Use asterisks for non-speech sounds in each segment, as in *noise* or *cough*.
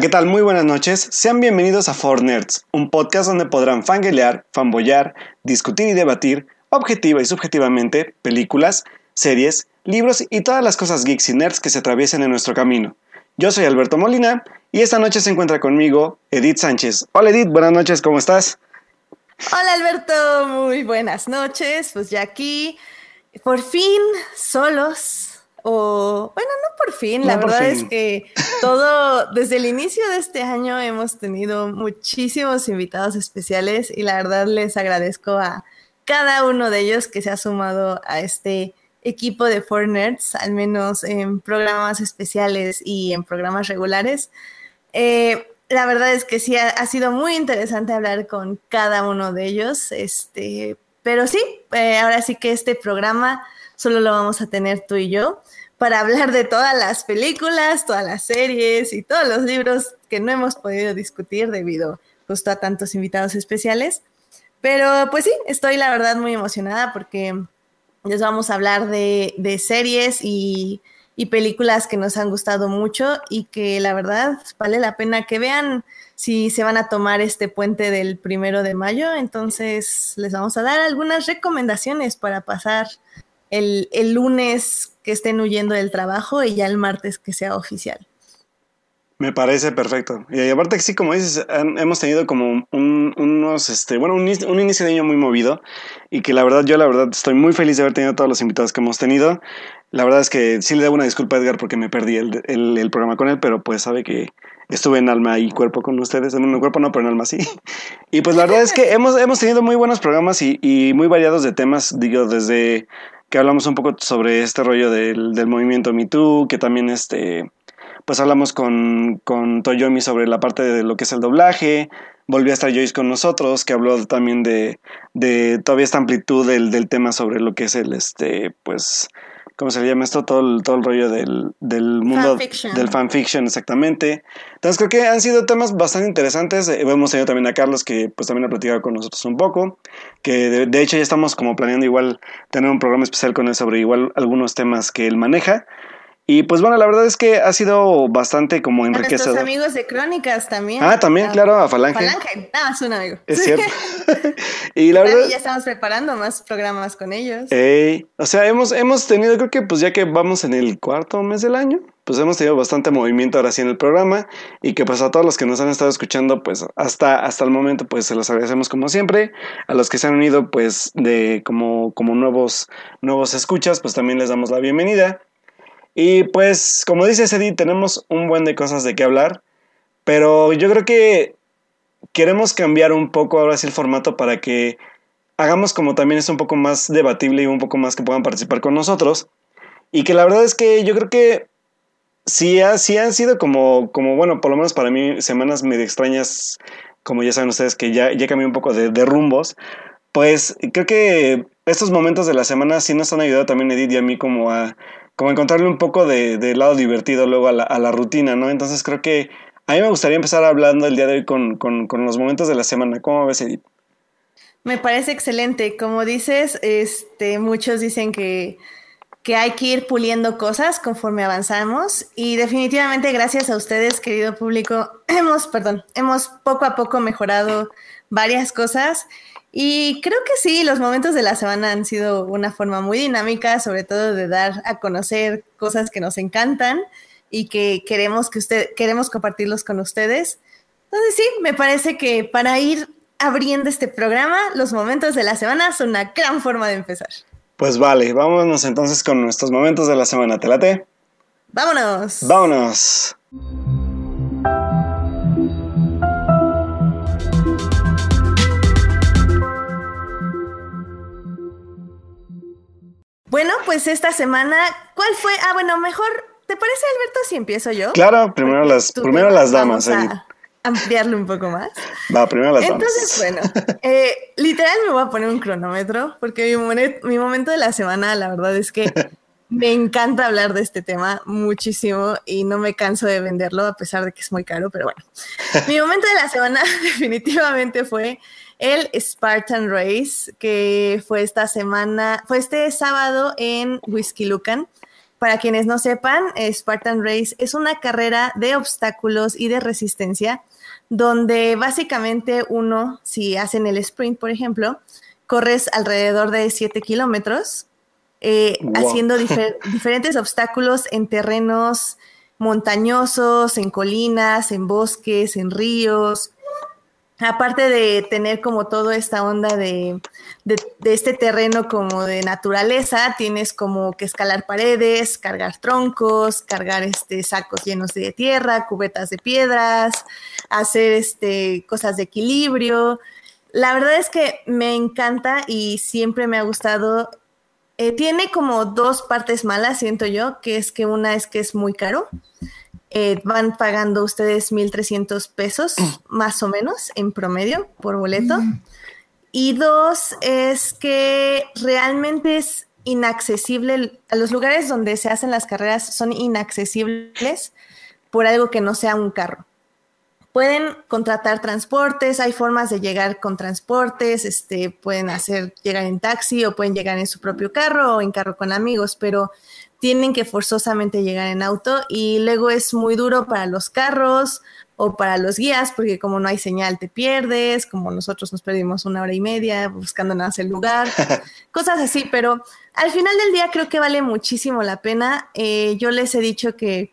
¿qué tal? Muy buenas noches. Sean bienvenidos a For Nerds, un podcast donde podrán fangelear, fanboyar, discutir y debatir, objetiva y subjetivamente, películas, series, libros y todas las cosas geeks y nerds que se atraviesen en nuestro camino. Yo soy Alberto Molina y esta noche se encuentra conmigo Edith Sánchez. Hola Edith, buenas noches, ¿cómo estás? Hola Alberto, muy buenas noches. Pues ya aquí, por fin, solos, o bueno, no por fin, la verdad es que *laughs* todo, desde el inicio de este año hemos tenido muchísimos invitados especiales y la verdad les agradezco a cada uno de ellos que se ha sumado a este equipo de Four Nerds, al menos en programas especiales y en programas regulares. Eh, la verdad es que sí, ha, sido muy interesante hablar con cada uno de ellos, este, pero sí, eh, ahora sí que este programa solo lo vamos a tener tú y yo para hablar de todas las películas, todas las series y todos los libros que no hemos podido discutir debido justo a tantos invitados especiales. Pero pues sí, estoy la verdad muy emocionada porque les vamos a hablar de, series y, y, películas que nos han gustado mucho y que la verdad vale la pena que vean si se van a tomar este puente del primero de mayo. Entonces les vamos a dar algunas recomendaciones para pasar el, el lunes que estén huyendo del trabajo y ya el martes que sea oficial. Me parece perfecto. Y aparte que sí, como dices, hemos tenido como un, unos, este, bueno, un, inicio de año muy movido y que la verdad, yo la verdad estoy muy feliz de haber tenido todos los invitados que hemos tenido. La verdad es que sí le debo una disculpa a Edgar porque me perdí el, el, programa con él, pero pues sabe que estuve en alma y cuerpo con ustedes. En un cuerpo no, pero en alma sí. Y pues la verdad es que hemos, hemos tenido muy buenos programas y, y muy variados de temas, digo, desde que hablamos un poco sobre este rollo del, del movimiento Me Too, que también este, pues hablamos con, con Toyomi sobre la parte de lo que es el doblaje, volvió a estar Joyce con nosotros, que habló también de, de todavía esta amplitud del, del tema sobre lo que es el, este, pues, ¿cómo se le llama esto? Todo el, todo el rollo del, del mundo del fanfiction, exactamente. Entonces creo que han sido temas bastante interesantes. Eh, hemos tenido también a Carlos que pues también ha platicado con nosotros un poco, que de, de, hecho ya estamos como planeando igual tener un programa especial con él sobre igual algunos temas que él maneja. Y pues bueno, la verdad es que ha sido bastante como enriquecedor. A amigos de Crónicas también. Ah, también, claro, a Falange. Falange, no, es un amigo. Es cierto. *laughs* *laughs* y la verdad. ya estamos preparando más programas con ellos. o sea, hemos, hemos tenido, creo que pues ya que vamos en el cuarto mes del año, pues hemos tenido bastante movimiento ahora sí en el programa. Y que pues a todos los que nos han estado escuchando, pues hasta, hasta el momento, pues se los agradecemos como siempre. A los que se han unido, pues de como, como nuevos, nuevos escuchas, pues también les damos la bienvenida. Y pues, como dice Eddie, tenemos un buen de cosas de qué hablar, pero yo creo que queremos cambiar un poco ahora sí el formato para que hagamos como también es un poco más debatible y un poco más que puedan participar con nosotros. Y que la verdad es que yo creo que sí, ha, han sido como, como, bueno, por lo menos para mí, semanas medio extrañas, como ya saben ustedes que ya, ya cambié un poco de, de rumbos. Pues creo que estos momentos de la semana sí nos han ayudado también Edith y a mí como a como encontrarle un poco de, lado divertido luego a la, rutina, ¿no? Entonces creo que a mí me gustaría empezar hablando el día de hoy con, los momentos de la semana. ¿Cómo ves, Edith? Me parece excelente. Como dices, este, muchos dicen que, que hay que ir puliendo cosas conforme avanzamos y definitivamente gracias a ustedes, querido público, *clears throat* hemos, perdón, hemos poco a poco mejorado varias cosas y creo que sí, los momentos de la semana han sido una forma muy dinámica, sobre todo de dar a conocer cosas que nos encantan y que queremos que usted queremos compartirlos con ustedes. Entonces sí, me parece que para ir abriendo este programa, los momentos de la semana son una gran forma de empezar. Pues vale, vámonos entonces con nuestros momentos de la semana. ¿Te late? Vámonos. Vámonos. Bueno, pues esta semana, ¿cuál fue? Ah, bueno, mejor, ¿te parece, Alberto, si empiezo yo? Claro, primero las, primero las damas. Vamos a ampliarlo un poco más. Va, primero las damas. Entonces, bueno, eh, literal me voy a poner un cronómetro, porque mi, mi momento de la semana, la verdad es que *laughs* me encanta hablar de este tema muchísimo y no me canso de venderlo, a pesar de que es muy caro, pero bueno. mi momento de la semana *laughs* definitivamente fue el Spartan Race, que fue esta semana, fue este sábado en Whisky Lucan. para quienes no sepan, Spartan Race es una carrera de obstáculos y de resistencia donde básicamente uno, si hacen el sprint, por ejemplo, corres alrededor de 7 kilómetros, eh, haciendo diferentes obstáculos en terrenos montañosos, en colinas, en bosques, en ríos, aparte de tener como toda esta onda de, este terreno como de naturaleza, tienes como que escalar paredes, cargar troncos, cargar este sacos llenos de tierra, cubetas de piedras, hacer este cosas de equilibrio. La verdad es que me encanta y siempre me ha gustado. Eh, tiene como dos partes malas, siento yo, que es que una es que es muy caro eh, van pagando ustedes 1.300 pesos *clears throat* más o menos en promedio por boleto. Y dos, es que realmente es inaccesible, a los lugares donde se hacen las carreras son inaccesibles por algo que no sea un carro. Pueden contratar transportes, hay formas de llegar con transportes, este, pueden hacer llegar en taxi o pueden llegar en su propio carro o en carro con amigos, pero tienen que forzosamente llegar en auto y luego es muy duro para los carros o para los guías porque como no hay señal te pierdes, como nosotros nos perdimos una hora y media buscando nada el lugar, *laughs* cosas así, pero al final del día creo que vale muchísimo la pena. Eh, yo les he dicho que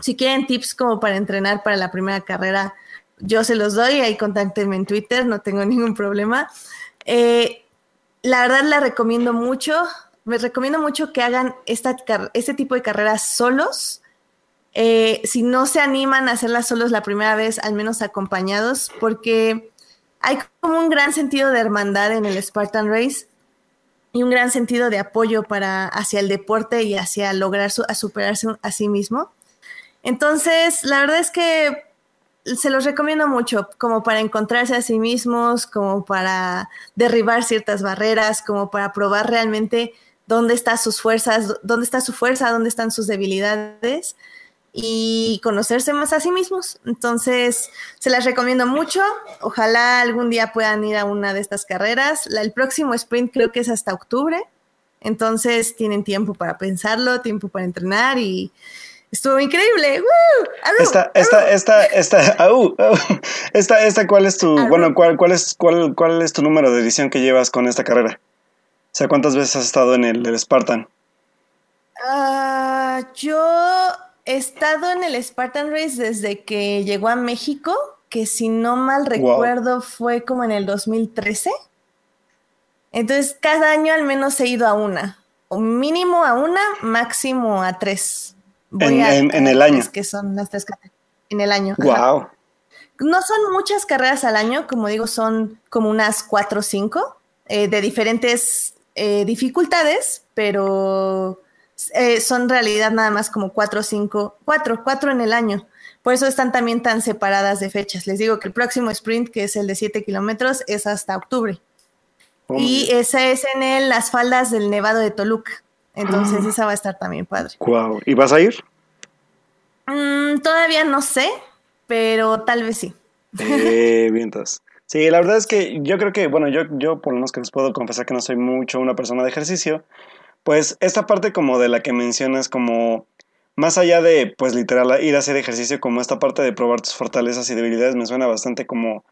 si quieren tips como para entrenar para la primera carrera, yo se los doy, ahí contáctenme en Twitter, no tengo *laughs* ningún problema. Eh, la verdad la recomiendo mucho me recomiendo mucho que hagan esta, este tipo de carreras solos. Eh, si no se animan a hacerlas solos la primera vez, al menos acompañados, porque hay como un gran sentido de hermandad en el Spartan Race y un gran sentido de apoyo para hacia el deporte y hacia lograr a superarse a sí mismo. Entonces, la verdad es que se los recomiendo mucho, como para encontrarse a sí mismos, como para derribar ciertas barreras, como para probar realmente dónde están sus fuerzas, dónde está su fuerza, dónde están sus debilidades y conocerse más a sí mismos. Entonces, se las recomiendo mucho. Ojalá algún día puedan ir a una de estas carreras. el próximo sprint creo que es hasta octubre. Entonces, tienen tiempo para pensarlo, tiempo para entrenar y estuvo increíble. Esta, esta, esta, esta, esta, esta, ¿cuál es tu, bueno, cuál, cuál es, cuál, cuál es tu número de edición que llevas con esta carrera? O sea, ¿cuántas veces has estado en el, Spartan? Ah, yo he estado en el Spartan Race desde que llegó a México, que si no mal recuerdo fue como en el 2013. Entonces, cada año al menos he ido a una, o mínimo a una, máximo a tres. en, el año. Que son las tres carreras. En el año. Wow. No son muchas carreras al año, como digo, son como unas cuatro o cinco, eh, de diferentes eh, dificultades, pero eh, son realidad nada más como cuatro o cinco, cuatro, cuatro en el año. Por eso están también tan separadas de fechas. Les digo que el próximo sprint, que es el de 7 kilómetros, es hasta octubre. Oh, y esa es en las faldas del Nevado de Toluca. Entonces ah. esa va a estar también padre. Wow. ¿Y vas a ir? Mm, todavía no sé, pero tal vez sí. Eh, *laughs* vientos. Sí, la verdad es que yo creo que, bueno, yo, yo por lo menos que les puedo confesar que no soy mucho una persona de ejercicio, pues esta parte como de la que mencionas como más allá de pues literal ir a hacer ejercicio como esta parte de probar tus fortalezas y debilidades me suena bastante como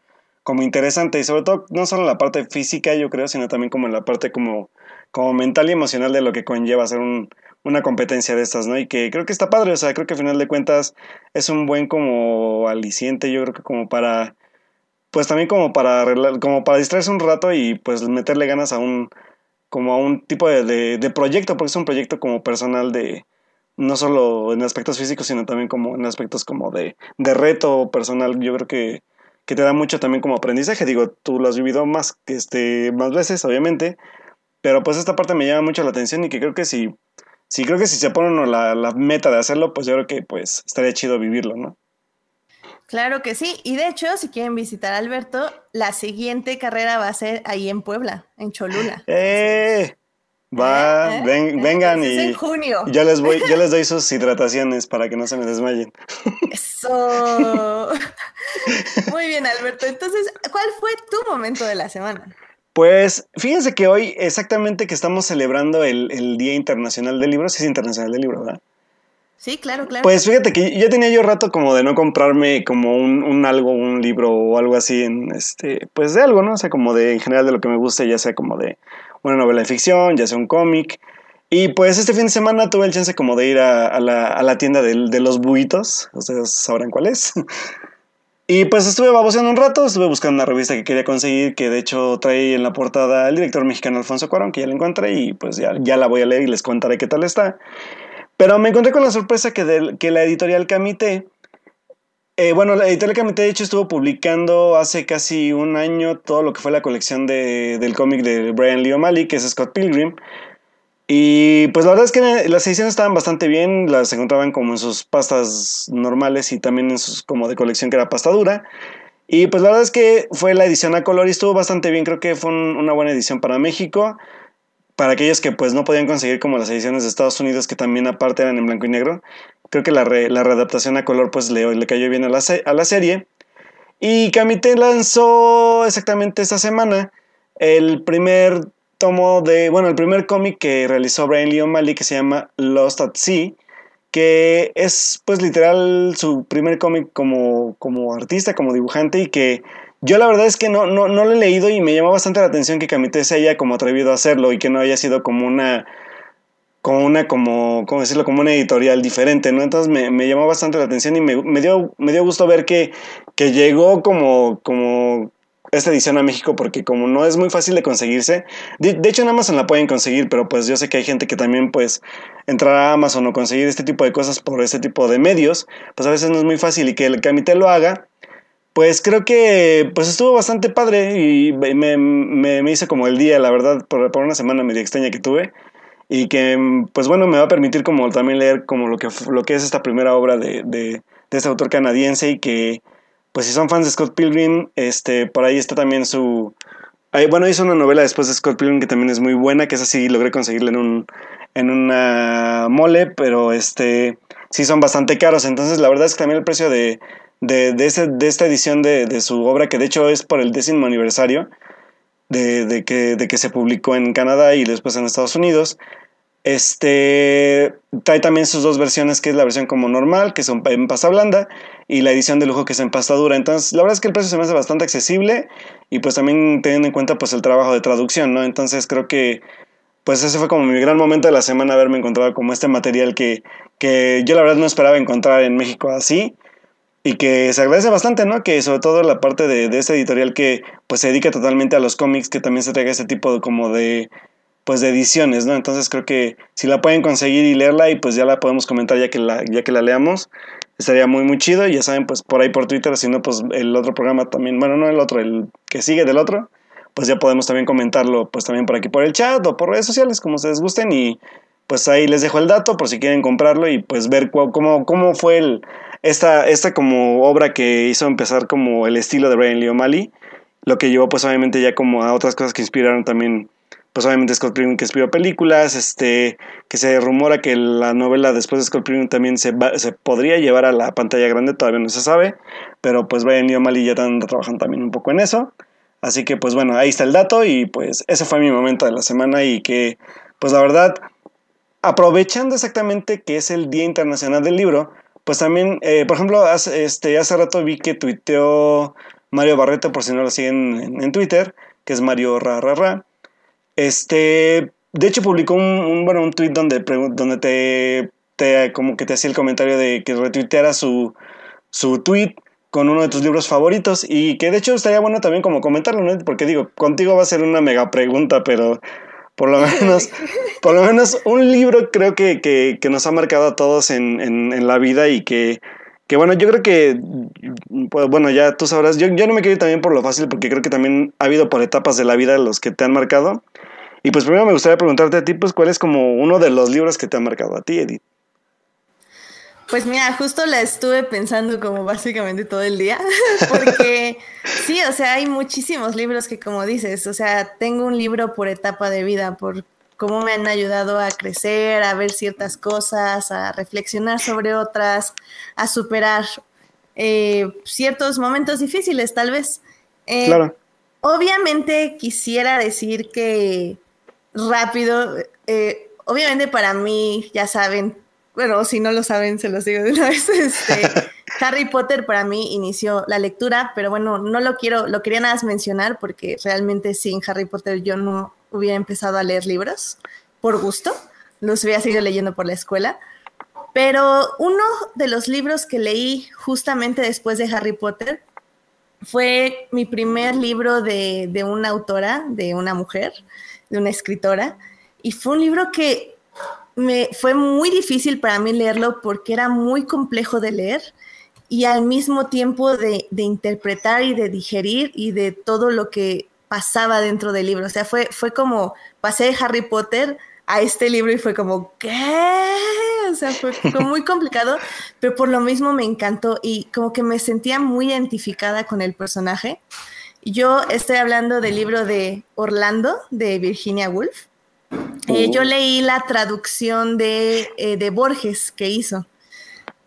como interesante y sobre todo no solo en la parte física yo creo sino también como en la parte como como mental y emocional de lo que conlleva hacer un, una competencia de estas, ¿no? Y que creo que está padre, o sea, creo que al final de cuentas es un buen como aliciente, yo creo que como para pues también como para como para distraerse un rato y pues meterle ganas a un como a un tipo de, de, proyecto, porque es un proyecto como personal de no solo en aspectos físicos, sino también como en aspectos como de, de reto personal. Yo creo que, que te da mucho también como aprendizaje. Digo, tú lo has vivido más, este, más veces, obviamente, pero pues esta parte me llama mucho la atención y que creo que si, si creo que si se pone uno la, la meta de hacerlo, pues yo creo que pues estaría chido vivirlo, ¿no? Claro que sí. Y de hecho, si quieren visitar a Alberto, la siguiente carrera va a ser ahí en Puebla, en Cholula. ¡Eh! Va, ¿Eh? ¿Eh? vengan y en junio. yo les voy, yo les doy *laughs* sus hidrataciones para que no se me desmayen. Eso. Muy bien, Alberto. Entonces, ¿cuál fue tu momento de la semana? Pues fíjense que hoy exactamente que estamos celebrando el, Día Internacional del Libro, sí es Internacional del Libro, ¿verdad? Sí, claro, claro. Pues fíjate que ya tenía yo rato como de no comprarme como un, algo, un libro o algo así en este, pues de algo, ¿no? O sea, como de en general de lo que me guste, ya sea como de una novela de ficción, ya sea un cómic. Y pues este fin de semana tuve el chance como de ir a, la, a la, tienda de, de los buitos, ustedes sabrán cuál es. *laughs* Y pues estuve baboseando un rato, estuve buscando una revista que quería conseguir, que de hecho trae en la portada el director mexicano Alfonso Cuarón, que ya la encontré y pues ya, ya la voy a leer y les contaré qué tal está. Pero me encontré con la sorpresa que, que la editorial Camité, eh, bueno, la editorial Camité de hecho estuvo publicando hace casi un año todo lo que fue la colección de, del cómic de Brian Lee O'Malley, que es Scott Pilgrim. Y pues la verdad es que las ediciones estaban bastante bien, las encontraban como en sus pastas normales y también en sus como de colección que era pasta dura. Y pues la verdad es que fue la edición a color y estuvo bastante bien, creo que fue una buena edición para México. Para aquellos que pues no podían conseguir como las ediciones de Estados Unidos que también aparte eran en blanco y negro, creo que la, la readaptación a color pues le, le cayó bien a la, a la serie. Y Camite lanzó exactamente esta semana el primer tomo de, bueno, el primer cómic que realizó Brian Lee O'Malley que se llama Lost at Sea, que es pues literal su primer cómic como, como artista, como dibujante y que yo la verdad es que no, no, no lo he leído y me llamó bastante la atención que Camite se haya como atrevido a hacerlo y que no haya sido como una como una, como, ¿cómo decirlo? Como una editorial diferente, ¿no? Entonces me, me llamó bastante la atención y me, dio, me dio gusto ver que, que llegó como, como esta edición a México porque como no es muy fácil de conseguirse, de, hecho en Amazon la pueden conseguir, pero pues yo sé que hay gente que también pues entrar a Amazon o conseguir este tipo de cosas por este tipo de medios, pues a veces no es muy fácil y que el comité lo haga, pues creo que pues estuvo bastante padre y me, me, hice como el día, la verdad, por, por, una semana medio extraña que tuve y que pues bueno me va a permitir como también leer como lo que, lo que es esta primera obra de, de, de este autor canadiense y que pues si son fans de Scott Pilgrim, este, por ahí está también su... bueno, hizo una novela después de Scott Pilgrim que también es muy buena, que es así, logré conseguirla en un en una mole, pero este sí son bastante caros. Entonces, la verdad es que también el precio de, de, de, de esta edición de, de, su obra, que de hecho es por el décimo aniversario de, de, que, de que se publicó en Canadá y después en Estados Unidos, este trae también sus dos versiones, que es la versión como normal, que es en pasta blanda, y la edición de lujo que es en pasta dura. Entonces, la verdad es que el precio se me hace bastante accesible y pues también teniendo en cuenta pues el trabajo de traducción, ¿no? Entonces, creo que pues ese fue como mi gran momento de la semana haberme encontrado como este material que, que yo la verdad no esperaba encontrar en México así y que se agradece bastante, ¿no? Que sobre todo la parte de, de este editorial que pues se dedica totalmente a los cómics, que también se traiga este tipo de, como de pues de ediciones, ¿no? Entonces creo que si la pueden conseguir y leerla y pues ya la podemos comentar ya que la, ya que la leamos, estaría muy muy chido. Y ya saben, pues por ahí por Twitter, si no, pues el otro programa también, bueno, no el otro, el que sigue del otro, pues ya podemos también comentarlo pues también por aquí por el chat o por redes sociales, como ustedes gusten. Y pues ahí les dejo el dato por si quieren comprarlo y pues ver cómo, cómo fue el, esta, esta como obra que hizo empezar como el estilo de Brian Lee O'Malley. Lo que llevó pues obviamente ya como a otras cosas que inspiraron también pues obviamente Scott Pilgrim que escribió películas, este, que se rumora que la novela después de Scott Pilgrim también se, se podría llevar a la pantalla grande, todavía no se sabe, pero pues Brian y O'Malley ya están trabajando también un poco en eso. Así que pues bueno, ahí está el dato y pues ese fue mi momento de la semana y que pues la verdad, aprovechando exactamente que es el Día Internacional del Libro, pues también, eh, por ejemplo, hace, este, hace rato vi que tuiteó Mario Barreto, por si no lo siguen en, Twitter, que es Mario Ra Ra Ra este, de hecho publicó un, bueno, un tweet donde, donde te, te, como que te hacía el comentario de que retuiteara su, su tweet con uno de tus libros favoritos y que de hecho estaría bueno también como comentarlo, ¿no? Porque digo, contigo va a ser una mega pregunta, pero por lo *laughs* menos, por lo menos un libro creo que, que, que nos ha marcado a todos en, en, en, la vida y que, que bueno, yo creo que, pues, bueno, ya tú sabrás, yo, yo no me quiero ir también por lo fácil porque creo que también ha habido por etapas de la vida los que te han marcado. Y pues primero me gustaría preguntarte a ti, pues, ¿cuál es como uno de los libros que te han marcado a ti, Edith? Pues mira, justo la estuve pensando como básicamente todo el día, *laughs* porque *laughs* sí, o sea, hay muchísimos libros que como dices, o sea, tengo un libro por etapa de vida, por cómo me han ayudado a crecer, a ver ciertas cosas, a reflexionar sobre otras, a superar eh, ciertos momentos difíciles tal vez. Eh, claro. obviamente quisiera decir que rápido, eh, obviamente para mí, ya saben, bueno, si no lo saben, se los digo de una *laughs* vez, este, Harry Potter para mí inició la lectura, pero bueno, no lo quiero, lo quería nada más mencionar porque realmente sin Harry Potter yo no hubiera empezado a leer libros por gusto, los hubiera seguido leyendo por la escuela. Pero uno de los libros que leí justamente después de Harry Potter fue mi primer libro de, de una autora, de una mujer, de una escritora, y fue un libro que me fue muy difícil para mí leerlo porque era muy complejo de leer y al mismo tiempo de, de, interpretar y de digerir y de todo lo que pasaba dentro del libro. O sea, fue, fue como pasé de Harry Potter a este libro y fue como, ¿qué? O sea, fue, muy *laughs* complicado, pero por lo mismo me encantó y como que me sentía muy identificada con el personaje. Yo estoy hablando del libro de Orlando de Virginia Woolf. Eh, yo oh. leí la traducción de, eh, de Borges que hizo.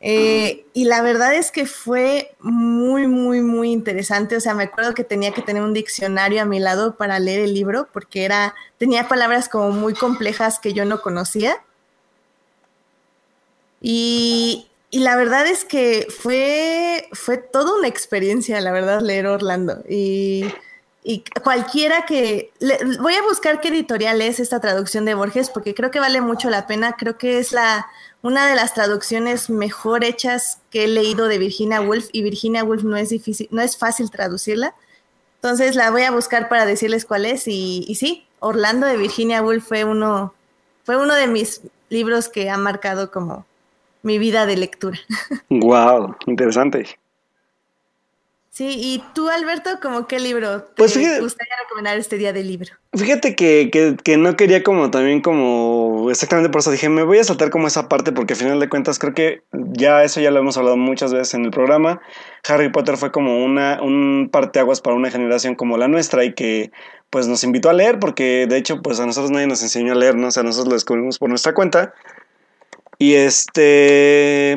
Eh, y la verdad es que fue muy, muy, muy interesante. O sea, me acuerdo que tenía que tener un diccionario a mi lado para leer el libro porque era, tenía palabras como muy complejas que yo no conocía. Y, y la verdad es que fue, fue toda una experiencia, la verdad, leer Orlando. Y y cualquiera que... voy a buscar qué editorial es esta traducción de Borges porque creo que vale mucho la pena. Creo que es la una de las traducciones mejor hechas que he leído de Virginia Woolf y Virginia Woolf no es difícil, no es fácil traducirla. Entonces la voy a buscar para decirles cuál es y, y sí, Orlando de Virginia Woolf fue uno, fue uno de mis libros que ha marcado como mi vida de lectura. *laughs* Wow, interesante. Sí, y tú, Alberto, ¿cómo qué libro te pues gustaría recomendar este día del libro? Fíjate que, que, que, no quería como también como, exactamente por eso dije, me voy a saltar como esa parte porque al final de cuentas creo que ya eso ya lo hemos hablado muchas veces en el programa. Harry Potter fue como una, un parteaguas para una generación como la nuestra y que pues nos invitó a leer porque de hecho pues a nosotros nadie nos enseñó a leer, ¿no? O sea, nosotros lo descubrimos por nuestra cuenta. Y este,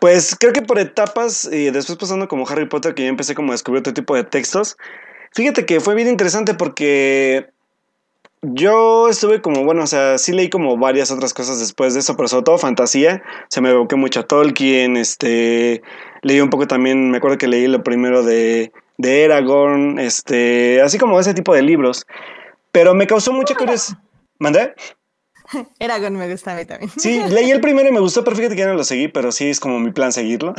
pues creo que por etapas y después pasando como Harry Potter, que yo empecé como a descubrir otro tipo de textos. Fíjate que fue bien interesante porque yo estuve como, bueno, o sea, sí leí como varias otras cosas después de eso, pero sobre todo fantasía. Se me evoqué mucho a Tolkien, este, leí un poco también, me acuerdo que leí lo primero de, de Aragorn, este, así como ese tipo de libros. Pero me causó mucha curiosidad. ¿Mandé? *laughs* Eragon me gusta a mí también. Sí, leí el primero y me gustó, pero fíjate que ya no lo seguí, pero sí es como mi plan seguirlo.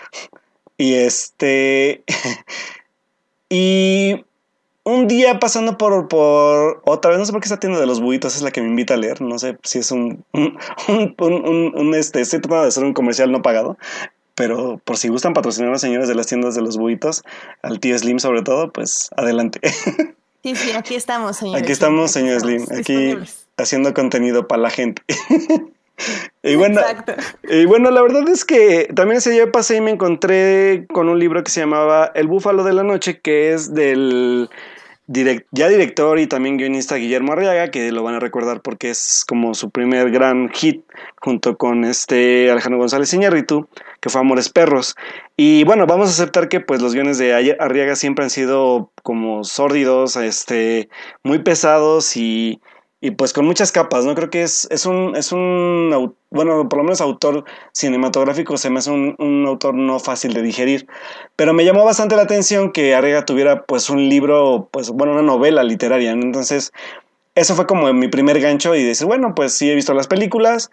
*laughs* y este. *laughs* y un día pasando por, por otra vez, no sé por qué esta tienda de los buitos es la que me invita a leer, no sé si es un, un, un, un este, estoy tratando de hacer un comercial no pagado, pero por si gustan patrocinar a los señores de las tiendas de los buitos, al tío Slim sobre todo, pues adelante. Sí, sí, aquí estamos, señor. Aquí estamos, señor Slim. Aquí haciendo contenido para la gente. *laughs* y bueno, y bueno, la verdad es que también ese día pasé y me encontré con un libro que se llamaba El Búfalo de la Noche, que es del ya director y también guionista Guillermo Arriaga, que lo van a recordar porque es como su primer gran hit junto con este Alejandro González Iñárritu, que fue Amores Perros. Y bueno, vamos a aceptar que pues los guiones de Arriaga siempre han sido como sórdidos, este, muy pesados y y pues con muchas capas, ¿no? Creo que es, es, un, es un, bueno, por lo menos autor cinematográfico se me hace un, autor no fácil de digerir, pero me llamó bastante la atención que Arriaga tuviera pues un libro, pues bueno, una novela literaria, entonces eso fue como mi primer gancho y decir, bueno, pues sí he visto las películas,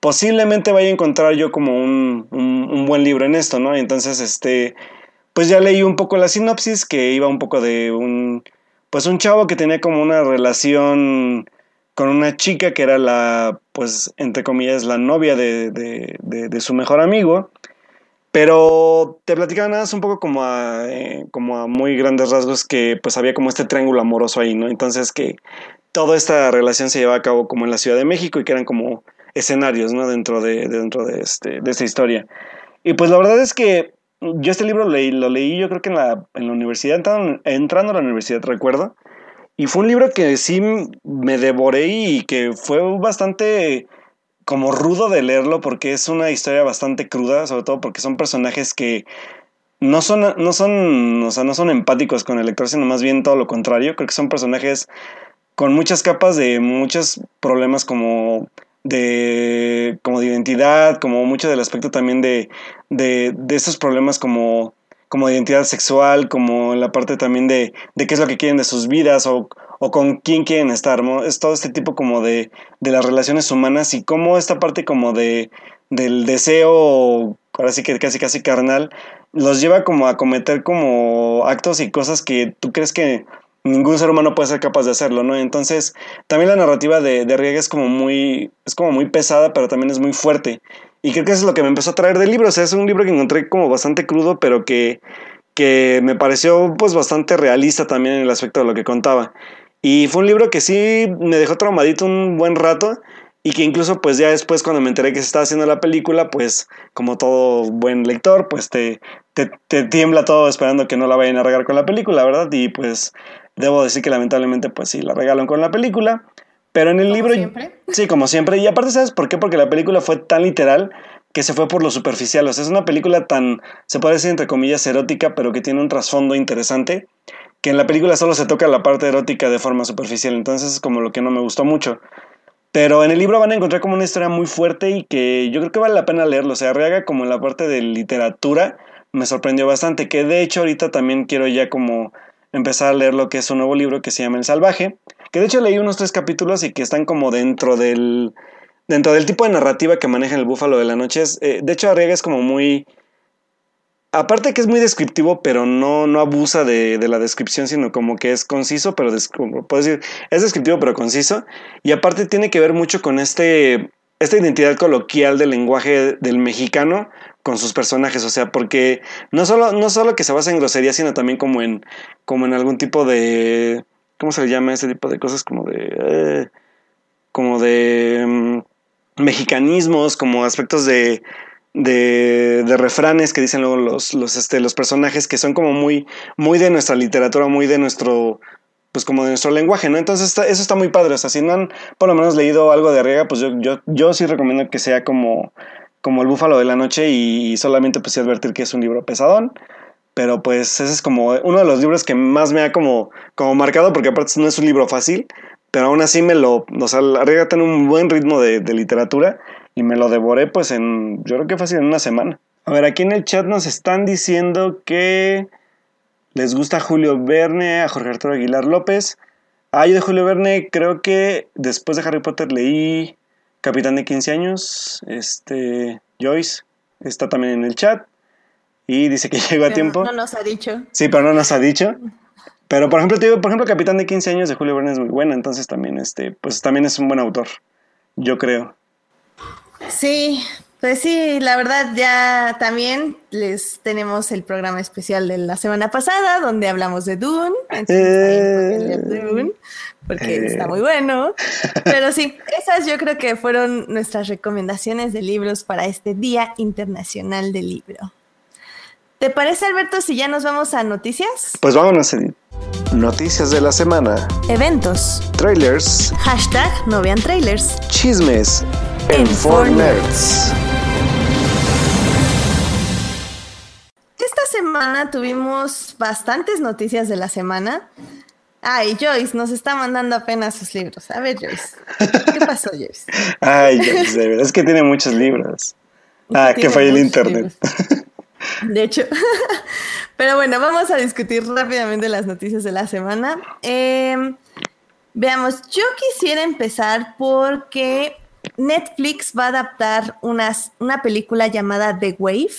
posiblemente vaya a encontrar yo como un, un, un buen libro en esto, ¿no? Y entonces, este, pues ya leí un poco la sinopsis que iba un poco de un, pues un chavo que tenía como una relación con una chica que era la, pues, entre comillas, la novia de, de, su mejor amigo. Pero te platicaba nada un poco como a, eh, como a muy grandes rasgos que pues había como este triángulo amoroso ahí, ¿no? Entonces que toda esta relación se llevaba a cabo como en la Ciudad de México y que eran como escenarios, ¿no? Dentro de, dentro de, este, de esta historia. Y pues la verdad es que yo este libro lo leí, lo leí yo creo que en la, en la universidad, entrando, entrando a la universidad, recuerdo. Y fue un libro que sí me devoré y que fue bastante como rudo de leerlo porque es una historia bastante cruda, sobre todo porque son personajes que no son, no son, o sea, no son empáticos con el lector, sino más bien todo lo contrario. Creo que son personajes con muchas capas de muchos problemas como de, como de identidad, como mucho del aspecto también de, de, de estos problemas como, como de identidad sexual, como la parte también de, de qué es lo que quieren de sus vidas o, o con quién quieren estar, ¿no? Es todo este tipo como de, de las relaciones humanas y cómo esta parte como de, del deseo, ahora sí que casi casi carnal, los lleva como a cometer como actos y cosas que tú crees que ningún ser humano puede ser capaz de hacerlo, ¿no? Entonces, también la narrativa de, de Riega es como muy, es como muy pesada, pero también es muy fuerte. Y creo que es lo que me empezó a traer del libro. O sea, es un libro que encontré como bastante crudo, pero que, que me pareció pues bastante realista también en el aspecto de lo que contaba. Y fue un libro que sí me dejó traumadito un buen rato y que incluso pues ya después cuando me enteré que se estaba haciendo la película, pues como todo buen lector, pues te, te, te tiembla todo esperando que no la vayan a regar con la película, ¿verdad? Y pues debo decir que lamentablemente pues sí, la regalan con la película. Pero en el libro... Siempre. Sí, como siempre. Y aparte, ¿sabes por qué? Porque la película fue tan literal que se fue por lo superficial. O sea, es una película tan, se puede decir entre comillas, erótica, pero que tiene un trasfondo interesante, que en la película solo se toca la parte erótica de forma superficial. Entonces es como lo que no me gustó mucho. Pero en el libro van a encontrar como una historia muy fuerte y que yo creo que vale la pena leerlo. O sea, Arriaga como en la parte de literatura me sorprendió bastante. Que de hecho ahorita también quiero ya como empezar a leer lo que es un nuevo libro que se llama El Salvaje. Que de hecho leí unos tres capítulos y que están como dentro del, dentro del tipo de narrativa que maneja el Búfalo de la Noche. Eh, de hecho Arriaga es como muy... Aparte que es muy descriptivo, pero no, no abusa de, de la descripción, sino como que es conciso, pero puedo decir, es descriptivo pero conciso. Y aparte tiene que ver mucho con este, esta identidad coloquial del lenguaje del mexicano con sus personajes, o sea, porque no solo, no solo que se basa en grosería, sino también como en, como en algún tipo de, ¿cómo se le llama ese tipo de cosas? Como de, eh, como de um, mexicanismos, como aspectos de, de, de, refranes que dicen luego los, los, este, los personajes que son como muy, muy de nuestra literatura, muy de nuestro, pues como de nuestro lenguaje, ¿no? Entonces está, eso está muy padre, o sea, si no han por lo menos leído algo de Arriaga, pues yo, yo, yo sí recomiendo que sea como, como El Búfalo de la Noche y, solamente pues advertir que es un libro pesadón, pero pues ese es como uno de los libros que más me ha como, como marcado, porque aparte no es un libro fácil, pero aún así me lo, o sea, Arriaga tiene un buen ritmo de, de literatura y me lo devoré pues en, yo creo que fácil en una semana. A ver, aquí en el chat nos están diciendo que les gusta Julio Verne, a Jorge Arturo Aguilar López. Ah, yo de Julio Verne creo que después de Harry Potter leí Capitán de 15 años, este, Joyce, está también en el chat y dice que *laughs* llegó a tiempo. No nos ha dicho. Sí, pero no nos ha dicho. Pero por ejemplo, digo, por ejemplo, Capitán de 15 años de Julio Verne es muy buena, entonces también este, pues también es un buen autor, yo creo. Sí, pues sí, la verdad ya también les tenemos el programa especial de la semana pasada donde hablamos de Dune, eh, Dune porque eh. está muy bueno. Pero sí, esas yo creo que fueron nuestras recomendaciones de libros para este Día Internacional del Libro. ¿Te parece, Alberto, si ya nos vamos a noticias? Pues vámonos a noticias de la semana. Eventos. Trailers. Hashtag no vean trailers. Chismes. En, en Nerds. Esta semana tuvimos bastantes noticias de la semana. Ay, Joyce nos está mandando apenas sus libros. A ver, Joyce. ¿Qué pasó, Joyce? *laughs* Ay, Joyce, de verdad es que tiene muchos libros. Ah, que fue el internet. *laughs* De hecho. *laughs* Pero bueno, vamos a discutir rápidamente las noticias de la semana. Eh, veamos, yo quisiera empezar porque Netflix va a adaptar una película llamada The Wave.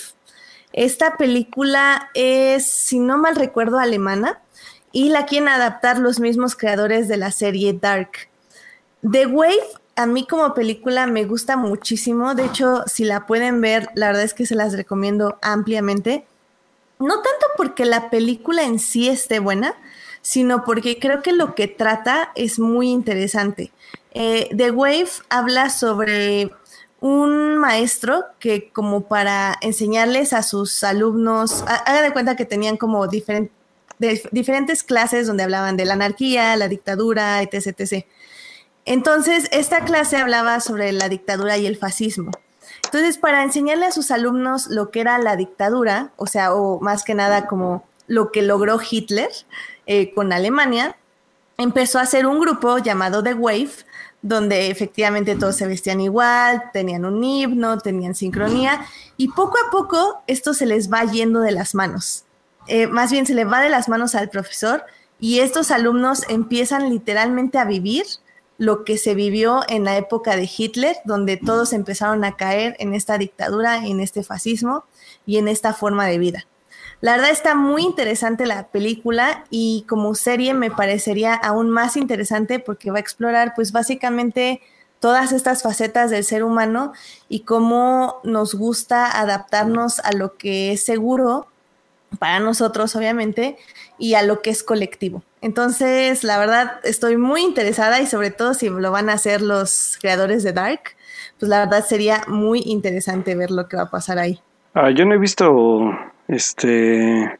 Esta película es, si no mal recuerdo, alemana y la quieren adaptar los mismos creadores de la serie Dark. The Wave a mí como película me gusta muchísimo, de hecho si la pueden ver, la verdad es que se las recomiendo ampliamente. No tanto porque la película en sí esté buena, sino porque creo que lo que trata es muy interesante. Eh, The Wave habla sobre un maestro que como para enseñarles a sus alumnos, hagan de cuenta que tenían como diferentes clases donde hablaban de la anarquía, la dictadura, etc, etc. Entonces, esta clase hablaba sobre la dictadura y el fascismo. Entonces, para enseñarle a sus alumnos lo que era la dictadura, o sea, o más que nada como lo que logró Hitler eh, con Alemania, empezó a hacer un grupo llamado The Wave, donde efectivamente todos se vestían igual, tenían un himno, tenían sincronía, y poco a poco esto se les va yendo de las manos. Eh, más bien se le va de las manos al profesor y estos alumnos empiezan literalmente a vivir lo que se vivió en la época de Hitler, donde todos empezaron a caer en esta dictadura, en este fascismo y en esta forma de vida. La verdad está muy interesante la película y como serie me parecería aún más interesante porque va a explorar pues básicamente todas estas facetas del ser humano y cómo nos gusta adaptarnos a lo que es seguro para nosotros, obviamente, y a lo que es colectivo. Entonces, la verdad, estoy muy interesada y sobre todo si lo van a hacer los creadores de Dark, pues la verdad sería muy interesante ver lo que va a pasar ahí. Ah, yo no he visto este.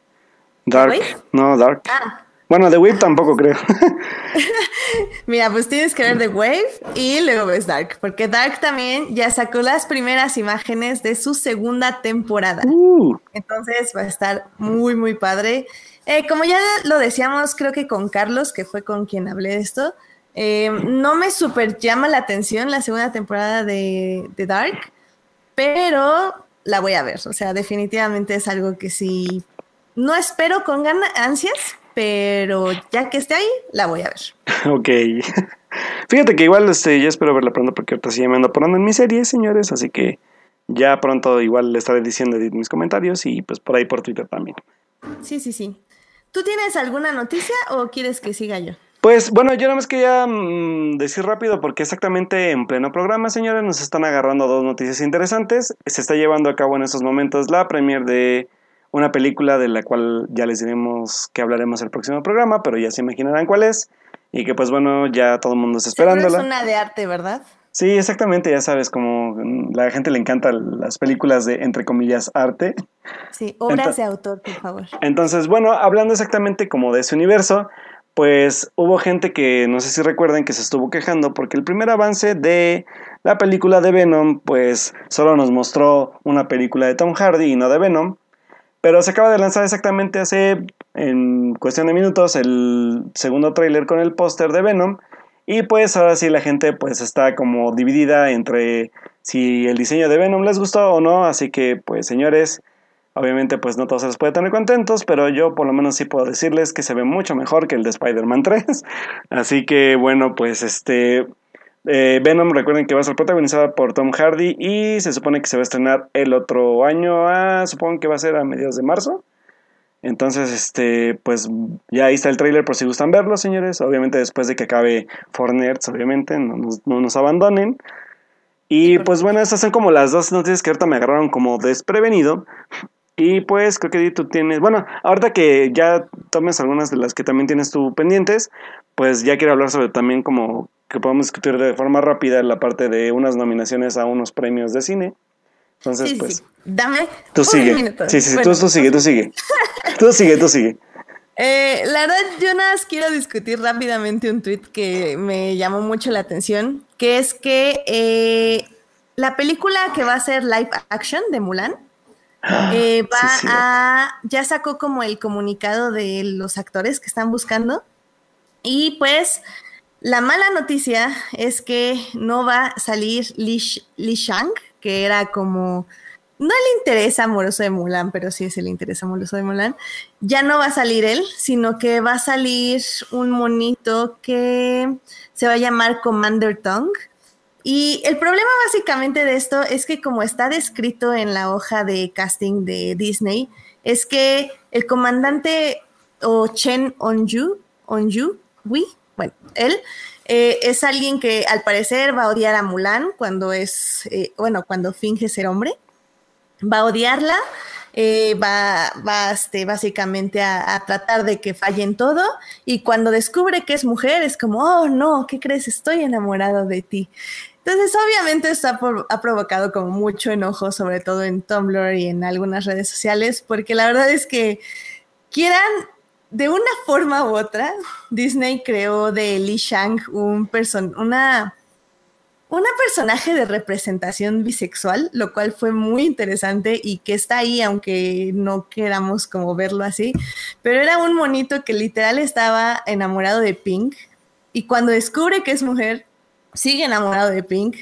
Dark. No, Dark. Ah. Bueno, The Wave tampoco creo. *laughs* Mira, pues tienes que ver The Wave y luego ves Dark, porque Dark también ya sacó las primeras imágenes de su segunda temporada. Uh. Entonces va a estar muy, muy padre. Eh, como ya lo decíamos, creo que con Carlos, que fue con quien hablé de esto, eh, no me super llama la atención la segunda temporada de, de Dark, pero la voy a ver. O sea, definitivamente es algo que sí, no espero con ansias, pero ya que esté ahí, la voy a ver. *laughs* Ok. Fíjate que igual este, ya espero verla pronto porque ahorita sí me ando poniendo en mi serie, señores, así que ya pronto igual le estaré diciendo mis comentarios y pues por ahí por Twitter también. Sí, sí, sí. ¿Tú tienes alguna noticia o quieres que siga yo? Pues bueno, yo nada más quería mm, decir rápido porque exactamente en pleno programa, señores, nos están agarrando dos noticias interesantes. Se está llevando a cabo en estos momentos la premier de una película de la cual ya les diremos que hablaremos el próximo programa, pero ya se imaginarán cuál es. Y que pues bueno, ya todo el mundo está esperándola. Es una de arte, ¿verdad? Sí, exactamente, ya sabes, como la gente le encanta las películas de, entre comillas, arte. Sí, obras de autor, por favor. Entonces, bueno, hablando exactamente como de ese universo, pues hubo gente que no sé si recuerden que se estuvo quejando porque el primer avance de la película de Venom pues solo nos mostró una película de Tom Hardy y no de Venom, pero se acaba de lanzar exactamente hace en cuestión de minutos el segundo tráiler con el póster de Venom y pues ahora sí la gente pues está como dividida entre si el diseño de Venom les gustó o no, así que pues señores, Obviamente, pues no todos se les puede tener contentos, pero yo por lo menos sí puedo decirles que se ve mucho mejor que el de Spider-Man 3. *laughs* Así que, bueno, pues este. Eh, Venom, recuerden que va a ser protagonizada por Tom Hardy y se supone que se va a estrenar el otro año, a, supongo que va a ser a mediados de marzo. Entonces, este, pues ya ahí está el trailer por si gustan verlo, señores. Obviamente después de que acabe Fornerts, obviamente, no nos, no nos abandonen. Y pues bueno, estas son como las dos noticias que ahorita me agarraron como desprevenido. Y pues creo que tú tienes, bueno, ahorita que ya tomes algunas de las que también tienes tú pendientes, pues ya quiero hablar sobre también como que podemos discutir de forma rápida la parte de unas nominaciones a unos premios de cine. Entonces, pues... Dame. Tú sigue. Sí, sí, sí, tú, tú sigue, tú sigue. tú sigue, tú *laughs* sigue. Eh, la verdad, yo nada más quiero discutir rápidamente un tweet que me llamó mucho la atención, que es que eh, la película que va a ser live action de Mulan, eh, *gasps* va a, ya sacó como el comunicado de los actores que están buscando. Y pues la mala noticia es que no va a salir Li, Shang, que era como, no el interés amoroso de Mulan, pero sí es el interés amoroso de Mulan. Ya no va a salir él, sino que va a salir un monito que se va a llamar Commander Tong y el problema básicamente de esto es que como está descrito en la hoja de casting de Disney, es que el comandante o Chen Onju, Onju, Wei, bueno, él eh, es alguien que al parecer va a odiar a Mulan cuando es, eh, bueno, cuando finge ser hombre, va a odiarla, eh, va, va este, básicamente a, a, tratar de que falle en todo y cuando descubre que es mujer es como, oh no, ¿qué crees? Estoy enamorado de ti. Entonces, obviamente esto ha, provocado como mucho enojo, sobre todo en Tumblr y en algunas redes sociales, porque la verdad es que quieran, de una forma u otra, Disney creó de Li Shang un person una, una personaje de representación bisexual, lo cual fue muy interesante y que está ahí, aunque no queramos como verlo así, pero era un monito que literal estaba enamorado de Pink y cuando descubre que es mujer, sigue enamorado de Pink.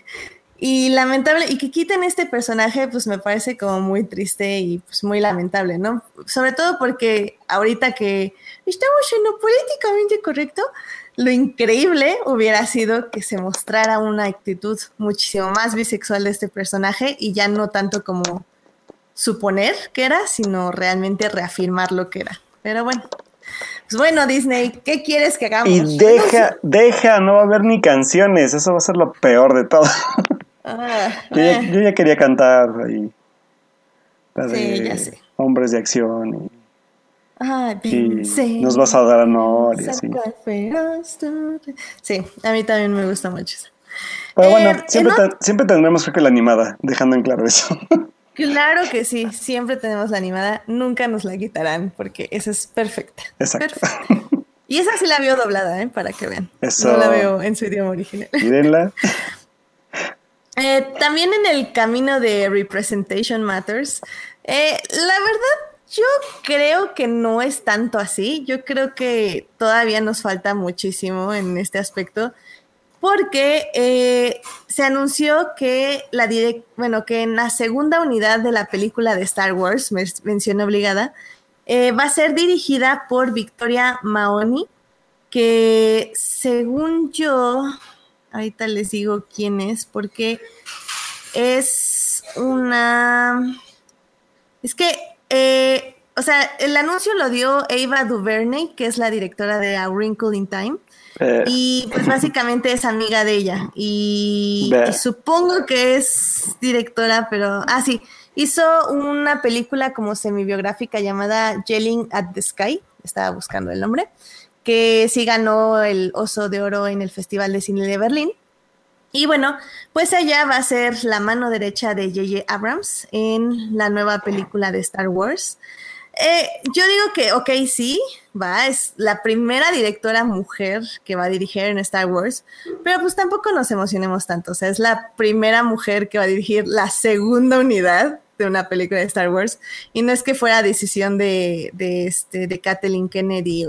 Y lamentable, y que quiten este personaje, pues me parece como muy triste y pues muy lamentable, ¿no? Sobre todo porque ahorita que estamos en políticamente correcto, lo increíble hubiera sido que se mostrara una actitud muchísimo más bisexual de este personaje y ya no tanto como suponer que era, sino realmente reafirmar lo que era. Pero bueno. Pues bueno, Disney, ¿qué quieres que hagamos? Y deja, deja, no va a haber ni canciones, eso va a ser lo peor de todo. Ah, eh. yo, ya, quería cantar ahí. sí, ya sé. Hombres de acción y nos vas a dar honor y así. Sí, a mí también me gusta mucho eso. Pero bueno, eh, siempre, siempre tendremos creo que la animada, dejando en claro eso. *laughs* Claro que sí, siempre tenemos la animada, nunca nos la quitarán porque esa es perfecta. Exacto. Y esa sí la veo doblada, ¿eh? para que vean. No la veo en su idioma original. Mírenla. *laughs* Eh, también en el camino de Representation Matters, eh, la verdad yo creo que no es tanto así. Yo creo que todavía nos falta muchísimo en este aspecto. Porque eh, se anunció que la bueno, que en la segunda unidad de la película de Star Wars, mención obligada, eh, va a ser dirigida por Victoria Maoni, que según yo, ahorita les digo quién es, porque es una. Es que eh, o sea, el anuncio lo dio Ava DuVernay, que es la directora de A Wrinkle in Time. Eh. Y pues básicamente es amiga de ella. Y, supongo que es directora, pero. Ah, sí. Hizo una película como semi-biográfica llamada Yelling at the Sky. Estaba buscando el nombre. Que sí ganó el Oso de Oro en el Festival de Cine de Berlín. Y bueno, pues ella va a ser la mano derecha de J.J. Abrams en la nueva película de Star Wars. Eh, yo digo que, ok, sí, va, es la primera directora mujer que va a dirigir en Star Wars, pero pues tampoco nos emocionemos tanto, o sea, es la primera mujer que va a dirigir la segunda unidad de una película de Star Wars, y no es que fuera decisión de, este, de Kathleen Kennedy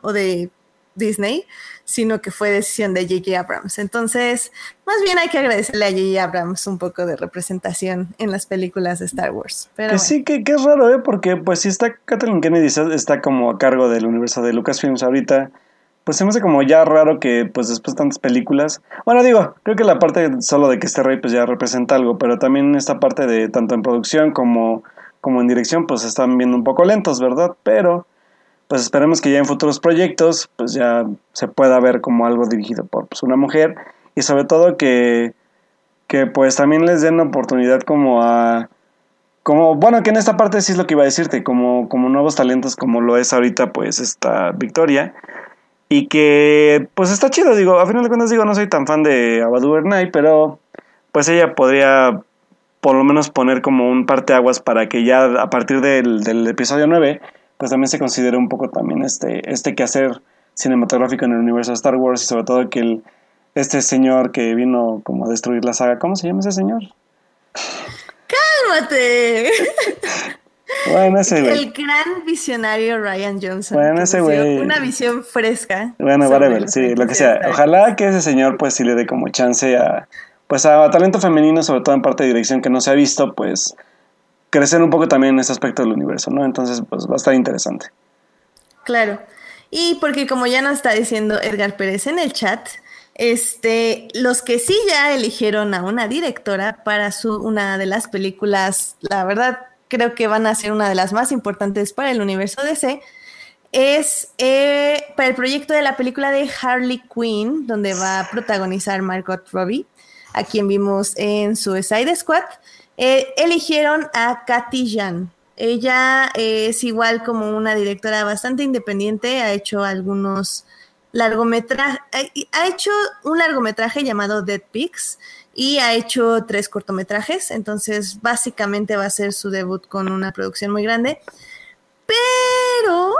o de Disney, sino que fue decisión de J.J. Abrams. Entonces, más bien hay que agradecerle a J.J. Abrams un poco de representación en las películas de Star Wars. Pero que sí, que, es raro, ¿eh? Porque pues si está Kathleen Kennedy está como a cargo del universo de Lucasfilms ahorita, pues se me hace como ya raro que pues después de tantas películas, bueno digo, creo que la parte solo de que esté Rey pues ya representa algo, pero también esta parte de tanto en producción como, como en dirección pues están viendo un poco lentos, ¿verdad? Pero pues esperemos que ya en futuros proyectos pues ya se pueda ver como algo dirigido por pues, una mujer. Y sobre todo que, que pues también les den oportunidad como a como bueno que en esta parte sí es lo que iba a decirte como como nuevos talentos como lo es ahorita pues esta Victoria. Y que pues está chido digo a final de cuentas digo no soy tan fan de Abadu Bernay pero pues ella podría por lo menos poner como un parteaguas para que ya a partir del, del episodio 9 pues también se considera un poco también este, este quehacer cinematográfico en el universo de Star Wars y sobre todo que el, este señor que vino como a destruir la saga, ¿cómo se llama ese señor? ¡Cálmate! *laughs* Bueno, ese güey. El gran visionario Ryan Johnson. Bueno, ese güey. Una visión fresca. Bueno, whatever, sí, lo que sea. Ojalá que ese señor pues sí le dé como chance a pues a talento femenino, sobre todo en parte de dirección que no se ha visto, pues crecer un poco también en ese aspecto del universo, ¿no? Entonces, pues va a estar interesante. Claro. Y porque como ya nos está diciendo Edgar Pérez en el chat, este, los que sí ya eligieron a una directora para su, una de las películas, la verdad creo que van a ser una de las más importantes para el universo DC, es eh, para el proyecto de la película de Harley Quinn, donde va a protagonizar Margot Robbie, a quien vimos en Suicide Squad. Eh, eligieron a Katy Jan. Ella es igual como una directora bastante independiente, ha hecho algunos largometrajes, ha hecho un largometraje llamado Dead Pigs y ha hecho tres cortometrajes, entonces básicamente va a ser su debut con una producción muy grande, pero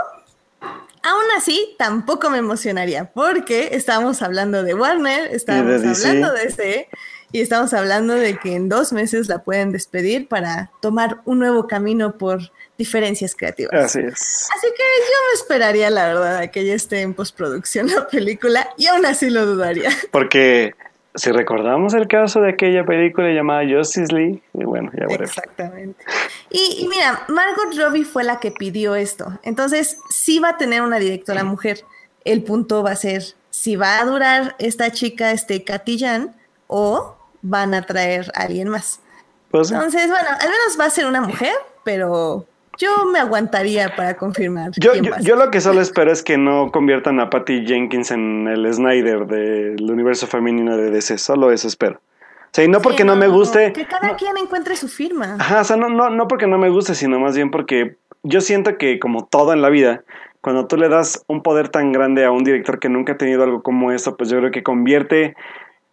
aún así tampoco me emocionaría porque estábamos hablando de Warner, estábamos hablando de ese y estamos hablando de que en dos meses la pueden despedir para tomar un nuevo camino por diferencias creativas. Así es. Así que yo me esperaría, la verdad, a que ya esté en postproducción la película y aún así lo dudaría. Porque si recordamos el caso de aquella película llamada Justice League, bueno, ya veremos. Exactamente. Y, y, mira, Margot Robbie fue la que pidió esto. Entonces, sí va a tener una directora mujer. El punto va a ser si va a durar esta chica, este Katillan, o van a traer a alguien más. Pues Entonces, bueno, al menos va a ser una mujer, pero yo me aguantaría para confirmar. Yo, yo, lo que solo espero es que no conviertan a Patty Jenkins en el Snyder del universo femenino de DC. Solo eso espero. O sea, y no porque no, me guste. Que cada quien encuentre su firma. Ajá, o sea, no, no, no porque no me guste, sino más bien porque yo siento que, como todo en la vida, cuando tú le das un poder tan grande a un director que nunca ha tenido algo como eso, pues yo creo que convierte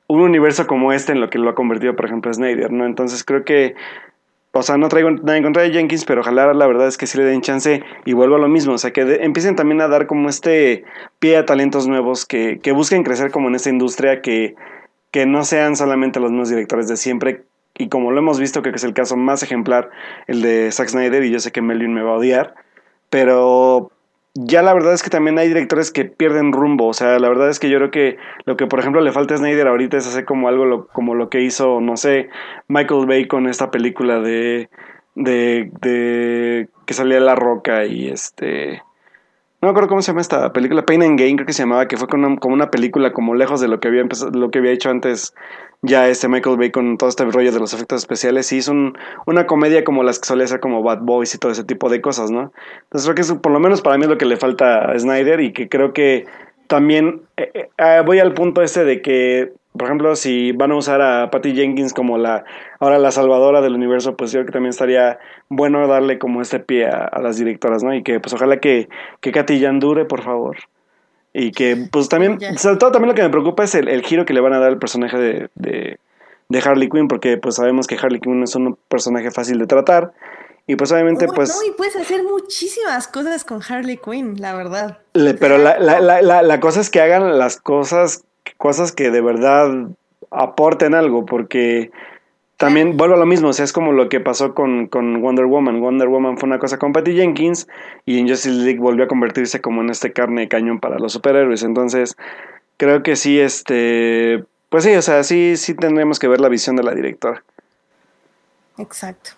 un universo como este en lo que lo ha convertido, por ejemplo, Snyder, ¿no? Entonces creo que o sea, no traigo nada en contra de Jenkins, pero ojalá la verdad es que sí le den chance y vuelvo a lo mismo. O sea, que empiecen también a dar como este pie a talentos nuevos que, que busquen crecer como en esta industria, que, que no sean solamente los mismos directores de siempre. Y como lo hemos visto, creo que es el caso más ejemplar, el de Zack Snyder, y yo sé que Melvin me va a odiar, pero ya la verdad es que también hay directores que pierden rumbo. O sea, la verdad es que yo creo que lo que, por ejemplo, le falta a Snyder ahorita es hacer como algo como lo que hizo, no sé, Michael Bay con esta película de, de, de que salía La Roca y este... No me acuerdo cómo se llama esta película, Pain and Gain creo que se llamaba, que fue como una, película como lejos de lo que había empezado, lo que había hecho antes ya este Michael Bay con todo este rollo de los efectos especiales y hizo una comedia como las que solía ser como Bad Boys y todo ese tipo de cosas, ¿no? Entonces creo que eso por lo menos para mí es lo que le falta a Snyder y que creo que también eh, eh, ah, voy al punto este de que por ejemplo, si van a usar a Patty Jenkins como la ahora la salvadora del universo, pues yo creo que también estaría bueno darle como este pie a, las directoras, ¿no? Y que pues ojalá que, que Katy Jan dure, por favor. Y que pues también, sobre todo también lo que me preocupa es el, giro que le van a dar al personaje de, de, de, Harley Quinn, porque pues sabemos que Harley Quinn es un personaje fácil de tratar. Y pues obviamente pues... No, y puedes hacer muchísimas cosas con Harley Quinn, la verdad. pero la, la, la, la cosa es que hagan las cosas cosas que de verdad aporten algo, porque también vuelvo a lo mismo, o sea, es como lo que pasó con, con, Wonder Woman. Wonder Woman fue una cosa con Patty Jenkins y en Justice League volvió a convertirse como en este carne de cañón para los superhéroes. Entonces, creo que sí, este, pues sí, o sea, sí, sí tendremos que ver la visión de la directora. Exacto.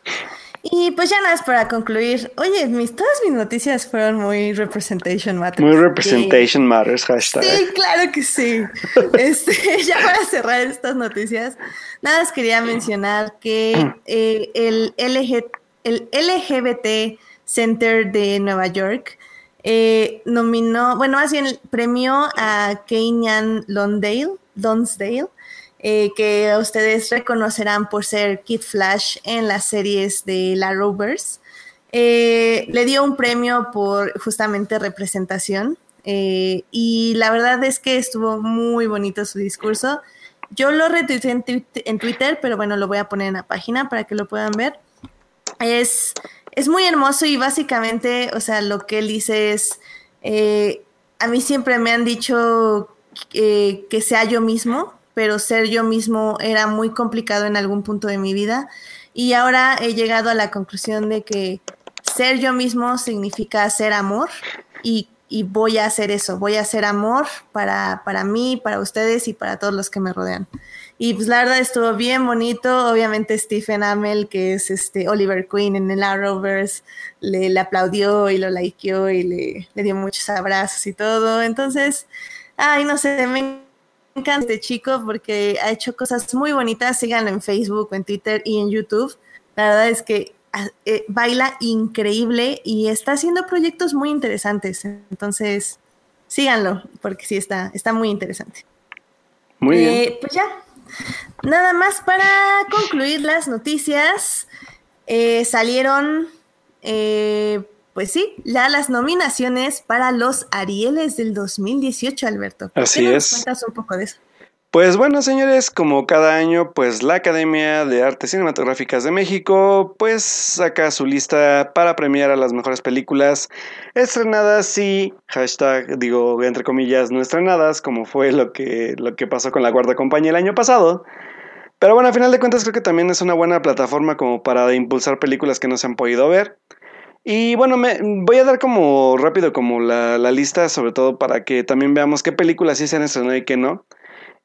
Y pues ya nada más para concluir. Oye, mis, todas mis noticias fueron muy Representation Matters. Muy Representation Matters, hashtag. Sí, claro que sí. *laughs* este, *laughs* ya para cerrar estas noticias, nada más quería mencionar que eh, el, LG, el LGBT Center de Nueva York eh, nominó, bueno, más bien premió a Kenyan Lonsdale, Lonsdale eh, que ustedes reconocerán por ser Kid Flash en las series de la Rovers. Eh, le dio un premio por justamente representación eh, y la verdad es que estuvo muy bonito su discurso. Yo lo retuiteé en, Twitter, pero bueno, lo voy a poner en la página para que lo puedan ver. Es, es muy hermoso y básicamente, o sea, lo que él dice es, a mí siempre me han dicho que sea yo mismo, pero ser yo mismo era muy complicado en algún punto de mi vida. Y ahora he llegado a la conclusión de que ser yo mismo significa ser amor y, voy a hacer eso, voy a hacer amor para, para mí, para ustedes y para todos los que me rodean. Y pues la verdad estuvo bien bonito. Obviamente Stephen Amell, que es este Oliver Queen en el Arrowverse, le, le aplaudió y lo likeó y le, le, dio muchos abrazos y todo. Entonces, ay, no sé, me encanta este chico porque ha hecho cosas muy bonitas. Síganlo en Facebook, en Twitter y en YouTube. La verdad es que ah, eh, baila increíble y está haciendo proyectos muy interesantes. Entonces, síganlo porque sí está, está muy interesante. Muy bien. Eh, pues ya, nada más para concluir las noticias. Eh, salieron pues sí, ya las nominaciones para los Arieles del 2018, Alberto. Así es. cuentas un poco de eso? Pues bueno, señores, como cada año, pues la Academia de Artes Cinematográficas de México, pues saca su lista para premiar a las mejores películas estrenadas y hashtag, digo, entre comillas, no estrenadas, como fue lo que, lo que pasó con la Guarda Compañía el año pasado. Pero bueno, a final de cuentas creo que también es una buena plataforma como para impulsar películas que no se han podido ver. Y bueno, me, voy a dar como rápido como la, la lista, sobre todo para que también veamos qué películas sí se han estrenado y qué no.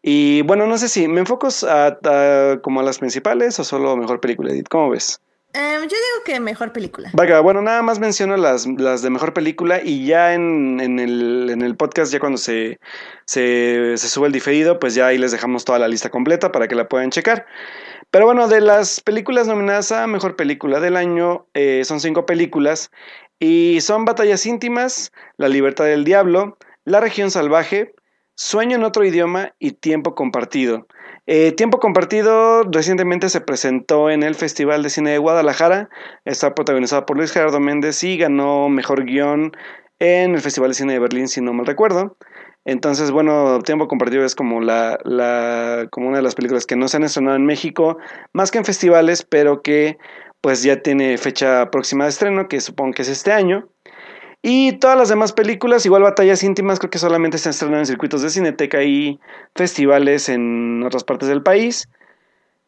Y bueno, no sé si me enfoco a, como a las principales o solo mejor película, Edith. ¿Cómo ves? Em, yo digo que mejor película. Vaga, bueno, nada más menciono las, las de mejor película y ya en, en, el, en el podcast, ya cuando se, se, se, sube el diferido, pues ya ahí les dejamos toda la lista completa para que la puedan checar. Pero bueno, de las películas nominadas a mejor película del año, eh, son cinco películas y son Batallas íntimas, La libertad del diablo, La región salvaje, Sueño en otro idioma y Tiempo compartido. Eh, Tiempo compartido recientemente se presentó en el Festival de Cine de Guadalajara. Está protagonizada por Luis Gerardo Méndez y ganó mejor guion en el Festival de Cine de Berlín, si no mal recuerdo. Entonces, bueno, Tiempo Compartido es como, la, la, como una de las películas que no se han estrenado en México, más que en festivales, pero que pues ya tiene fecha próxima de estreno, que supongo que es este año. Y todas las demás películas, igual batallas íntimas, creo que solamente se estrenan en circuitos de cineteca y festivales en otras partes del país.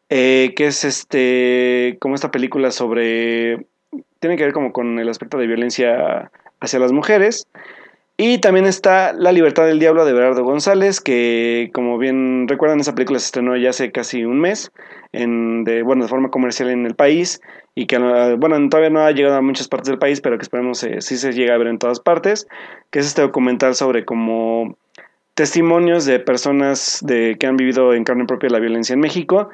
Eh, que es este, como esta película sobre, tiene que ver como con el aspecto de violencia hacia las mujeres. Y también está La libertad del diablo de Berardo González, que como bien recuerdan, esa película se estrenó ya hace casi un mes, en, de, bueno, de forma comercial en el país y que bueno, todavía no ha llegado a muchas partes del país, pero que esperemos eh, sí se llegue a ver en todas partes, que es este documental sobre como testimonios de personas de, que han vivido en carne propia la violencia en México,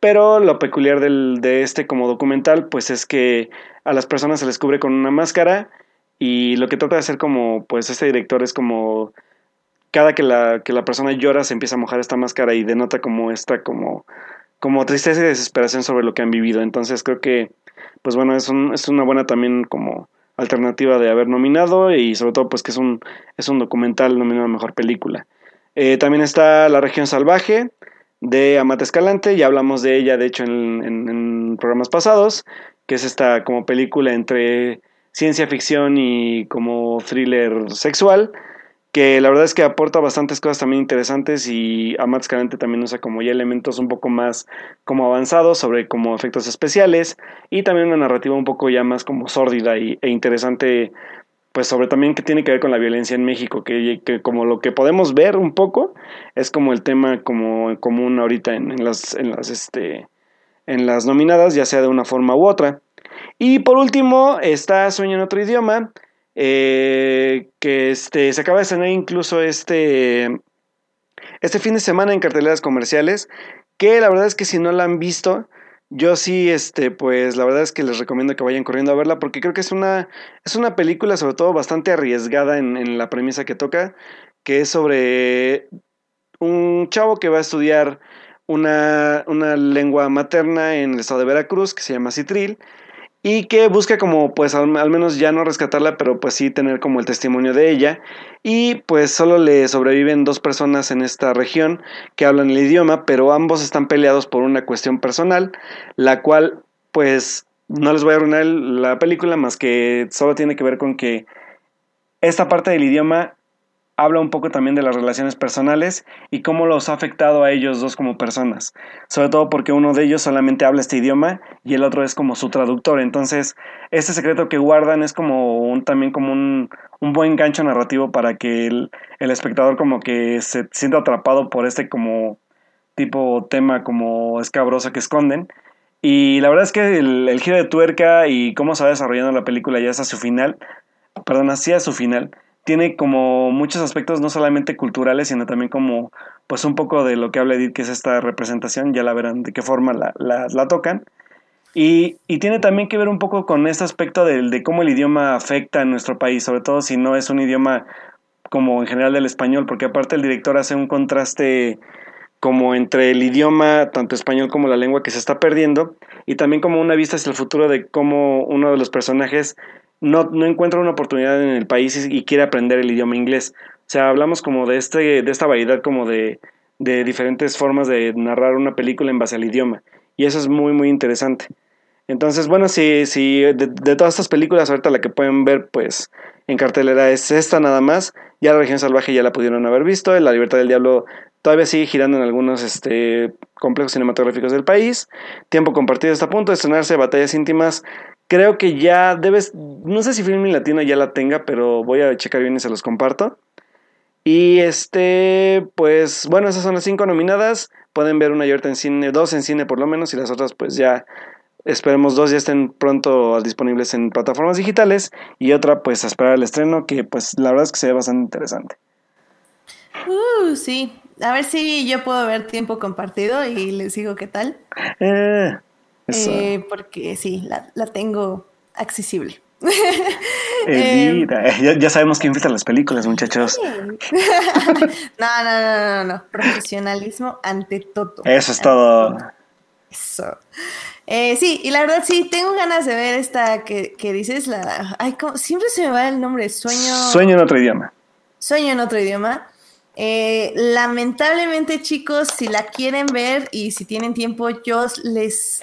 pero lo peculiar del, de este como documental pues es que a las personas se les cubre con una máscara y lo que trata de hacer como pues este director es como cada que la, que la persona llora se empieza a mojar esta máscara y denota como esta como como tristeza y desesperación sobre lo que han vivido. Entonces creo que, pues bueno, es, un, es una buena también como alternativa de haber nominado y sobre todo pues que es un, es un documental nominado a Mejor Película. Eh, también está La Región Salvaje de Amate Escalante, ya hablamos de ella de hecho en programas pasados, que es esta como película entre ciencia ficción y como thriller sexual que la verdad es que aporta bastantes cosas también interesantes y Amat Escalante también usa como ya elementos un poco más como avanzados sobre como efectos especiales y también una narrativa un poco ya más como sórdida y, e interesante pues sobre también que tiene que ver con la violencia en México, que, como lo que podemos ver un poco es como el tema como común ahorita en, las en las este en las nominadas, ya sea de una forma u otra. Y por último está Sueño en otro idioma, eh, que este, se acaba de estrenar incluso este, este fin de semana en carteleras comerciales, que la verdad es que si no la han visto, yo sí, este, pues la verdad es que les recomiendo que vayan corriendo a verla porque creo que es una, es una película sobre todo bastante arriesgada en, en la premisa que toca, que es sobre un chavo que va a estudiar una, una lengua materna en el estado de Veracruz que se llama Citril y que busca como pues al, menos ya no rescatarla, pero pues sí tener como el testimonio de ella. Y pues solo le sobreviven dos personas en esta región que hablan el idioma, pero ambos están peleados por una cuestión personal, la cual pues no les voy a arruinar la película más que solo tiene que ver con que esta parte del idioma habla un poco también de las relaciones personales y cómo los ha afectado a ellos dos como personas. Sobre todo porque uno de ellos solamente habla este idioma y el otro es como su traductor. Entonces, este secreto que guardan es como un, también como un, un buen gancho narrativo para que el, el, espectador como que se sienta atrapado por este como tipo tema como escabroso que esconden. Y la verdad es que el, el giro de tuerca y cómo se va desarrollando la película ya a su final, perdón, hacia su final, tiene como muchos aspectos no solamente culturales, sino también como pues un poco de lo que habla Edith, que es esta representación, ya la verán de qué forma la, la, tocan. Y, y, tiene también que ver un poco con este aspecto de, de, cómo el idioma afecta en nuestro país, sobre todo si no es un idioma como en general del español, porque aparte el director hace un contraste como entre el idioma, tanto español como la lengua que se está perdiendo, y también como una vista hacia el futuro de cómo uno de los personajes no, no encuentra una oportunidad en el país y, quiere aprender el idioma inglés. O sea, hablamos como de, este, de esta variedad como de, de diferentes formas de narrar una película en base al idioma. Y eso es muy, muy interesante. Entonces, bueno, si, si de, de, todas estas películas, ahorita la que pueden ver, pues, en cartelera es esta nada más. Ya la región salvaje ya la pudieron haber visto. La libertad del diablo todavía sigue girando en algunos este, complejos cinematográficos del país. Tiempo compartido está a punto de estrenarse Batallas íntimas. Creo que ya debes, no sé si Filmin Latino ya la tenga, pero voy a checar bien y se los comparto. Y este, pues bueno, esas son las cinco nominadas. Pueden ver una y en cine, dos en cine por lo menos, y las otras pues ya Esperemos dos ya estén pronto disponibles en plataformas digitales y otra pues a esperar el estreno que pues la verdad es que se ve bastante interesante. Uh, sí. A ver si yo puedo ver tiempo compartido y les digo qué tal. Eh, eh, porque sí, la, la tengo accesible. *laughs* Eh, ya, ya, sabemos quién invita las películas, muchachos. *laughs* no, no, no, no, no. Profesionalismo ante todo. Eso es todo. Eso. Eh, sí, y la verdad sí, tengo ganas de ver esta que, dices, la... Ay, siempre se me va el nombre, Sueño... Sueño en otro idioma. Sueño en otro idioma. Eh, lamentablemente, chicos, si la quieren ver y si tienen tiempo, yo les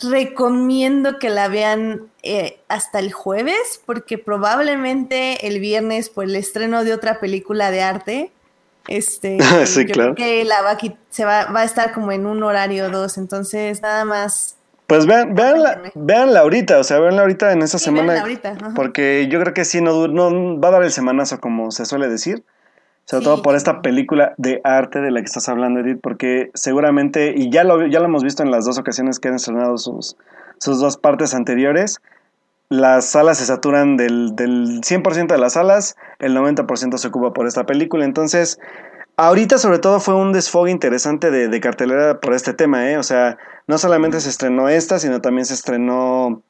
recomiendo que la vean eh, hasta el jueves, porque probablemente el viernes, por el estreno de otra película de arte, este, *laughs* sí, claro. que la va a, se va, va, a estar como en un horario dos, entonces nada más pues vean, veanla, ahorita, o sea, veanla ahorita en esta semana. Porque yo creo que sí, no, no va a dar el semanazo, como se suele decir. Sobre todo por esta película de arte de la que estás hablando, Edith, porque seguramente, y ya lo, ya lo hemos visto en las dos ocasiones que han estrenado sus, sus dos partes anteriores, las salas se saturan del, del 100% de las salas, el 90% se ocupa por esta película, entonces Ahorita sobre todo fue un desfogue interesante de, cartelera por este tema, ¿eh? O sea, no solamente se estrenó esta, sino también se estrenó...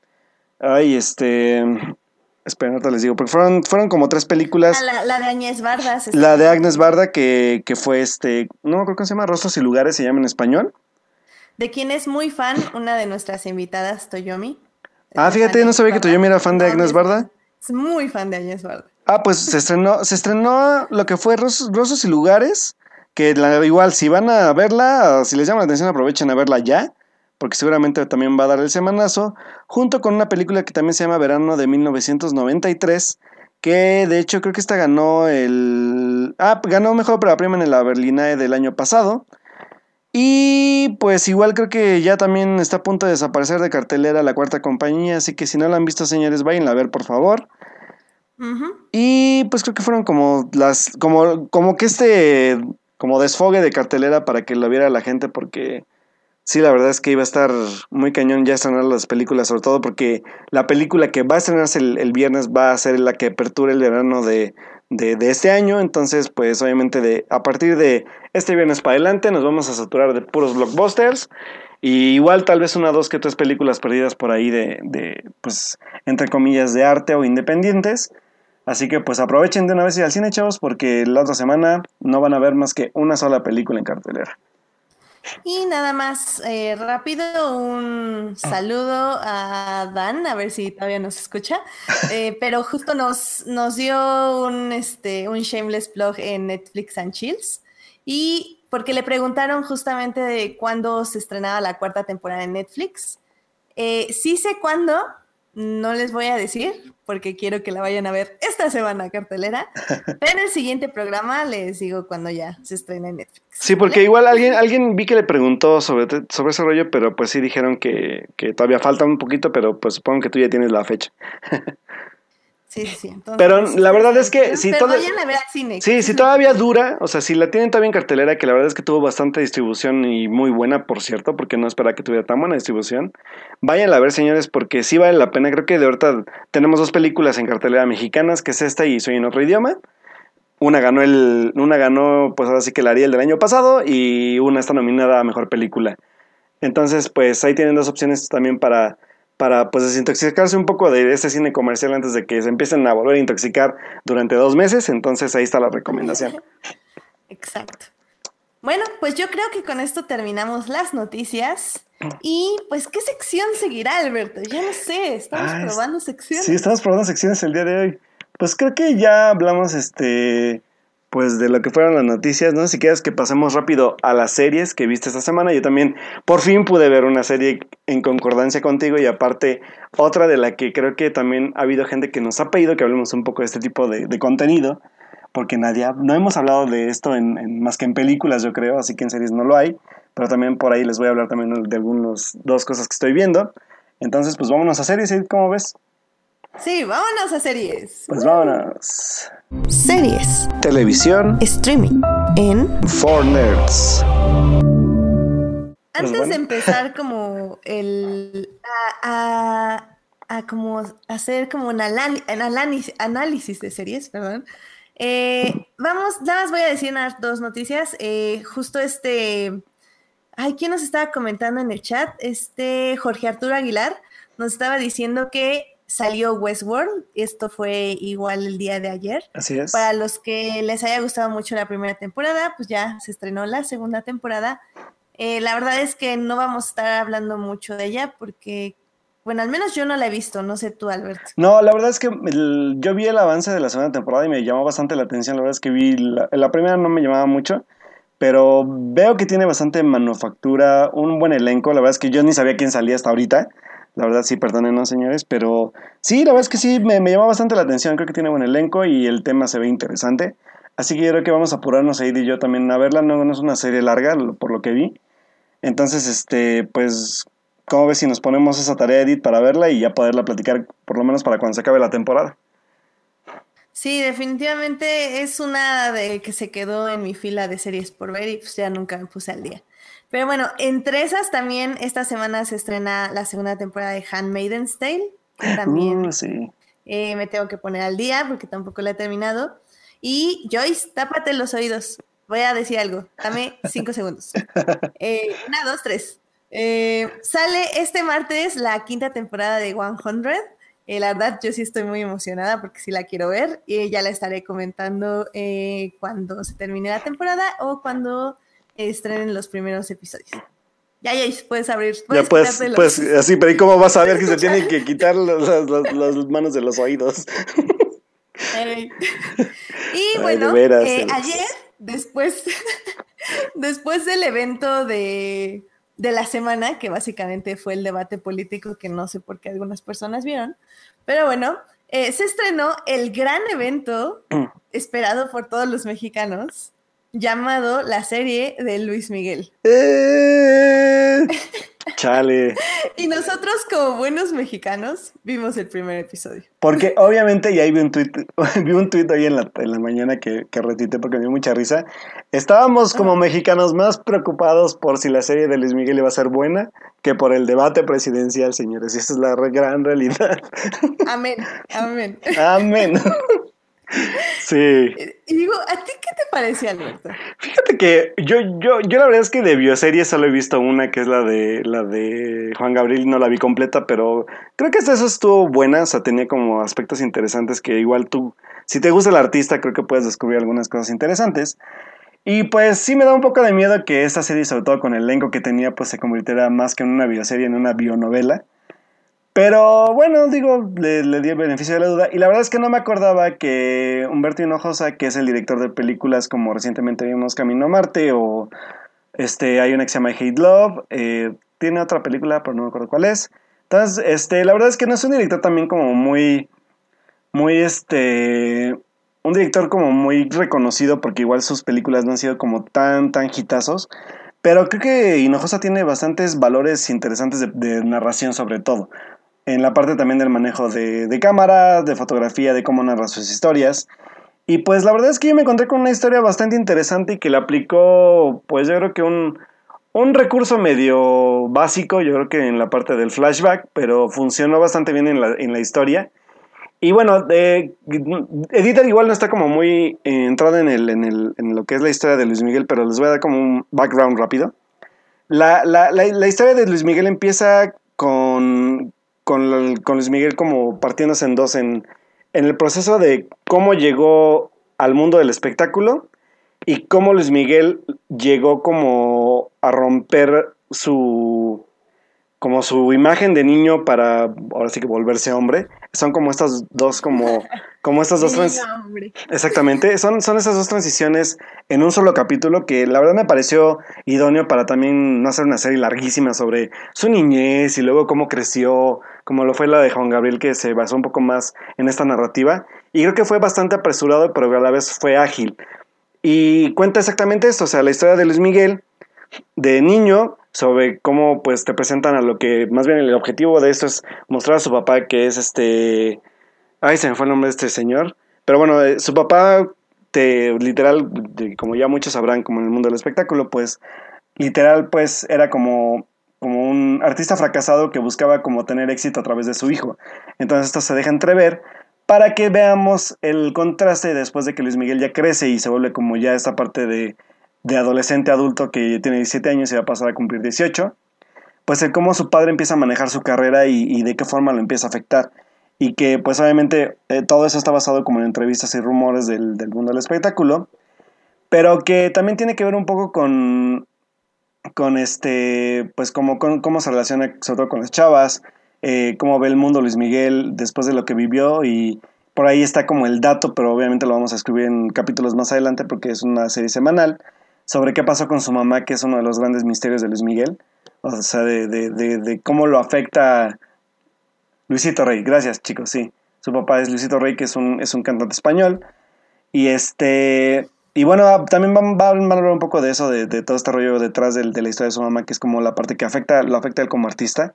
Ay, este... Espera, no te les digo, porque fueron, fueron como tres películas. Ah, la, de Agnes Barda. La de Agnes Barda, que, que fue este... No creo que se llama Rostros y Lugares, se llama en español. De quien es muy fan, una de nuestras invitadas, Toyomi. Ah, fíjate, no sabía que Toyomi era fan de Agnes Barda. Es muy fan de Agnes Barda. Ah, pues se estrenó, se estrenó lo que fue Rostros, y Lugares, que igual si van a verla, si les llama la atención aprovechen a verla ya, porque seguramente también va a dar el semanazo, junto con una película que también se llama Verano de 1993, que de hecho creo que esta ganó el... Ah, ganó mejor para premio en la Berlinae del año pasado. Y pues igual creo que ya también está a punto de desaparecer de cartelera la cuarta compañía, así que si no la han visto señores, vayan a ver por favor. Y pues creo que fueron como las, como, como que este, como desfogue de cartelera para que lo viera la gente, porque sí, la verdad es que iba a estar muy cañón ya estrenar las películas, sobre todo porque la película que va a estrenarse el, viernes va a ser la que apertura el verano de, de, este año, entonces pues obviamente de, a partir de este viernes para adelante nos vamos a saturar de puros blockbusters. Y igual tal vez una, dos que tres películas perdidas por ahí de, de, pues, entre comillas, de arte o independientes. Así que pues aprovechen de una vez y al cine, chavos, porque la otra semana no van a ver más que una sola película en cartelera. Y nada más eh, rápido, un saludo a Dan, a ver si todavía nos escucha. Eh, *laughs* pero justo nos, nos dio un, este, un shameless blog en Netflix and Chills. Y porque le preguntaron justamente de cuándo se estrenaba la cuarta temporada en Netflix. Eh, sí sé cuándo, no les voy a decir porque quiero que la vayan a ver esta semana cartelera. *laughs* Pero en el siguiente programa les digo cuando ya se estrene en Netflix. Sí, porque igual alguien, alguien vi que le preguntó sobre, sobre ese rollo, pero pues sí dijeron que, que todavía falta un poquito, pero pues supongo que tú ya tienes la fecha. *laughs* Sí, sí, Pero la verdad es que si, cine, sí, si todavía dura, o sea, si la tienen todavía en cartelera, que la verdad es que tuvo bastante distribución y muy buena, por cierto, porque no esperaba que tuviera tan buena distribución, váyanla a ver, señores, porque sí vale la pena. Creo que de ahorita tenemos dos películas en cartelera mexicanas, que es esta y Soy en otro idioma. Una ganó el, una ganó, pues ahora sí que la Ariel del año pasado y una está nominada a mejor película. Entonces, pues ahí tienen dos opciones también para para pues desintoxicarse un poco de este cine comercial antes de que se empiecen a volver a intoxicar durante dos meses. Entonces ahí está la recomendación. *laughs* Exacto. Bueno, pues yo creo que con esto terminamos las noticias. Y pues, ¿qué sección seguirá, Alberto? Ya no sé, estamos probando secciones. Sí, estamos probando secciones el día de hoy. Pues creo que ya hablamos, este, pues de lo que fueron las noticias, no si quieres que pasemos rápido a las series que viste esta semana. Yo también por fin pude ver una serie en concordancia contigo y aparte otra de la que creo que también ha habido gente que nos ha pedido que hablemos un poco de este tipo de, contenido, porque nadie no hemos hablado de esto en, más que en películas, yo creo, así que en series no lo hay, pero también por ahí les voy a hablar también de algunas dos cosas que estoy viendo. Entonces, pues vámonos a series, ¿cómo ves? Sí, vámonos a series. Pues vámonos. Series. Televisión. Streaming. En. For Nerds. Antes pues de empezar como el... A, a, como hacer como un, análisis, análisis de series, perdón. Eh, vamos, nada más voy a decir unas dos noticias. Eh, justo este... Ay, ¿quién nos estaba comentando en el chat? Este Jorge Arturo Aguilar nos estaba diciendo que salió Westworld. Esto fue igual el día de ayer. Así es. Para los que les haya gustado mucho la primera temporada, pues ya se estrenó la segunda temporada. Eh, la verdad es que no vamos a estar hablando mucho de ella porque, bueno, al menos yo no la he visto, no sé tú, Alberto. No, la verdad es que yo vi el avance de la segunda temporada y me llamó bastante la atención. La verdad es que vi, la, la primera no me llamaba mucho, pero veo que tiene bastante manufactura, un buen elenco. La verdad es que yo ni sabía quién salía hasta ahorita. La verdad sí, perdónenos señores, pero sí, la verdad es que sí, me, me llamó bastante la atención, creo que tiene buen elenco y el tema se ve interesante. Así que creo que vamos a apurarnos a ir y yo también a verla, no, no es una serie larga por lo que vi. Entonces, este, pues, ¿cómo ves si nos ponemos esa tarea, Edith, para verla y ya poderla platicar por lo menos para cuando se acabe la temporada? Sí, definitivamente es una de que se quedó en mi fila de series por ver y pues ya nunca me puse al día. Pero bueno, entre esas también esta semana se estrena la segunda temporada de Handmaiden's Tale, que también uh, sí. eh, me tengo que poner al día porque tampoco la he terminado. Y Joyce, tápate los oídos. Voy a decir algo. Dame cinco segundos. *laughs* Eh, una, dos, tres. Eh, sale este martes la quinta temporada de 100. Eh, la verdad, yo sí estoy muy emocionada porque sí la quiero ver y ya la estaré comentando eh, cuando se termine la temporada o cuando estrenen los primeros episodios. Ya, ya, puedes abrir. ya puedes, pues, así, pero ¿y cómo vas a ver que se *laughs* tienen que quitar las, manos de los oídos? *laughs* y bueno, eh, ayer, después, *laughs* después del evento de, de la semana, que básicamente fue el debate político que no sé por qué algunas personas vieron, pero bueno, eh, se estrenó el gran evento mm. esperado por todos los mexicanos, llamado la serie de Luis Miguel. Eh, chale. *laughs* y nosotros como buenos mexicanos vimos el primer episodio. Porque obviamente, y ahí vi un tweet, *laughs* vi un tweet hoy en la, en la mañana que, que retité porque me dio mucha risa. Estábamos como mexicanos más preocupados por si la serie de Luis Miguel iba a ser buena que por el debate presidencial, señores. Y esa es la gran realidad. Amén, amén. *laughs* Amén. Sí. Y digo, ¿a ti qué te parece, Alberto? Fíjate que yo, yo, yo la verdad es que de bioseries solo he visto una, que es la de la de Juan Gabriel, no la vi completa, pero creo que hasta eso estuvo buena, o sea, tenía como aspectos interesantes que igual tú, si te gusta el artista, creo que puedes descubrir algunas cosas interesantes. Y pues sí me da un poco de miedo que esta serie, sobre todo con el elenco que tenía, pues se convirtiera más que en una bioserie, en una bionovela. Pero bueno, digo, le, di el beneficio de la duda. Y la verdad es que no me acordaba que Humberto Hinojosa, que es el director de películas como recientemente vimos Camino a Marte o este, hay una que se llama Hate Love, eh, tiene otra película, pero no me acuerdo cuál es. Entonces, este, la verdad es que no es un director también como muy, muy, este, un director como muy reconocido porque igual sus películas no han sido como tan, tan hitazos. Pero creo que Hinojosa tiene bastantes valores interesantes de narración sobre todo en la parte también del manejo de, cámara, de fotografía, de cómo narra sus historias. Y pues la verdad es que yo me encontré con una historia bastante interesante y que le aplicó, pues yo creo que un, un recurso medio básico, yo creo que en la parte del flashback, pero funcionó bastante bien en la, en la historia. Y bueno, eh, Editor igual no está como muy entrada en, el, en, el, en, lo que es la historia de Luis Miguel, pero les voy a dar como un background rápido. La, la, la historia de Luis Miguel empieza con, con, Luis Miguel como partiéndose en dos en, el proceso de cómo llegó al mundo del espectáculo y cómo Luis Miguel llegó como a romper su como su imagen de niño para ahora sí que volverse hombre. Son como estas dos, como, *laughs* como estas dos Exactamente, son, son esas dos transiciones en un solo capítulo que la verdad me pareció idóneo para también no hacer una serie larguísima sobre su niñez y luego cómo creció, como lo fue la de Juan Gabriel, que se basó un poco más en esta narrativa. Y creo que fue bastante apresurado, pero a la vez fue ágil. Y cuenta exactamente esto, o sea, la historia de Luis Miguel de niño sobre cómo pues te presentan a lo que más bien el objetivo de esto es mostrar a su papá que es este ay se me fue el nombre de este señor pero bueno eh, su papá te literal como ya muchos sabrán como en el mundo del espectáculo pues literal pues era como como un artista fracasado que buscaba como tener éxito a través de su hijo entonces esto se deja entrever para que veamos el contraste después de que Luis Miguel ya crece y se vuelve como ya esta parte de de adolescente adulto que tiene 17 años y va a pasar a cumplir 18, pues el cómo su padre empieza a manejar su carrera y, de qué forma lo empieza a afectar. Y que pues obviamente eh, todo eso está basado como en entrevistas y rumores del, mundo del espectáculo, pero que también tiene que ver un poco con, con este, pues como cómo se relaciona sobre todo con las chavas, eh, cómo ve el mundo Luis Miguel después de lo que vivió y por ahí está como el dato, pero obviamente lo vamos a escribir en capítulos más adelante porque es una serie semanal sobre qué pasó con su mamá, que es uno de los grandes misterios de Luis Miguel. O sea, de, de, de, cómo lo afecta Luisito Rey. Gracias, chicos, sí. Su papá es Luisito Rey, que es un, es un cantante español. Y este. Y bueno, también va, a hablar un poco de eso, de, todo este rollo detrás de, de, la historia de su mamá, que es como la parte que afecta, lo afecta a él como artista.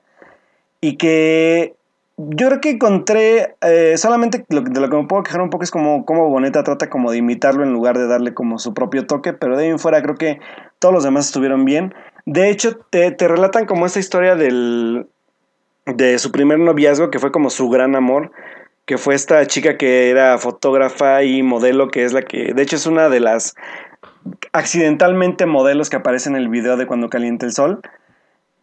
Y que yo creo que encontré, eh, solamente de lo que me puedo quejar un poco es como, como Boneta trata como de imitarlo en lugar de darle como su propio toque, pero de ahí en fuera creo que todos los demás estuvieron bien. De hecho, te, te relatan como esta historia del, de su primer noviazgo, que fue como su gran amor, que fue esta chica que era fotógrafa y modelo, que es la que, de hecho es una de las accidentalmente modelos que aparece en el video de Cuando Caliente el Sol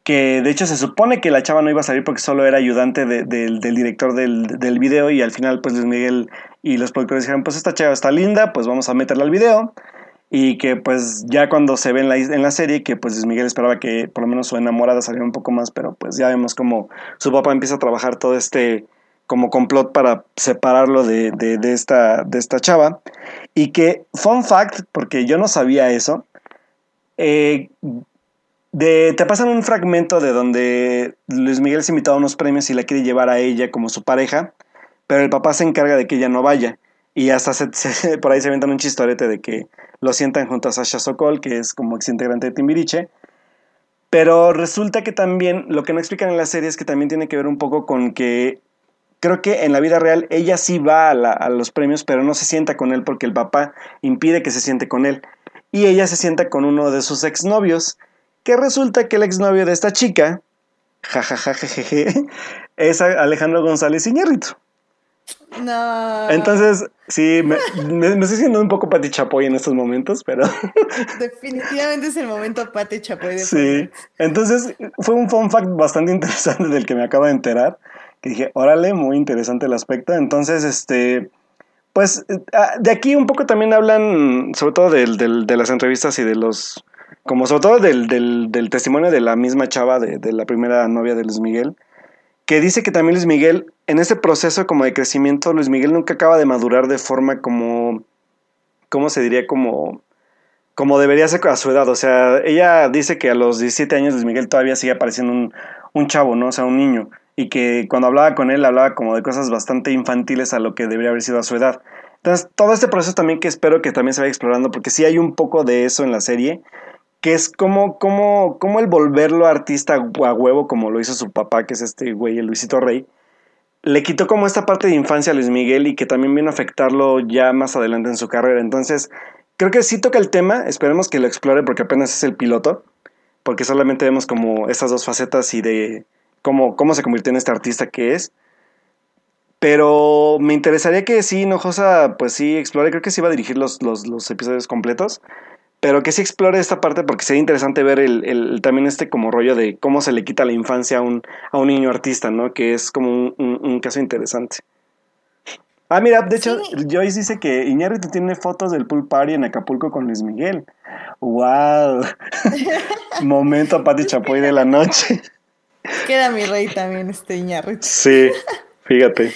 que de hecho se supone que la chava no iba a salir porque solo era ayudante del director del, del, video y al final pues Luis Miguel y los productores dijeron pues esta chava está linda, pues vamos a meterla al video y que pues ya cuando se ve en la, en la serie que pues Luis Miguel esperaba que por lo menos su enamorada saliera un poco más, pero pues ya vemos como su papá empieza a trabajar todo este como complot para separarlo de, de, esta, de esta chava y que, fun fact, porque yo no sabía eso, eh, de, te pasan un fragmento de donde Luis Miguel se invitado a unos premios y la quiere llevar a ella como su pareja, pero el papá se encarga de que ella no vaya. Y hasta se, *laughs* por ahí se inventan un chistorete de que lo sientan junto a Sasha Sokol, que es como ex integrante de Timbiriche. Pero resulta que también, lo que no explican en la serie es que también tiene que ver un poco con que creo que en la vida real ella sí va a, a los premios, pero no se sienta con él porque el papá impide que se siente con él. Y ella se sienta con uno de sus exnovios que resulta que el exnovio de esta chica, jajajajeje, *laughs* es Alejandro González Iñárritu. No. Entonces, sí, me, estoy siendo un poco Pati Chapoy en estos momentos, pero. *laughs* Definitivamente es el momento Pati Chapoy. De sí. Entonces, fue un fun fact bastante interesante del que me acabo de enterar. Que dije, órale, muy interesante el aspecto. Entonces, este. Pues ah, de aquí un poco también hablan, sobre todo de las entrevistas y de los como sobre todo del, del, testimonio de la misma chava, de, de, la primera novia de Luis Miguel, que dice que también Luis Miguel, en ese proceso como de crecimiento, Luis Miguel nunca acaba de madurar de forma como, ¿cómo se diría? Como, como debería ser a su edad. O sea, ella dice que a los 17 años Luis Miguel todavía sigue pareciendo un, un chavo, ¿no? O sea, un niño. Y que cuando hablaba con él hablaba como de cosas bastante infantiles a lo que debería haber sido a su edad. Entonces, todo este proceso también que espero que también se vaya explorando, porque sí hay un poco de eso en la serie, que es como, como, como el volverlo artista a huevo, como lo hizo su papá, que es este güey, el Luisito Rey, le quitó como esta parte de infancia a Luis Miguel y que también vino a afectarlo ya más adelante en su carrera. Entonces, creo que sí toca el tema, esperemos que lo explore porque apenas es el piloto, porque solamente vemos como estas dos facetas y de cómo, cómo se convirtió en este artista que es. Pero me interesaría que sí, Nojosa, pues sí, explore, creo que sí va a dirigir los, los, los episodios completos pero que sí explore esta parte porque sería interesante ver el, también este como rollo de cómo se le quita la infancia a un, a un niño artista, ¿no? Que es como un, caso interesante. Ah, mira, de hecho, Joyce dice que Iñárritu tiene fotos del pool party en Acapulco con Luis Miguel. ¡Wow! *laughs* Momento Pati Chapoy de la noche. Queda mi rey también, este Iñárritu. Sí, fíjate.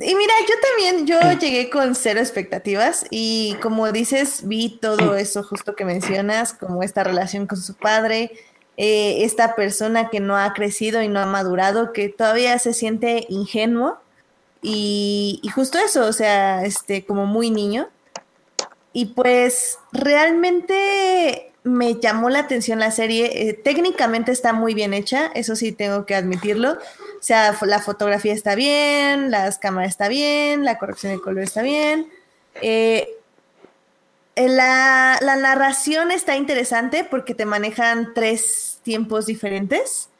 Y mira, yo también, yo llegué con cero expectativas y como dices, vi todo eso justo que mencionas, como esta relación con su padre, eh, esta persona que no ha crecido y no ha madurado, que todavía se siente ingenuo y, y justo eso, o sea, este, como muy niño. Y pues realmente me llamó la atención la serie. Eh, técnicamente está muy bien hecha, eso sí tengo que admitirlo. O sea, la fotografía está bien, las cámaras está bien, la corrección de color está bien. Eh, eh, la, narración está interesante porque te manejan tres tiempos diferentes,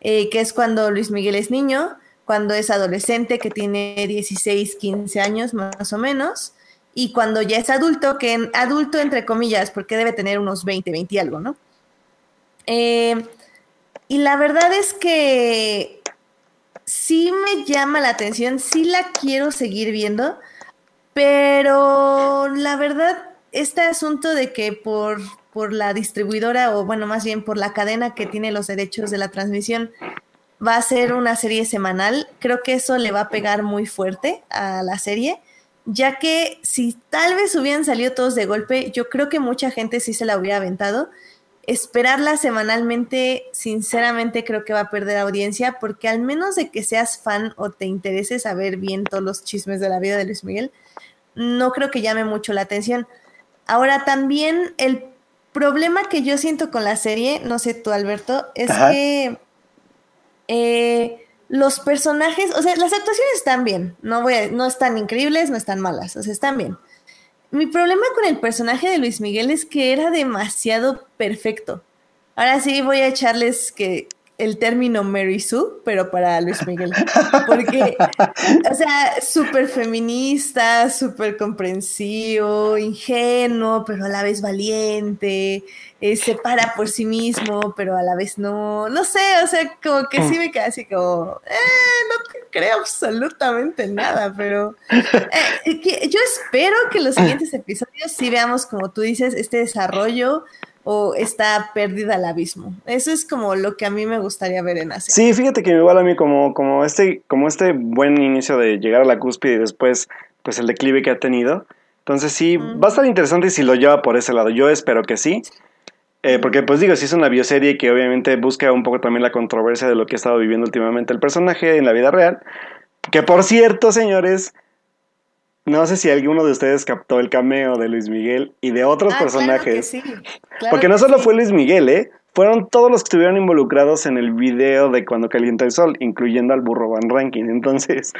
que es cuando Luis Miguel es niño, cuando es adolescente, que tiene 16, 15 años más o menos, y cuando ya es adulto, que en, adulto entre comillas, porque debe tener unos 20, 20 y algo, ¿no? Eh, y la verdad es que sí me llama la atención, sí la quiero seguir viendo, pero la verdad, este asunto de que por, por la distribuidora, o bueno, más bien por la cadena que tiene los derechos de la transmisión, va a ser una serie semanal, creo que eso le va a pegar muy fuerte a la serie ya que si tal vez hubieran salido todos de golpe, yo creo que mucha gente sí se la hubiera aventado. Esperarla semanalmente, sinceramente creo que va a perder audiencia, porque al menos de que seas fan o te interese saber bien todos los chismes de la vida de Luis Miguel, no creo que llame mucho la atención. Ahora también el problema que yo siento con la serie, no sé tú Alberto, es que eh, los personajes, o sea, las actuaciones están bien, no, voy no están increíbles, no están malas, o sea, están bien. Mi problema con el personaje de Luis Miguel es que era demasiado perfecto. Ahora sí voy a echarles que el término Mary Sue, pero para Luis Miguel. *laughs* Porque, o sea, súper feminista, súper comprensivo, ingenuo, pero a la vez valiente, eh, se para por sí mismo, pero a la vez no. No sé, o sea, como que sí me queda así como, eh, no creo absolutamente nada, pero eh, yo espero que los *laughs* siguientes episodios sí veamos, como tú dices, este desarrollo o está perdida al abismo. Eso es como lo que a mí me gustaría ver en Asia. Sí, fíjate que igual a mí como, como, este, como este buen inicio de llegar a la cúspide y después pues el declive que ha tenido. Entonces sí, va a estar interesante si lo lleva por ese lado. Yo espero que sí. Eh, porque pues digo, si es una bioserie que obviamente busca un poco también la controversia de lo que ha estado viviendo últimamente el personaje en la vida real. Que por cierto, señores, no sé si alguno de ustedes captó el cameo de Luis Miguel y de otros ah, personajes. sí. Porque no solo fue Luis Miguel, ¿eh? Fueron todos los que estuvieron involucrados en el video de Cuando Calienta el Sol, incluyendo al burro Van Ranking. Entonces,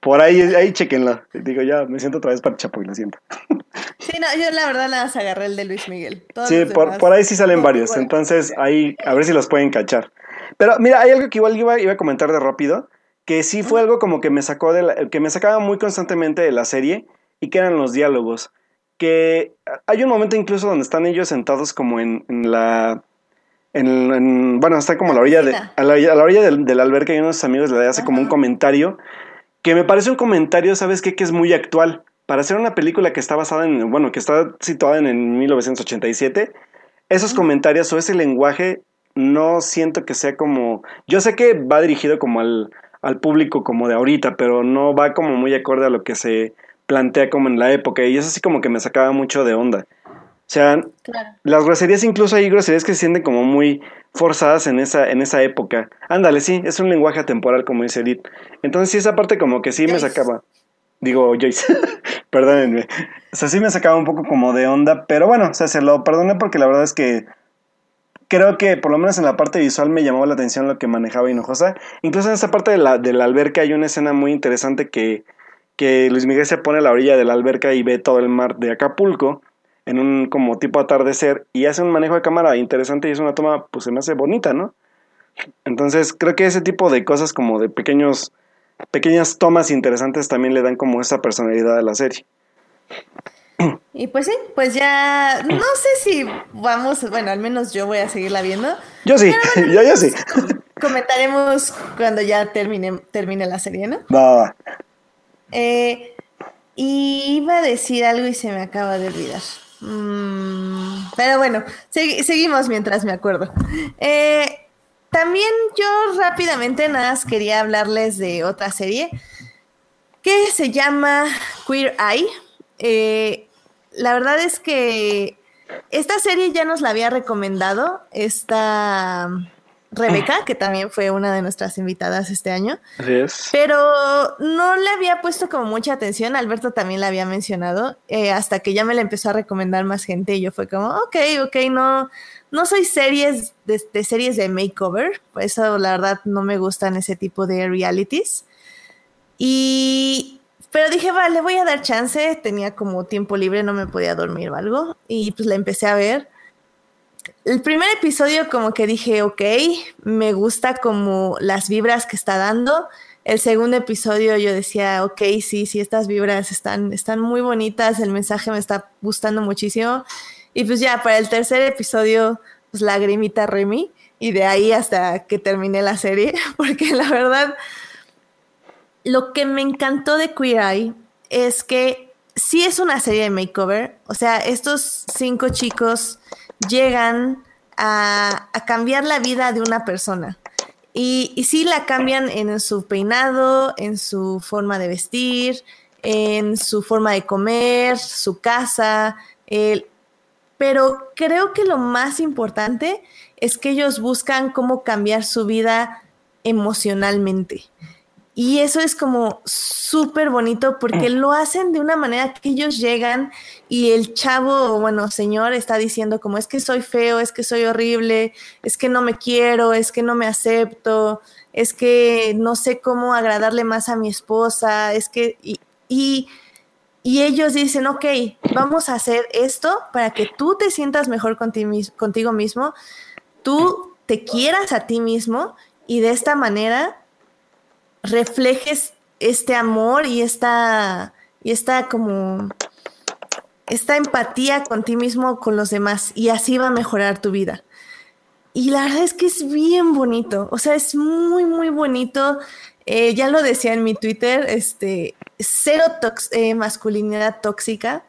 por ahí, ahí chequenlo. Digo, ya me siento otra vez para Chapo y lo siento. *laughs* Sí, no, yo la verdad nada más agarré el de Luis Miguel. sí, por, por, ahí sí salen varios. Entonces, ahí, a ver si los pueden cachar. Pero mira, hay algo que igual iba, iba a comentar de rápido que sí fue algo como que me sacó de la, que me sacaba muy constantemente de la serie y que eran los diálogos. Que hay un momento incluso donde están ellos sentados como en, la en, bueno, está como a la orilla de a la, orilla del, del alberca y unos amigos le hace como un comentario que me parece un comentario, ¿sabes qué? Que es muy actual. Para hacer una película que está basada en, bueno, que está situada en, en 1987, esos comentarios o ese lenguaje no siento que sea como, yo sé que va dirigido como al, al público como de ahorita, pero no va como muy acorde a lo que se plantea como en la época. Y eso sí como que me sacaba mucho de onda. O sea, las groserías, incluso hay groserías que se sienten como muy forzadas en esa, en esa época. Ándale, sí, es un lenguaje atemporal, como dice Edith. Entonces, sí, esa parte como que sí me sacaba. Digo, Joyce, *laughs* perdónenme. O sea, sí me sacaba un poco como de onda, pero bueno, o sea, se lo perdoné porque la verdad es que creo que por lo menos en la parte visual me llamó la atención lo que manejaba Hinojosa. Incluso en esa parte de la, de la alberca hay una escena muy interesante que, que Luis Miguel se pone a la orilla de la alberca y ve todo el mar de Acapulco en un como tipo atardecer y hace un manejo de cámara interesante y es una toma pues se me hace bonita, ¿no? Entonces creo que ese tipo de cosas como de pequeños pequeñas tomas interesantes también le dan como esa personalidad a la serie. Y pues sí, pues ya no *clears throat* sé si vamos, bueno, al menos yo voy a seguirla viendo. Yo sí, *laughs* yo, yo sí. Comentaremos cuando ya termine, termine la serie, ¿no? Va. Eh, y iba a decir algo y se me acaba de olvidar. Mm, pero bueno, seguimos mientras me acuerdo. Eh, también yo rápidamente nada más quería hablarles de otra serie que se llama Queer Eye. Eh, la verdad es que esta serie ya nos la había recomendado esta Rebeca, que también fue una de nuestras invitadas este año. Así es. Pero no le había puesto como mucha atención. Alberto también la había mencionado, eh, hasta que ya me la empezó a recomendar más gente y yo fue como, ok, ok, no, no soy series de, series de makeover, por eso la verdad no me gustan ese tipo de realities. Y, pero dije, vale, voy a dar chance, tenía como tiempo libre, no me podía dormir o algo, y pues la empecé a ver. El primer episodio como que dije, ok, me gusta como las vibras que está dando. El segundo episodio yo decía, ok, sí, sí, estas vibras están, están muy bonitas, el mensaje me está gustando muchísimo. Y pues ya, para el tercer episodio, pues lagrimita Remy. Y de ahí hasta que terminé la serie, *laughs* porque la verdad, lo que me encantó de Queer Eye es que sí es una serie de makeover. O sea, estos cinco chicos llegan a, cambiar la vida de una persona. Y, y, sí la cambian en su peinado, en su forma de vestir, en su forma de comer, su casa, el, pero creo que lo más importante es que ellos buscan cómo cambiar su vida emocionalmente. Y eso es como súper bonito porque mm. lo hacen de una manera que ellos llegan y el chavo, bueno, señor está diciendo como es que soy feo, es que soy horrible, es que no me quiero, es que no me acepto, es que no sé cómo agradarle más a mi esposa, es que... y y ellos dicen, ok, vamos a hacer esto para que tú te sientas mejor contigo mismo, tú te quieras a ti mismo y de esta manera reflejes este amor y esta, y esta como, esta empatía con ti mismo, con los demás, y así va a mejorar tu vida. Y la verdad es que es bien bonito, o sea, es muy, muy bonito. Eh, ya lo decía en mi Twitter, este, cero eh, masculinidad tóxica.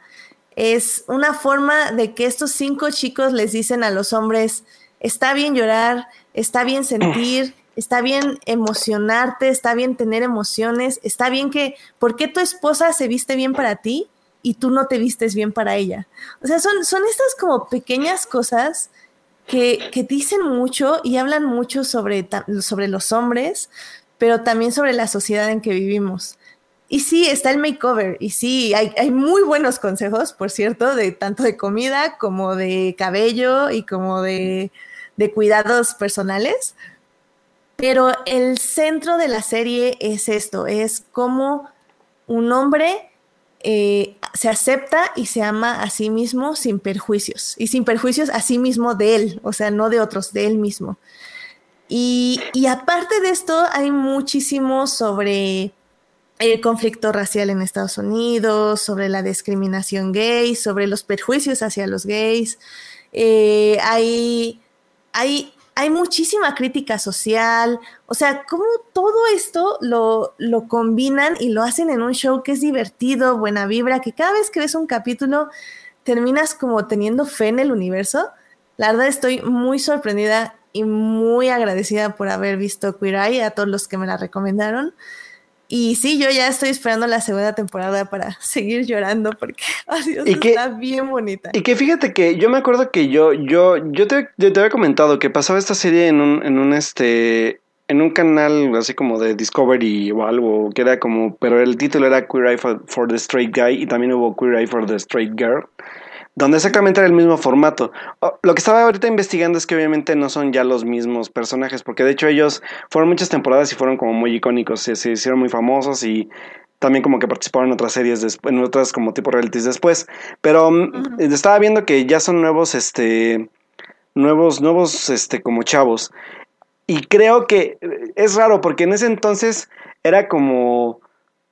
Es una forma de que estos cinco chicos les dicen a los hombres, está bien llorar, está bien sentir, está bien emocionarte, está bien tener emociones, está bien que, ¿por qué tu esposa se viste bien para ti y tú no te vistes bien para ella? O sea, son, son estas como pequeñas cosas que, que dicen mucho y hablan mucho sobre, sobre los hombres, pero también sobre la sociedad en que vivimos. Y sí, está el makeover. Y sí, hay, hay, muy buenos consejos, por cierto, de tanto de comida como de cabello y como de, de cuidados personales. Pero el centro de la serie es esto, es cómo un hombre eh, se acepta y se ama a sí mismo sin perjuicios. Y sin perjuicios a sí mismo de él, o sea, no de otros, de él mismo. Y, aparte de esto, hay muchísimo sobre el conflicto racial en Estados Unidos, sobre la discriminación gay, sobre los perjuicios hacia los gays. Eh, hay, hay, hay muchísima crítica social. O sea, cómo todo esto lo, lo combinan y lo hacen en un show que es divertido, buena vibra, que cada vez que ves un capítulo terminas como teniendo fe en el universo. La verdad estoy muy sorprendida y muy agradecida por haber visto Queer Eye, a todos los que me la recomendaron. Y sí, yo ya estoy esperando la segunda temporada para *laughs* seguir llorando porque *laughs* está bien bonita. Y que fíjate que yo me acuerdo que yo, yo, yo te, te había comentado que pasaba esta serie en un, en un este en un canal así como de Discovery o algo, que era como, pero el título era Queer Eye for, for the Straight Guy y también hubo Queer Eye for the Straight Girl donde exactamente era el mismo formato. Lo que estaba ahorita investigando es que obviamente no son ya los mismos personajes, porque de hecho ellos fueron muchas temporadas y fueron como muy icónicos, se, hicieron muy famosos y también como que participaron en otras series, después, en otras como tipo realities después. Pero mm, estaba viendo que ya son nuevos, este, nuevos, nuevos, este, como chavos. Y creo que es raro porque en ese entonces era como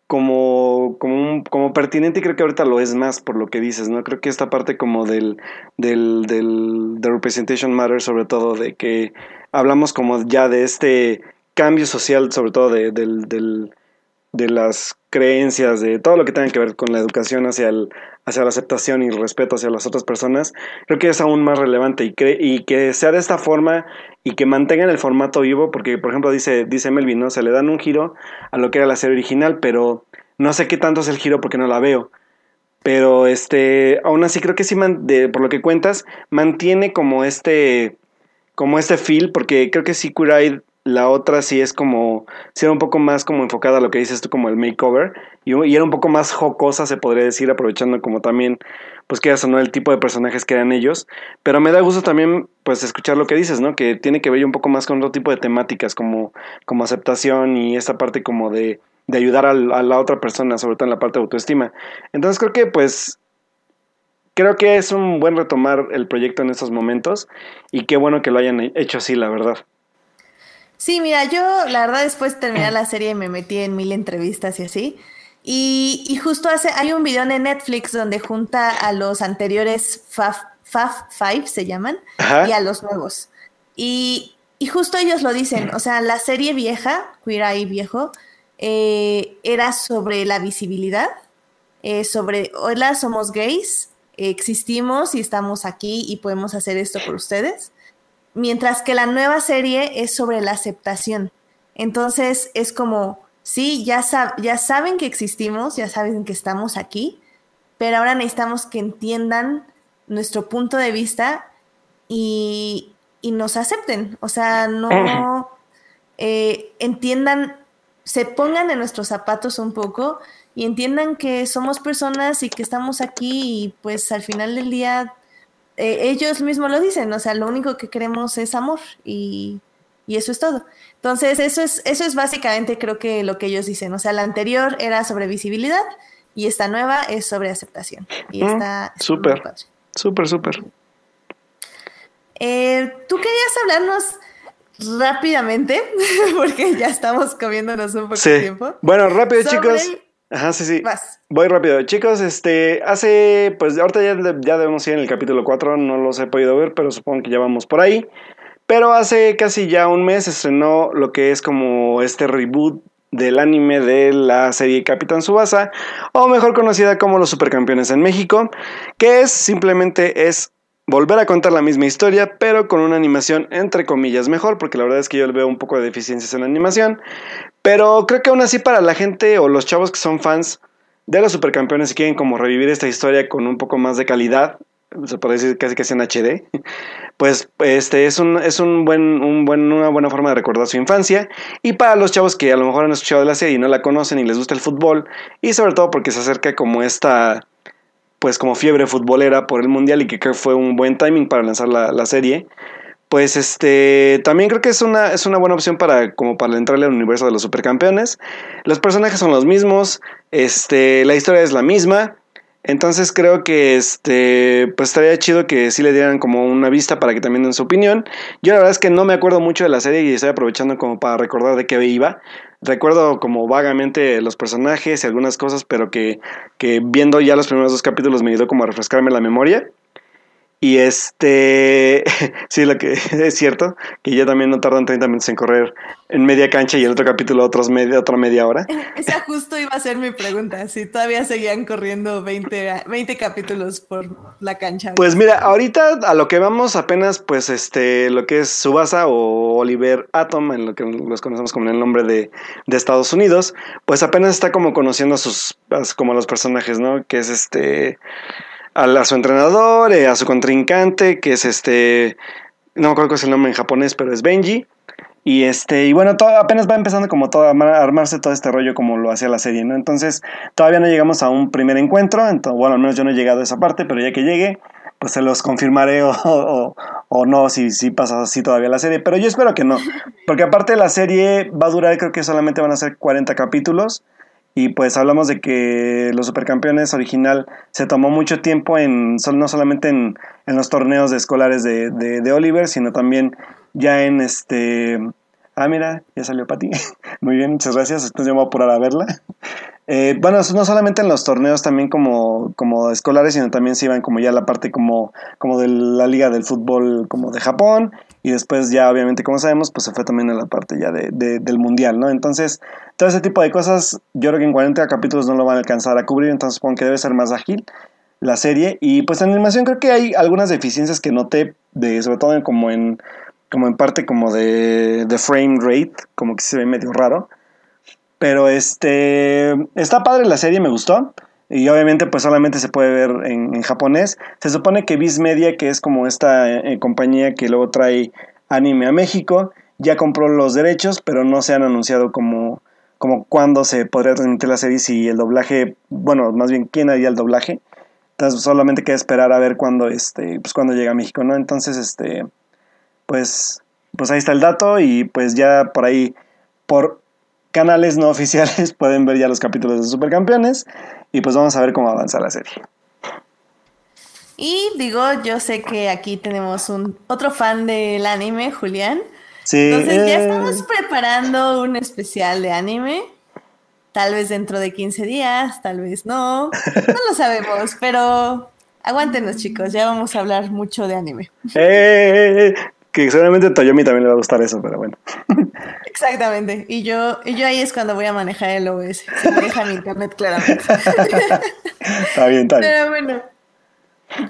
como, como, como pertinente y creo que ahorita lo es más por lo que dices, ¿no? Creo que esta parte como del, del, del de Representation Matter, sobre todo, de que hablamos como ya de este cambio social, sobre todo de, del, del de las creencias, de todo lo que tenga que ver con la educación hacia, el, hacia la aceptación y el respeto hacia las otras personas, creo que es aún más relevante y, y que sea de esta forma y que mantengan el formato vivo, porque por ejemplo dice, dice Melvin, ¿no? Se le dan un giro a lo que era la serie original, pero no sé qué tanto es el giro porque no la veo. Pero este, aún así creo que sí, por lo que cuentas, mantiene como este, como este feel, porque creo que sí Queer la otra sí es como, sí era un poco más como enfocada a lo que dices tú como el makeover, y, era un poco más jocosa, se podría decir, aprovechando como también, pues que no el tipo de personajes que eran ellos, pero me da gusto también, pues, escuchar lo que dices, ¿no? Que tiene que ver un poco más con otro tipo de temáticas, como, como aceptación y esta parte como de de ayudar a, la otra persona, sobre todo en la parte de autoestima. Entonces creo que pues creo que es un buen retomar el proyecto en estos momentos y qué bueno que lo hayan hecho así, la verdad. Sí, mira, yo la verdad después de terminar la serie me metí en mil entrevistas y así. Y, justo hace, hay un video en Netflix donde junta a los anteriores Faf, Faf Five, se llaman, y a los nuevos. Y, y, justo ellos lo dicen, o sea, la serie vieja, Queer Eye viejo, eh, era sobre la visibilidad, eh, sobre, hola, somos gays, existimos y estamos aquí y podemos hacer esto por ustedes. Mientras que la nueva serie es sobre la aceptación. Entonces es como, sí, ya, ya saben que existimos, ya saben que estamos aquí, pero ahora necesitamos que entiendan nuestro punto de vista y, nos acepten. O sea, no eh, entiendan se pongan en nuestros zapatos un poco y entiendan que somos personas y que estamos aquí y pues al final del día eh, ellos mismos lo dicen, o sea, lo único que queremos es amor y, eso es todo. Entonces, eso es, eso es básicamente creo que lo que ellos dicen, o sea, la anterior era sobre visibilidad y esta nueva es sobre aceptación. Y mm, está súper, súper, súper. Eh, Tú querías hablarnos rápidamente, *laughs* porque ya estamos comiéndonos un poco de tiempo. Bueno, rápido, chicos. Ajá, sí, sí. Voy rápido. Chicos, este, hace, pues ahorita ya, ya debemos ir en el capítulo 4, no los he podido ver, pero supongo que ya vamos por ahí. Pero hace casi ya un mes estrenó lo que es como este reboot del anime de la serie Capitán Subasa, o mejor conocida como Los Supercampeones en México, que es simplemente es volver a contar la misma historia, pero con una animación entre comillas mejor, porque la verdad es que yo le veo un poco de deficiencias en la animación. Pero creo que aún así para la gente o los chavos que son fans de los supercampeones y quieren como revivir esta historia con un poco más de calidad, se puede decir casi que sea en HD, *laughs* pues este es un, es un buen, un buen, una buena forma de recordar su infancia. Y para los chavos que a lo mejor han escuchado de la serie y no la conocen y les gusta el fútbol, y sobre todo porque se acerca como esta pues como fiebre futbolera por el mundial y que creo que fue un buen timing para lanzar la, serie pues este también creo que es una, es una buena opción para como para entrarle al universo de los supercampeones. Los personajes son los mismos este la historia es la misma. Entonces creo que este pues estaría chido que sí le dieran como una vista para que también den su opinión. Yo la verdad es que no me acuerdo mucho de la serie y estoy aprovechando como para recordar de qué iba. Recuerdo como vagamente los personajes y algunas cosas, pero que, que viendo ya los primeros dos capítulos me ayudó como a refrescarme la memoria. Y este, *laughs* sí, lo que *laughs* es cierto, que ya también no tardan 30 minutos en correr en media cancha y el otro capítulo otros media, otra media hora. *laughs* Esa justo iba a ser mi pregunta, si todavía seguían corriendo 20, 20 capítulos por la cancha. Pues mira, ahorita a lo que vamos apenas, pues este, lo que es Subasa o Oliver Atom, en lo que los conocemos como el nombre de, de Estados Unidos, pues apenas está como conociendo a sus, como a los personajes, ¿no? Que es este a, su entrenador, eh, a su contrincante, que es este, no me acuerdo cuál es el nombre en japonés, pero es Benji. Y este, y bueno, todo, apenas va empezando como todo a armarse todo este rollo como lo hacía la serie, ¿no? Entonces, todavía no llegamos a un primer encuentro, entonces, bueno, al menos yo no he llegado a esa parte, pero ya que llegue, pues se los confirmaré *laughs* o, o, no, si, si pasa así todavía la serie, pero yo espero que no, porque aparte la serie va a durar, creo que solamente van a ser 40 capítulos, y pues hablamos de que los supercampeones original se tomó mucho tiempo en no solamente en, los torneos de escolares de, de, Oliver, sino también ya en este... Ah, mira, ya salió para ti. *laughs* Muy bien, muchas gracias. Entonces yo me voy a apurar a verla. *laughs* Eh, bueno, no solamente en los torneos también como, como escolares, sino también se iban como ya la parte como, como de la liga del fútbol como de Japón y después ya obviamente como sabemos pues se fue también a la parte ya de, del mundial, ¿no? Entonces todo ese tipo de cosas yo creo que en 40 capítulos no lo van a alcanzar a cubrir, entonces supongo que debe ser más ágil la serie. Y pues en animación creo que hay algunas deficiencias que noté de sobre todo como en como en parte como de, de frame rate como que se ve medio raro. Pero este está padre la serie me gustó y obviamente pues solamente se puede ver en, japonés. Se supone que Viz Media, que es como esta eh, compañía que luego trae anime a México, ya compró los derechos, pero no se han anunciado como, como cuándo se podría transmitir la serie, si el doblaje, bueno, más bien quién haría el doblaje. Entonces solamente queda esperar a ver cuándo, este, pues cuándo llega a México, ¿no? Entonces, este, pues, pues ahí está el dato y pues ya por ahí, por canales no *laughs* oficiales pueden ver ya los capítulos de Supercampeones y pues vamos a ver cómo avanza la serie. Y digo, yo sé que aquí tenemos un otro fan del anime, Julián. Sí. Entonces ya eh. estamos preparando un especial de anime. Tal vez dentro de 15 días, tal vez no. *laughs* No lo sabemos, pero aguántenos chicos, ya vamos a hablar mucho de anime. Eh, que seguramente a Toyomi también le va a gustar eso, pero bueno. *laughs* Exactamente. Y yo, y yo ahí es cuando voy a manejar el OBS. Se maneja mi internet claramente. *laughs* está bien, está bien. Pero bueno.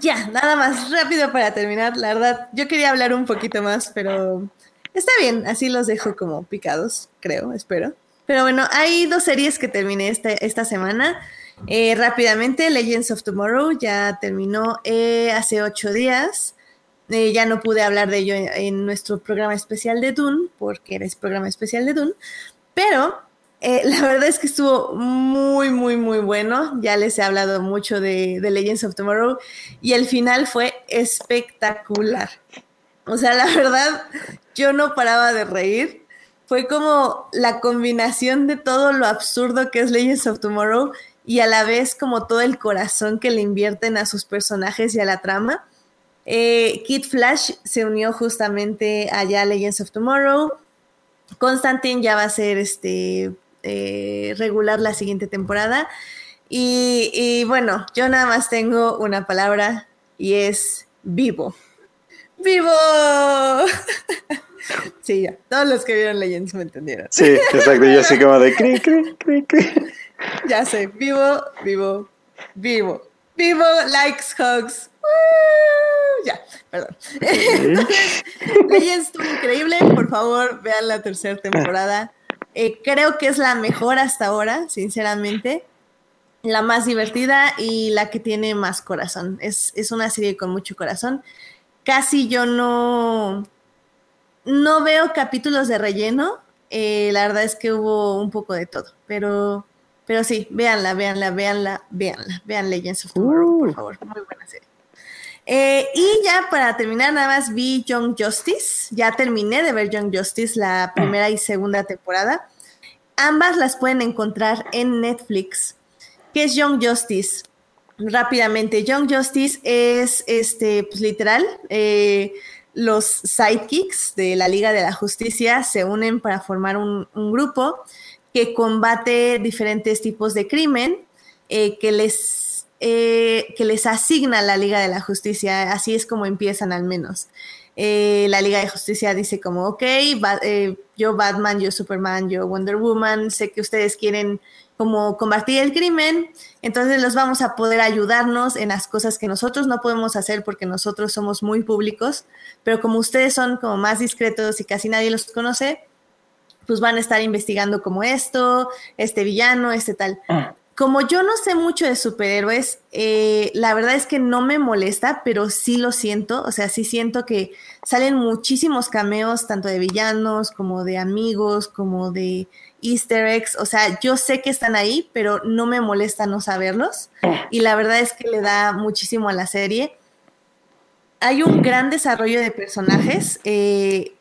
Ya, nada más rápido para terminar. La verdad, yo quería hablar un poquito más, pero está bien. Así los dejo como picados, creo, espero. Pero bueno, hay dos series que terminé este, esta semana. Eh, rápidamente, Legends of Tomorrow ya terminó eh, hace ocho días. Eh, ya no pude hablar de ello en, nuestro programa especial de Dune, porque eres programa especial de Dune, pero eh, *laughs* la verdad es que estuvo muy, muy, muy bueno. Ya les he hablado mucho de, de, Legends of Tomorrow y el final fue espectacular. O sea, la verdad, yo no paraba de reír. Fue como la combinación de todo lo absurdo que es Legends of Tomorrow y a la vez como todo el corazón que le invierten a sus personajes y a la trama eh, Kid Flash se unió justamente allá a Legends of Tomorrow. Constantine ya va a ser este eh, regular la siguiente temporada. Y, bueno, yo nada más tengo una palabra y es vivo. ¡Vivo! *laughs* sí, ya. Todos los que vieron Legends me entendieron. Sí, exacto. Yo así como de cri, cri, cri, cri. *laughs* Ya sé, vivo, vivo, vivo. Vivo, likes, hugs ya, perdón. Legends *laughs* estuvo increíble, por favor, vean la tercera temporada. Eh, creo que es la mejor hasta ahora, sinceramente. La más divertida y la que tiene más corazón. Es, una serie con mucho corazón. Casi yo no, no veo capítulos de relleno. Eh, la verdad es que hubo un poco de todo, pero, pero sí, véanla, véanla, véanla, véanla. Vean Legends of Tomorrow, por uh. favor. Muy buena serie. Eh, y ya para terminar, nada más vi Young Justice. Ya terminé de ver Young Justice, la primera y segunda temporada. Ambas las pueden encontrar en Netflix. ¿Qué es Young Justice? Rápidamente, Young Justice es este, pues, literal. Eh, los sidekicks de la Liga de la Justicia se unen para formar un, grupo que combate diferentes tipos de crimen, eh, que les eh, que les asigna la Liga de la Justicia, así es como empiezan al menos. Eh, la Liga de Justicia dice como, ok, eh, yo Batman, yo Superman, yo Wonder Woman, sé que ustedes quieren como combatir el crimen, entonces los vamos a poder ayudarnos en las cosas que nosotros no podemos hacer porque nosotros somos muy públicos, pero como ustedes son como más discretos y casi nadie los conoce, pues van a estar investigando como esto, este villano, este tal. Ah como yo no sé mucho de superhéroes, eh, la verdad es que no me molesta, pero sí lo siento. O sea, sí siento que salen muchísimos cameos, tanto de villanos como de amigos, como de easter eggs. O sea, yo sé que están ahí, pero no me molesta no saberlos. Y la verdad es que le da muchísimo a la serie. Hay un gran desarrollo de personajes. Eh,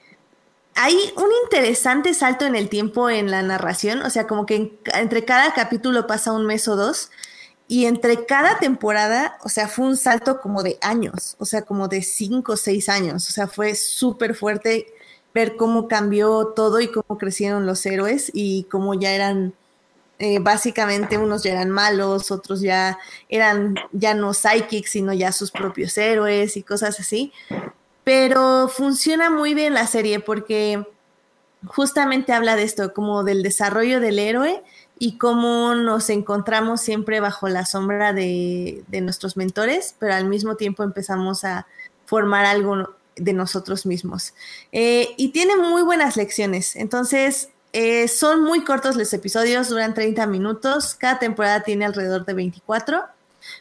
hay un interesante salto en el tiempo en la narración, o sea, como que entre cada capítulo pasa un mes o dos, y entre cada temporada, o sea, fue un salto como de años, o sea, como de cinco o seis años, o sea, fue súper fuerte ver cómo cambió todo y cómo crecieron los héroes y cómo ya eran, eh, básicamente unos ya eran malos, otros ya eran ya no psychics, sino ya sus propios héroes y cosas así. Pero funciona muy bien la serie porque justamente habla de esto, como del desarrollo del héroe y cómo nos encontramos siempre bajo la sombra de, nuestros mentores, pero al mismo tiempo empezamos a formar algo de nosotros mismos. Eh, y tiene muy buenas lecciones, entonces eh, son muy cortos los episodios, duran 30 minutos, cada temporada tiene alrededor de 24,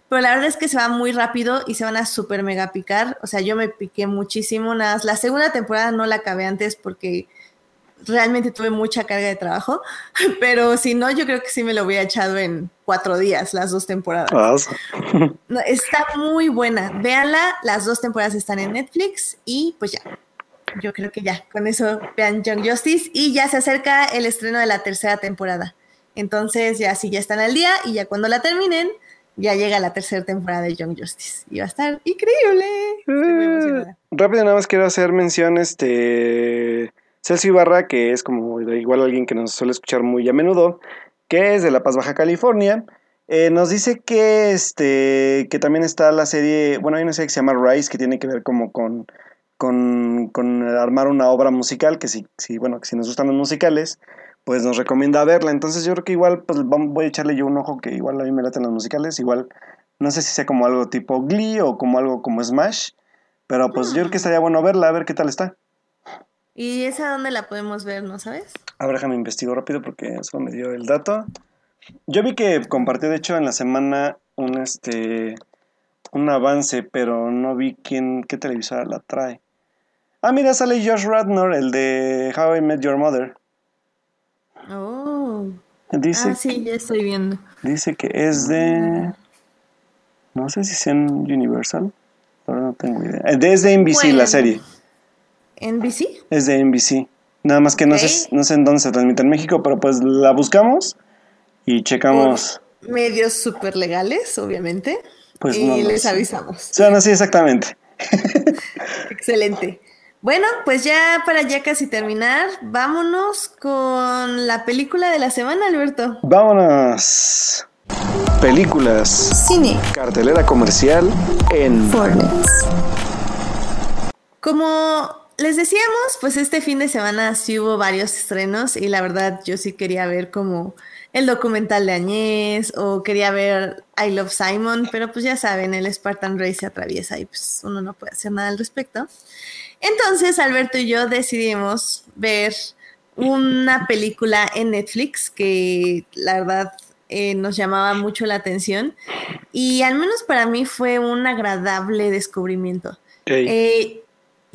pero la verdad es que se va muy rápido y se van a super mega picar, o sea, yo me piqué muchísimo, nada, la segunda temporada no la acabé antes porque realmente tuve mucha carga de trabajo, *laughs* pero si no, yo creo que sí me lo hubiera echado en cuatro días, las dos temporadas. *laughs* está muy buena. Véanla, las dos temporadas están en Netflix y pues ya. Yo creo que ya, con eso vean Young Justice y ya se acerca el estreno de la tercera temporada. Entonces ya sí, ya están al día y ya cuando la terminen, ya llega la tercera temporada de Young Justice y va a estar increíble. Eh, rápido, nada más quiero hacer mención, este Celso Ibarra, que es como igual alguien que nos suele escuchar muy a menudo, que es de La Paz, Baja California, eh, nos dice que, este, que también está la serie, bueno, hay una serie que se llama Rise, que tiene que ver como con, con, con armar una obra musical, que si, si, bueno, que si nos gustan los musicales, pues nos recomienda verla. Entonces yo creo que igual pues voy a echarle yo un ojo que igual a mí me laten los musicales, igual no sé si sea como algo tipo Glee o como algo como Smash, pero pues yo creo que estaría bueno verla, a ver qué tal está. ¿Y esa dónde la podemos ver, no sabes? A ver, déjame investigo rápido porque eso me dio el dato. Yo vi que compartió, de hecho, en la semana un, este, un avance, pero no vi quién, qué televisora la trae. Ah, mira, sale Josh Radnor, el de How I Met Your Mother. Oh. Dice, ah, sí, ya estoy viendo. Dice que es de... No sé si sea en Universal. Ahora no tengo idea. Es de NBC la serie. ¿NBC? Es de NBC. Nada más que no, sé, no sé en dónde se transmite en México, pero pues la buscamos y checamos. medios súper legales, obviamente. Pues y les avisamos. Son así exactamente. *laughs* Excelente. Bueno, pues ya para ya casi terminar, vámonos con la película de la semana, Alberto. Vámonos. Películas. Cine. Cartelera comercial en Fortnite. Como les decíamos, pues este fin de semana sí hubo varios estrenos y la verdad yo sí quería ver como el documental de Añez o quería ver I Love Simon, pero pues ya saben, el Spartan Race se atraviesa y pues uno no puede hacer nada al respecto. Entonces Alberto y yo decidimos ver una película en Netflix que la verdad eh, nos llamaba mucho la atención y al menos para mí fue un agradable descubrimiento. Eh,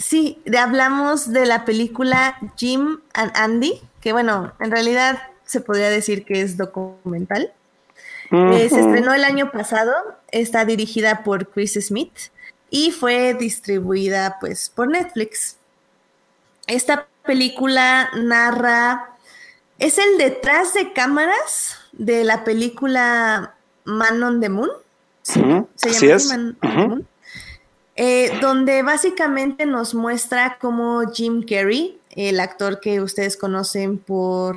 Sí, hablamos de la película Jim and Andy, que bueno, en realidad se podría decir que es documental. Eh, se estrenó el año pasado, está dirigida por Chris Smith y fue distribuida pues por Netflix. Esta película narra, es el detrás de cámaras de la película Man on the Moon. ¿Se llama Man eh, donde básicamente nos muestra cómo Jim Carrey, el actor que ustedes conocen por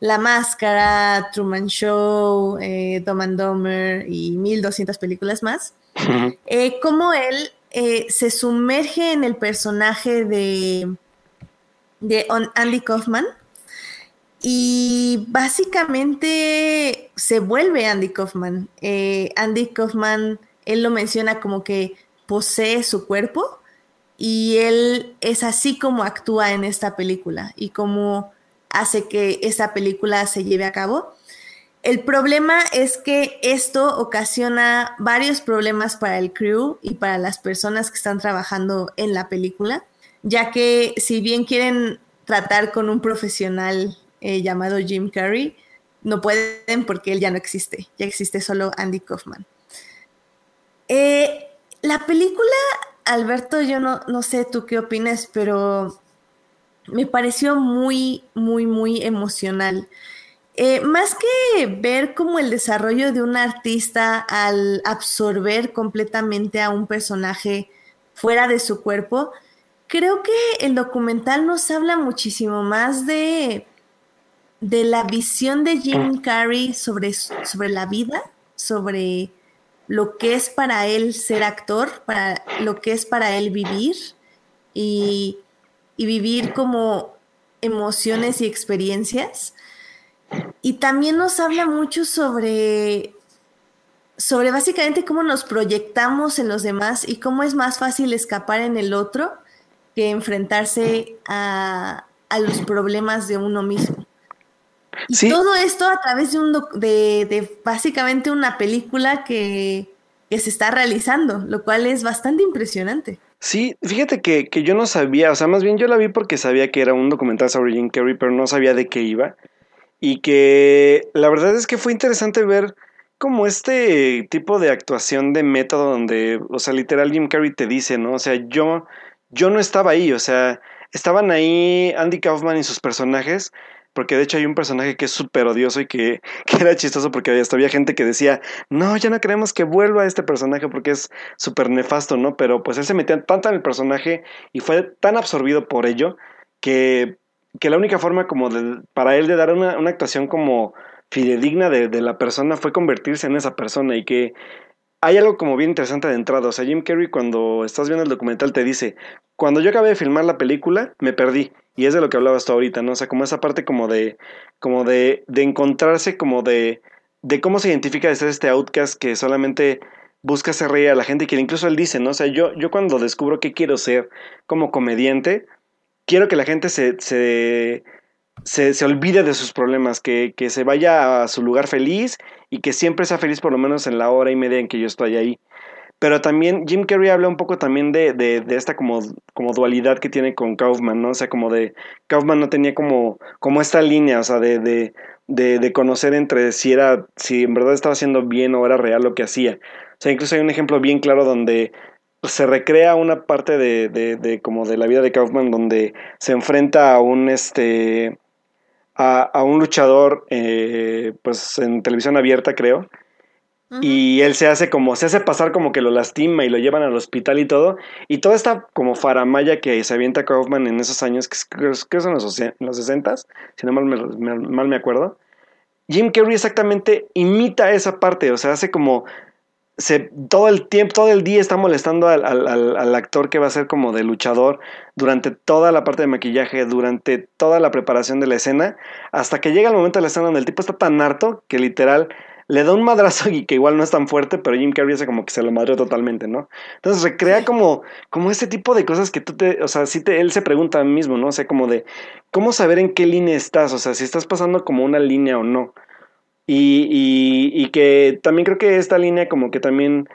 La Máscara, Truman Show, eh, Dumb and Dumber y 1200 películas más, eh, cómo él eh, se sumerge en el personaje de, de Andy Kaufman y básicamente se vuelve Andy Kaufman. Andy Kaufman, él lo menciona como que posee su cuerpo y él es así como actúa en esta película y cómo hace que esta película se lleve a cabo. El problema es que esto ocasiona varios problemas para el crew y para las personas que están trabajando en la película, ya que si bien quieren tratar con un profesional eh, llamado Jim Carrey, no pueden porque él ya no existe, ya existe solo Andy Kaufman. Eh, la película, Alberto, yo no, no sé tú qué opinas, pero me pareció muy, muy, muy emocional. Eh, más que ver como el desarrollo de un artista al absorber completamente a un personaje fuera de su cuerpo, creo que el documental nos habla muchísimo más de, de la visión de Jim Carrey sobre, sobre la vida, sobre lo que es para él ser actor, para lo que es para él vivir y, y vivir como emociones y experiencias. Y también nos habla mucho sobre, sobre básicamente cómo nos proyectamos en los demás y cómo es más fácil escapar en el otro que enfrentarse a, a los problemas de uno mismo. Y todo esto a través de, un de, de, básicamente una película que, que, se está realizando, lo cual es bastante impresionante. Sí, fíjate que, que, yo no sabía, o sea, más bien yo la vi porque sabía que era un documental sobre Jim Carrey, pero no sabía de qué iba. Y que la verdad es que fue interesante ver como este tipo de actuación de método donde, o sea, literal Jim Carrey te dice, ¿no? O sea, yo, yo no estaba ahí, o sea, estaban ahí Andy Kaufman y sus personajes, porque de hecho hay un personaje que es súper odioso y que, *laughs* era chistoso porque hasta había gente que decía, no, ya no queremos que vuelva este personaje porque es súper nefasto, ¿no? Pero pues él se metía tanto en el personaje y fue tan absorbido por ello que, que la única forma como de, para él de dar una, una actuación como fidedigna de, de, la persona fue convertirse en esa persona y que hay algo como bien interesante de entrada. O sea, Jim Carrey cuando estás viendo el documental te dice, cuando yo acabé de filmar la película, me perdí. Y es de lo que hablabas tú ahorita, ¿no? O sea, como esa parte como de, como de, de encontrarse, como de, de cómo se identifica de ser este outcast que solamente busca hacer reír a la gente y que incluso él dice, ¿no? O sea, yo, yo cuando descubro qué quiero ser como comediante, quiero que la gente se, se, se, se olvide de sus problemas, que, que se vaya a su lugar feliz y que siempre sea feliz por lo menos en la hora y media en que yo estoy ahí. Pero también Jim Carrey habla un poco también de, de, de, esta como, como dualidad que tiene con Kaufman, ¿no? O sea, como de Kaufman no tenía como, como esta línea, o sea, de, de, de, de conocer entre si era, si en verdad estaba haciendo bien o era real lo que hacía. O sea, incluso hay un ejemplo bien claro donde se recrea una parte de, de, de como de la vida de Kaufman donde se enfrenta a un este a, a un luchador eh, pues en televisión abierta creo y él se hace como, se hace pasar como que lo lastima y lo llevan al hospital y todo. Y toda esta como faramaya que se avienta Kaufman en esos años, que que son los, los 60, si no mal me, mal me acuerdo. Jim Carrey exactamente imita esa parte, o sea, hace como se, todo el tiempo, todo el día está molestando al, al, al, actor que va a ser como de luchador durante toda la parte de maquillaje, durante toda la preparación de la escena, hasta que llega el momento de la escena donde el tipo está tan harto que literal le da un madrazo y que igual no es tan fuerte, pero Jim Carrey hace como que se lo madreó totalmente, ¿no? Entonces recrea como, como ese tipo de cosas que tú te, o sea, sí te, él se pregunta a mí mismo, ¿no? O sea, como de, ¿cómo saber en qué línea estás? O sea, si estás pasando como una línea o no. Y, y, y que también creo que esta línea como que también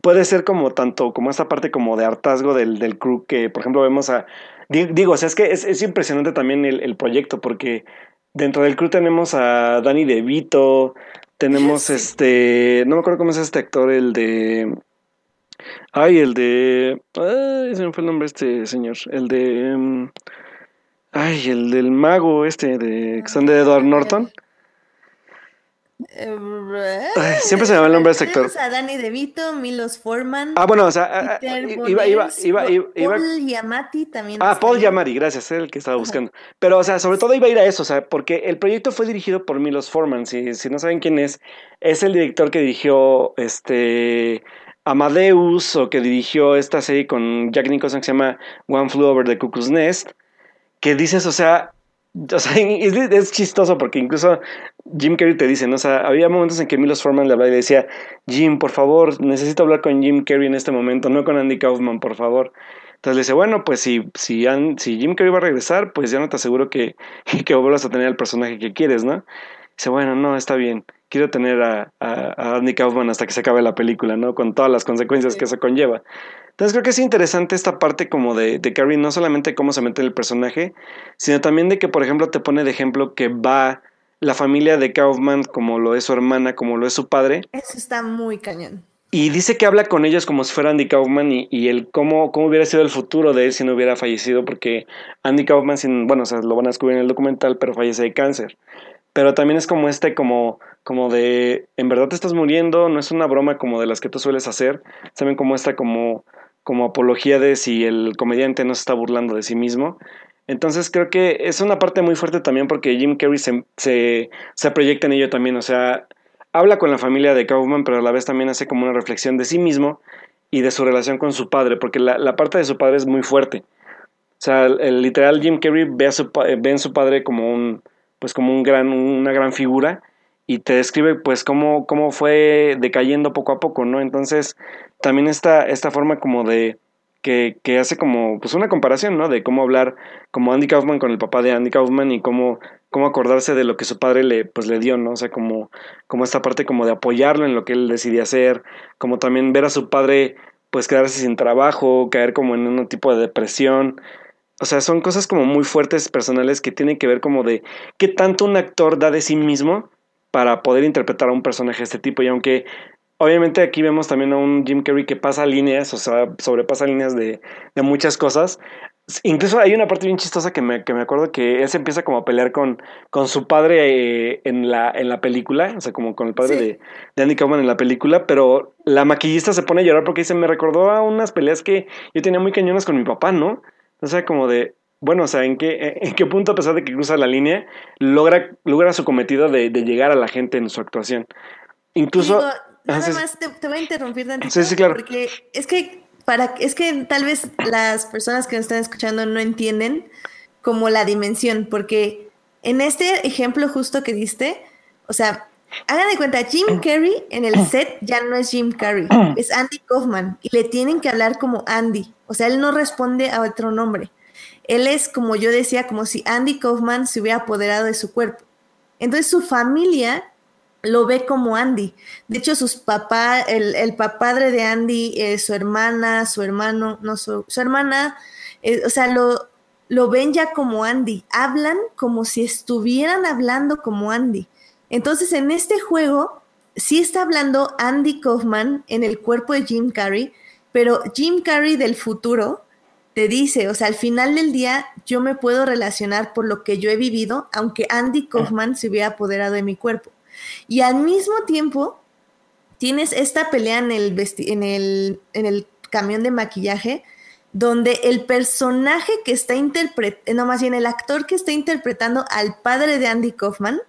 puede ser como tanto, como esta parte como de hartazgo del, del crew que, por ejemplo, vemos a, digo, o sea, es que es, es impresionante también el, el proyecto porque dentro del crew tenemos a Danny DeVito, tenemos *laughs* este. No me acuerdo cómo es este actor, el de. Ay, el de. Ay, se me fue el nombre este señor. El de. Um, ay, el del mago este de. Que de Edward Norton. Ay, siempre se me va el nombre de este actor. A Danny DeVito, Milos Forman. Ah, bueno, o sea, iba, iba, iba, iba, Paul Yamati también. Ah, Paul Yamati, gracias, el que estaba buscando. Pero, o sea, sobre todo iba a ir a eso, o sea, porque el proyecto fue dirigido por Milos Forman. Si, si no saben quién es, es el director que dirigió este Amadeus o que dirigió esta serie con Jack Nicholson que se llama One Flew Over the Cuckoo's Nest. Que dices, o sea, o sea, es, chistoso porque incluso Jim Carrey te dice, ¿no? O sea, había momentos en que Milos Forman le hablaba y decía, Jim, por favor, necesito hablar con Jim Carrey en este momento, no con Andy Kaufman, por favor. Entonces le dice, bueno, pues si, si, si Jim Carrey va a regresar, pues ya no te aseguro que, *laughs* que vuelvas a tener el personaje que quieres, ¿no? Dice, bueno, no, está bien. Quiero tener a, a, a Andy Kaufman hasta que se acabe la película, ¿no? Con todas las consecuencias que eso conlleva. Entonces creo que es interesante esta parte como de, de Carrie, no solamente cómo se mete en el personaje, sino también de que, por ejemplo, te pone de ejemplo que va la familia de Kaufman, como lo es su hermana, como lo es su padre. Eso está muy cañón. Y dice que habla con ellos como si fuera Andy Kaufman y, y el cómo, cómo hubiera sido el futuro de él si no hubiera fallecido, porque Andy Kaufman, sin, bueno, o sea, lo van a descubrir en el documental, pero fallece de cáncer. Pero también es como este, como, como de, en verdad te estás muriendo, no es una broma como de las que tú sueles hacer. Saben como esta, como como apología de si el comediante no se está burlando de sí mismo. Entonces creo que es una parte muy fuerte también porque Jim Carrey se, se, se, proyecta en ello también, o sea, habla con la familia de Kaufman, pero a la vez también hace como una reflexión de sí mismo y de su relación con su padre, porque la, la parte de su padre es muy fuerte. sea, el, literal Jim Carrey ve, a su, ve en su padre como un, pues como un gran, una gran figura y te describe pues cómo, cómo fue decayendo poco a poco, ¿no? Entonces, también esta, esta forma como de, que, que, hace como pues una comparación, ¿no? De cómo hablar como Andy Kaufman con el papá de Andy Kaufman y cómo, cómo acordarse de lo que su padre le, pues, le dio, ¿no? O sea, como, como esta parte como de apoyarlo en lo que él decidía hacer, como también ver a su padre pues quedarse sin trabajo, caer como en un tipo de depresión. O sea, son cosas como muy fuertes personales que tienen que ver como de qué tanto un actor da de sí mismo para poder interpretar a un personaje de este tipo. Y aunque obviamente aquí vemos también a un Jim Carrey que pasa líneas, o sea, sobrepasa líneas de, de muchas cosas. Incluso hay una parte bien chistosa que me, que me acuerdo que él se empieza como a pelear con, con su padre eh, en, la, en la película, o sea, como con el padre de, de, Andy Kaufman en la película, pero la maquillista se pone a llorar porque dice, me recordó a unas peleas que yo tenía muy cañonas con mi papá, ¿no? O sea, como de, bueno, o sea, ¿en qué, en qué punto, a pesar de que cruza la línea, logra, logra su cometido de, de llegar a la gente en su actuación? Incluso... nada más te, voy a interrumpir tantito. Sí, sí, claro. Porque es que, para, es que tal vez las personas que nos están escuchando no entienden como la dimensión, porque en este ejemplo justo que diste, o sea, hagan de cuenta, Jim Carrey en el set ya no es Jim Carrey, es Andy Kaufman y le tienen que hablar como Andy, o sea, él no responde a otro nombre. Él es, como yo decía, como si Andy Kaufman se hubiera apoderado de su cuerpo. Entonces su familia lo ve como Andy. De hecho, sus papá, el, el de Andy, eh, su hermana, su hermano, no, su, su hermana, eh, o sea, lo, lo ven ya como Andy. Hablan como si estuvieran hablando como Andy. Entonces, en este juego, sí está hablando Andy Kaufman en el cuerpo de Jim Carrey, pero Jim Carrey del futuro te dice, o sea, al final del día yo me puedo relacionar por lo que yo he vivido, aunque Andy Kaufman se hubiera apoderado de mi cuerpo. Y al mismo tiempo, tienes esta pelea en el, en el, en el camión de maquillaje, donde el personaje que está interpretando, no más bien el actor que está interpretando al padre de Andy Kaufman,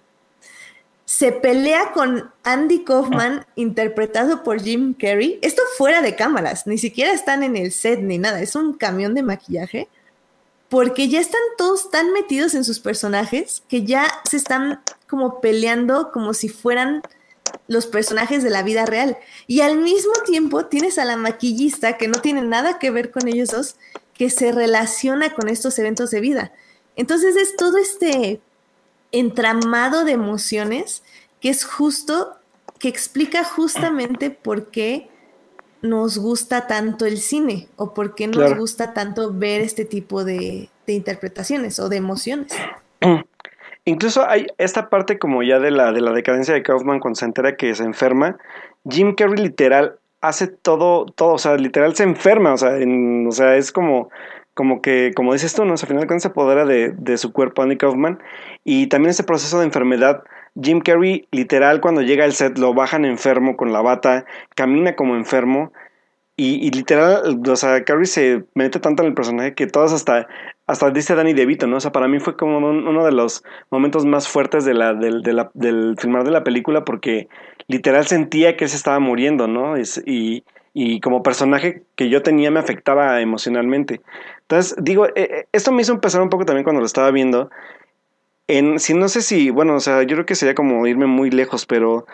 se pelea con Andy Kaufman, interpretado por Jim Carrey. Esto fuera de cámaras, ni siquiera están en el set ni nada, es un camión de maquillaje, porque ya están todos tan metidos en sus personajes que ya se están como peleando como si fueran los personajes de la vida real. Y al mismo tiempo tienes a la maquillista que no tiene nada que ver con ellos dos, que se relaciona con estos eventos de vida. Entonces es todo este entramado de emociones que es justo, que explica justamente por qué nos gusta tanto el cine o por qué nos gusta tanto ver este tipo de, interpretaciones o de emociones. *clears throat* Incluso hay esta parte como ya de la, de la decadencia de Kaufman cuando se entera que se enferma, Jim Carrey literal hace todo, todo, o sea, literal se enferma, o sea, o sea es como como que, como dices tú, ¿no? Al final de se apodera de, de, su cuerpo Andy Kaufman. Y también ese proceso de enfermedad, Jim Carrey, literal, cuando llega al set, lo bajan enfermo con la bata, camina como enfermo. Y, literal, o sea, Carrey se mete tanto en el personaje que todos hasta, hasta dice Danny DeVito, ¿no? O sea, para mí fue como uno de los momentos más fuertes de la, del, de la, del filmar de la película porque literal sentía que él se estaba muriendo, ¿no? y, y como personaje que yo tenía me afectaba emocionalmente. Entonces, digo, eh, eh, esto me hizo empezar un poco también cuando lo estaba viendo. En, si no sé si, bueno, o sea, yo creo que sería como irme muy lejos, pero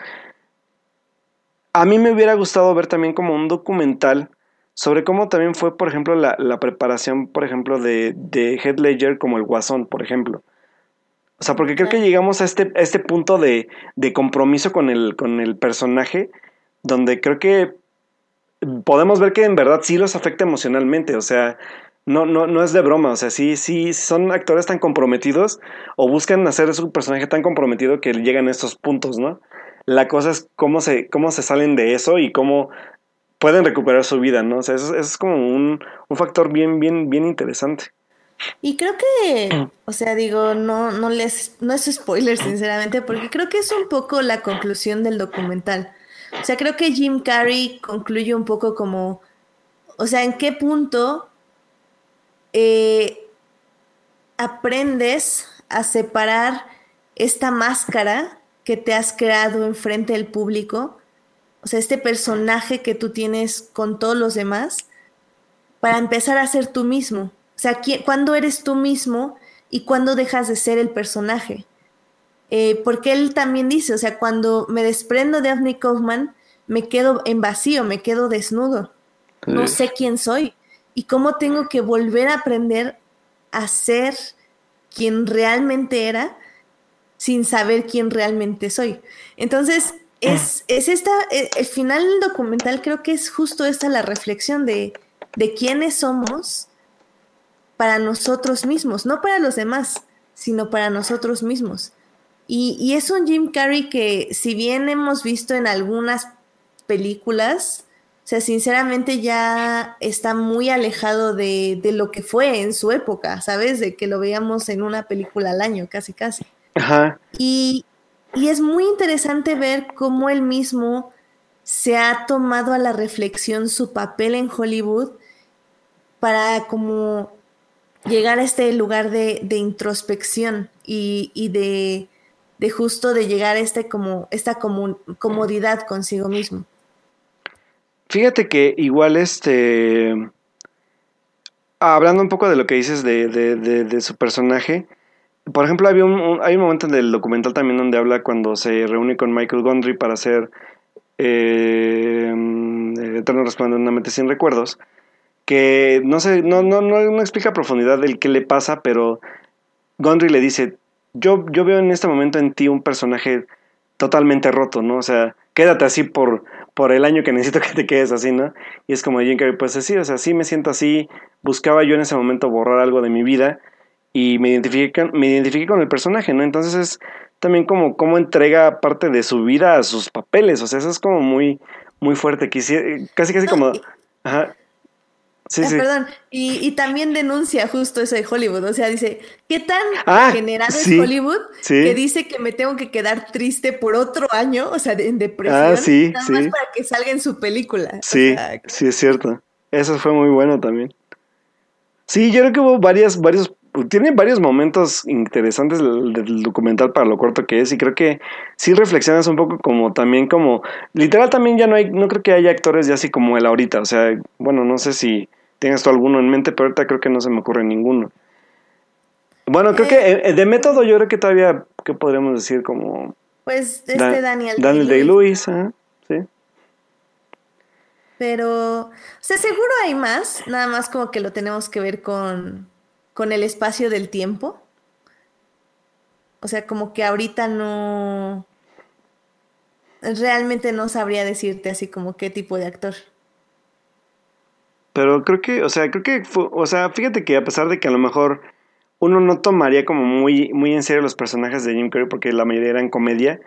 a mí me hubiera gustado ver también como un documental sobre cómo también fue, por ejemplo, la, la preparación, por ejemplo, de, de Head Ledger como el Guasón, por ejemplo. O sea, porque creo que llegamos a este, a este punto de, de compromiso con el, con el personaje, donde creo que podemos ver que en verdad sí los afecta emocionalmente, o sea, no, no, no es de broma, o sea, sí, sí, son actores tan comprometidos o buscan hacer su personaje tan comprometido que llegan a estos puntos, ¿no? La cosa es cómo se, cómo se salen de eso y cómo pueden recuperar su vida, ¿no? O sea, eso, es como un, un, factor bien, bien, bien interesante. Y creo que, o sea, digo, no, no les, no es spoiler, sinceramente, porque creo que es un poco la conclusión del documental. O sea, creo que Jim Carrey concluye un poco como, o sea, en qué punto eh, aprendes a separar esta máscara que te has creado enfrente del público, o sea, este personaje que tú tienes con todos los demás, para empezar a ser tú mismo. O sea, ¿cuándo eres tú mismo y cuándo dejas de ser el personaje? Eh, porque él también dice, o sea, cuando me desprendo de Anthony Kaufman, me quedo en vacío, me quedo desnudo. No sé quién soy y cómo tengo que volver a aprender a ser quien realmente era sin saber quién realmente soy. Entonces, es, es esta, eh, el final del documental creo que es justo esta la reflexión de, de quiénes somos para nosotros mismos, no para los demás, sino para nosotros mismos. Y, y, es un Jim Carrey que, si bien hemos visto en algunas películas, o sea, sinceramente ya está muy alejado de, de, lo que fue en su época, ¿sabes? De que lo veíamos en una película al año, casi, casi. Ajá. Y, y es muy interesante ver cómo él mismo se ha tomado a la reflexión su papel en Hollywood para como llegar a este lugar de, de introspección y, y de, de, justo de llegar a este como, esta comodidad consigo mismo. Fíjate que igual este, hablando un poco de lo que dices de, de su personaje, por ejemplo, había un, hay un momento en el documental también donde habla cuando se reúne con Michael Gondry para hacer eh, Eterno Resplandor de una mente sin recuerdos, que no sé, no, no, no, no explica a profundidad del qué le pasa, pero Gondry le dice, yo, yo veo en este momento en ti un personaje totalmente roto, ¿no? O sea, quédate así por, por el año que necesito *laughs* que te quedes así, ¿no? Y es como Jim Carrey, pues sí, o sea, sí me siento así, buscaba yo en ese momento borrar algo de mi vida y me identifiqué, me identifiqué con el personaje, ¿no? Entonces es también como cómo entrega parte de su vida a sus papeles, o sea, eso es como muy, muy fuerte, casi casi como... Ajá. Sí, ah, sí. Perdón, y, también denuncia justo eso de Hollywood, o sea, dice, ¿qué tan ah, generado es Hollywood que dice que me tengo que quedar triste por otro año, o sea, en depresión, ah, sí, nada más para que salga en su película? Sí, sí, es cierto. Eso fue muy bueno también. Sí, yo creo que hubo varias, varios tiene varios momentos interesantes del, documental para lo corto que es y creo que sí reflexionas un poco como también como literal también ya no hay no creo que haya actores ya así como él ahorita o sea bueno no sé si tienes tú alguno en mente pero ahorita creo que no se me ocurre ninguno. Bueno creo que eh, eh, de método yo creo que todavía qué podríamos decir como pues este Daniel Daniel Day Lewis sí. Pero o sea seguro hay más nada más como que lo tenemos que ver con con el espacio del tiempo. O sea, como que ahorita no... Realmente no sabría decirte así como qué tipo de actor. Pero creo que, o sea, creo que, o sea, fíjate que a pesar de que a lo mejor uno no tomaría como muy, muy en serio los personajes de Jim Carrey porque la mayoría eran comedia,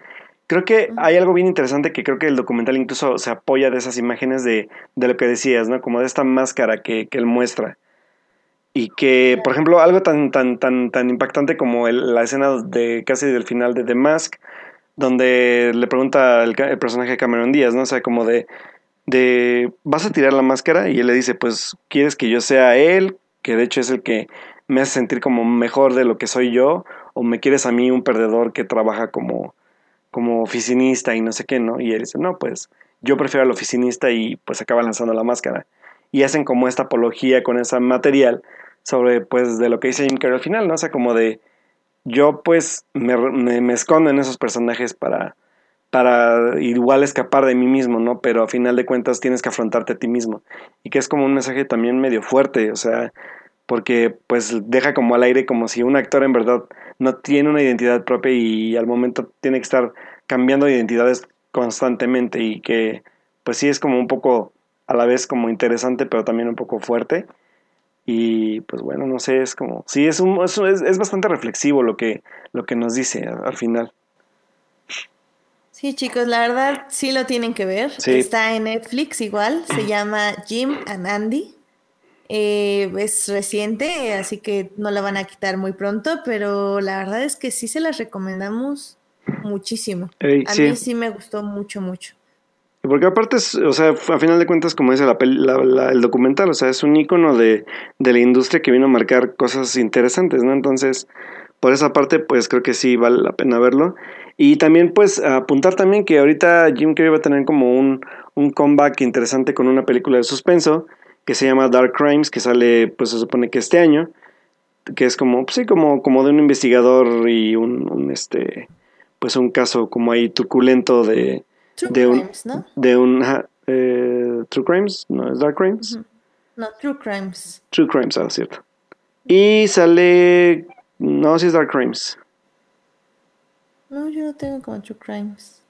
creo que hay algo bien interesante que creo que el documental incluso se apoya de esas imágenes de, de lo que decías, ¿no? Como de esta máscara que, que él muestra y que, por ejemplo, algo tan, tan, tan, tan impactante como la escena de casi del final de The Mask, donde le pregunta el, personaje de Cameron Díaz, ¿no? O sea, como de, de, ¿vas a tirar la máscara? Y él le dice, pues, ¿quieres que yo sea él? Que de hecho es el que me hace sentir como mejor de lo que soy yo, o me quieres a mí un perdedor que trabaja como, como oficinista y no sé qué, ¿no? Y él dice, no, pues, yo prefiero al oficinista y pues acaba lanzando la máscara. Y hacen como esta apología con ese material sobre pues de lo que dice Jim Carrey al final, ¿no? O sea, como de yo pues me, me, escondo en esos personajes para, para igual escapar de mí mismo, ¿no? Pero a final de cuentas tienes que afrontarte a ti mismo. Y que es como un mensaje también medio fuerte, o sea, porque pues deja como al aire como si un actor en verdad no tiene una identidad propia y al momento tiene que estar cambiando de identidades constantemente y que pues sí es como un poco a la vez como interesante pero también un poco fuerte y pues bueno, no sé, es como, sí, es, un, es, es, bastante reflexivo lo que, lo que nos dice al, final. Sí, chicos, la verdad sí lo tienen que ver. Está en Netflix igual, se llama Jim and Andy. Eh, es reciente, así que no la van a quitar muy pronto, pero la verdad es que sí se las recomendamos muchísimo. a mí sí me gustó mucho, mucho. Porque aparte, es, o sea, a final de cuentas, como dice la, el documental, o sea, es un icono de, de, la industria que vino a marcar cosas interesantes, ¿no? Entonces, por esa parte, pues creo que sí vale la pena verlo. Y también, pues, apuntar también que ahorita Jim Carrey va a tener como un, un comeback interesante con una película de suspenso que se llama Dark Crimes, que sale, pues se supone que este año, que es como, pues sí, como, como de un investigador y un, este, pues un caso como ahí truculento de, True de un, Crimes, ¿no? de un, ajá, eh, True Crimes, no es Dark Crimes, No, True Crimes. True Crimes, ah, cierto. Y sale, no, si es Dark Crimes. No, yo no tengo como True Crimes.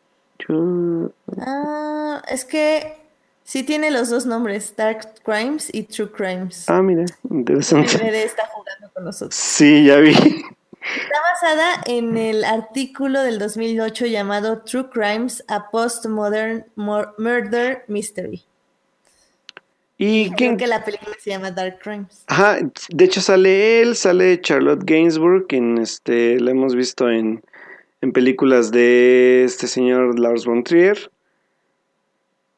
Yo- Ah, es que sí tiene los dos nombres, Dark Crimes y True Crimes. Ah, mira, interesante. Mire, está jugando con nosotros. Sí, ya vi. Está basada en el artículo del 2008 llamado True Crimes, a Postmodern Mur- Murder Mystery. ¿Y Creo quién? que la película se llama Dark Crimes. Ajá, de hecho sale él, sale Charlotte Gainsbourg, quien este, la hemos visto en, en películas de este señor Lars von Trier.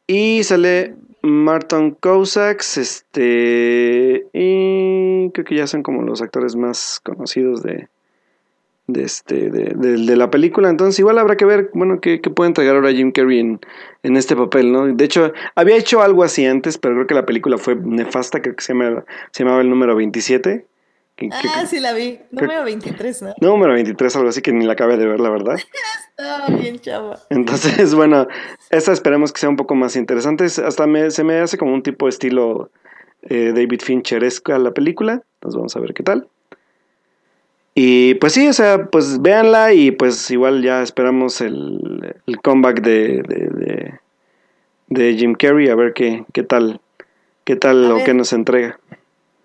Y sale Martin Cousins, este, y creo que ya son como los actores más conocidos de, de, este, de, de- la película. Entonces igual habrá que ver, bueno, qué, qué puede entregar ahora Jim Carrey en, en este papel, ¿no? De hecho, había hecho algo así antes, pero creo que la película fue nefasta, creo que se, llama- se llamaba el número 27. Que- que- Ah, sí la vi. Número 23, ¿no? Número 23, algo así que ni la acabé de ver, la verdad. *laughs* Estaba bien chava. Entonces, bueno, esta esperemos que sea un poco más interesante. Es- Hasta me, se me hace como un tipo de estilo eh, David Fincheresco a la película. Entonces vamos a ver qué tal. Y pues sí, o sea, pues véanla y pues igual ya esperamos el, el comeback de, de, de- de Jim Carrey a ver qué, qué tal, qué tal A lo ver. que nos entrega.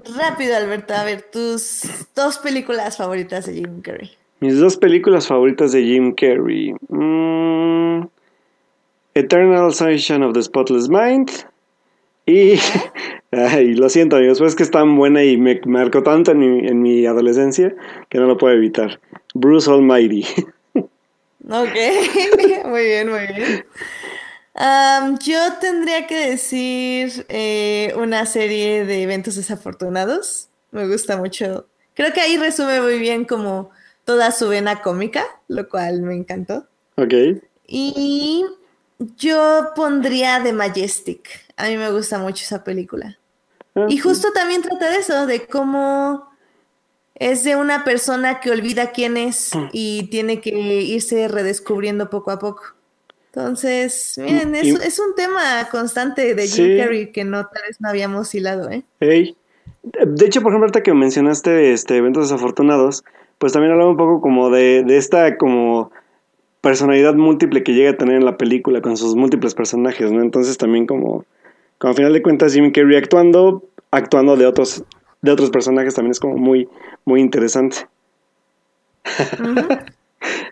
Rápido, Alberto, a ver, tus dos películas favoritas de Jim Carrey. Mis dos películas favoritas de Jim Carrey. Mm, Eternal Sunshine of the Spotless Mind. Y. *laughs* Ay, lo siento, amigos, pero es que es tan buena y me me marcó tanto en mi, en mi adolescencia que no lo puedo evitar. Bruce Almighty. *laughs* Ok, *laughs* muy bien, muy bien. Am, yo tendría que decir eh, una serie de eventos desafortunados. Me gusta mucho. Creo que ahí resume muy bien como toda su vena cómica, lo cual me encantó. ok. Y yo pondría The Majestic. A mí me gusta mucho esa película. Ah, Y justo también trata de eso, de cómo es de una persona que olvida quién es y tiene que irse redescubriendo poco a poco. Entonces, miren, es, Y- es un tema constante de Jim Sí. Carrey que no tal vez no habíamos hilado, ¿eh? De hecho, por ejemplo, ahorita que mencionaste este, eventos desafortunados, pues también hablaba un poco como de, de esta como personalidad múltiple que llega a tener en la película con sus múltiples personajes, ¿no? Entonces también como, como a final de cuentas Jim Carrey actuando, actuando de otros, de otros personajes también es como muy, muy interesante.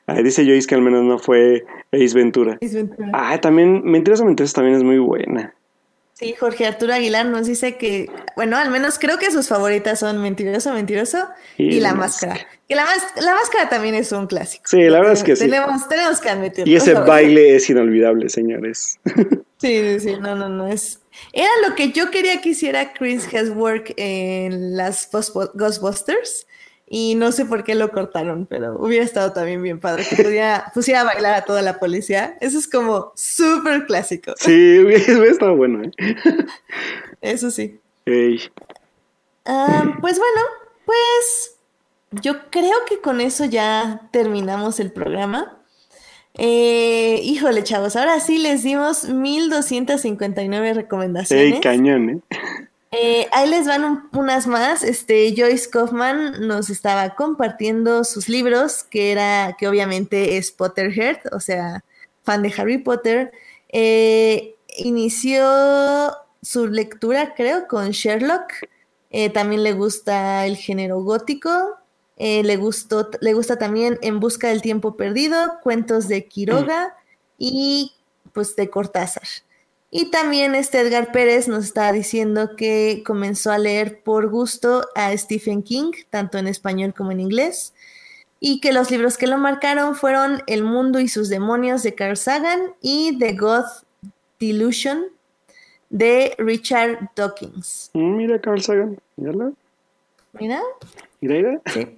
Ay, dice Joyce que al menos no fue Ace Ventura. Ah, también, Mentiroso Mentiroso también es muy buena. Sí, Jorge Arturo Aguilar nos dice que, bueno, al menos creo que sus favoritas son Mentiroso, Mentiroso y, Y La Máscara. Que la, la Máscara también es un clásico. Sí, la verdad es que sí. Tenemos, tenemos que admitirlo. Y ese *laughs* baile es inolvidable, señores. *laughs* Sí, sí, sí, no, no, no es. Era lo que yo quería que hiciera Chris Hemsworth en las Ghostbusters y no sé por qué lo cortaron, pero hubiera estado también bien padre que pudiera, *laughs* pusiera a bailar a toda la policía. Eso es como súper clásico. Sí, hubiera *laughs* estado bueno, ¿eh? *laughs* Eso sí. Ah, pues bueno, pues yo creo que con eso ya terminamos el programa. Eh, híjole, chavos, ahora sí les dimos 1259 recomendaciones. Ey, cañón, ¿eh? Eh, ahí les van un- unas más. Este, Joyce Kaufman nos estaba compartiendo sus libros, que era, que obviamente es Potterhead, o sea, fan de Harry Potter. Eh, inició su lectura, creo, con Sherlock. Eh, también le gusta el género gótico. Le gustó, le gusta también En Busca del Tiempo Perdido, cuentos de Quiroga y pues de Cortázar. Y también este Edgar Pérez nos está diciendo que comenzó a leer por gusto a Stephen King, tanto en español como en inglés, y que los libros que lo marcaron fueron El mundo y sus demonios de Carl Sagan y The God Delusion de Richard Dawkins. Mm, Mira, Carl Sagan. Mírala. Mira, Mira, mira. sí.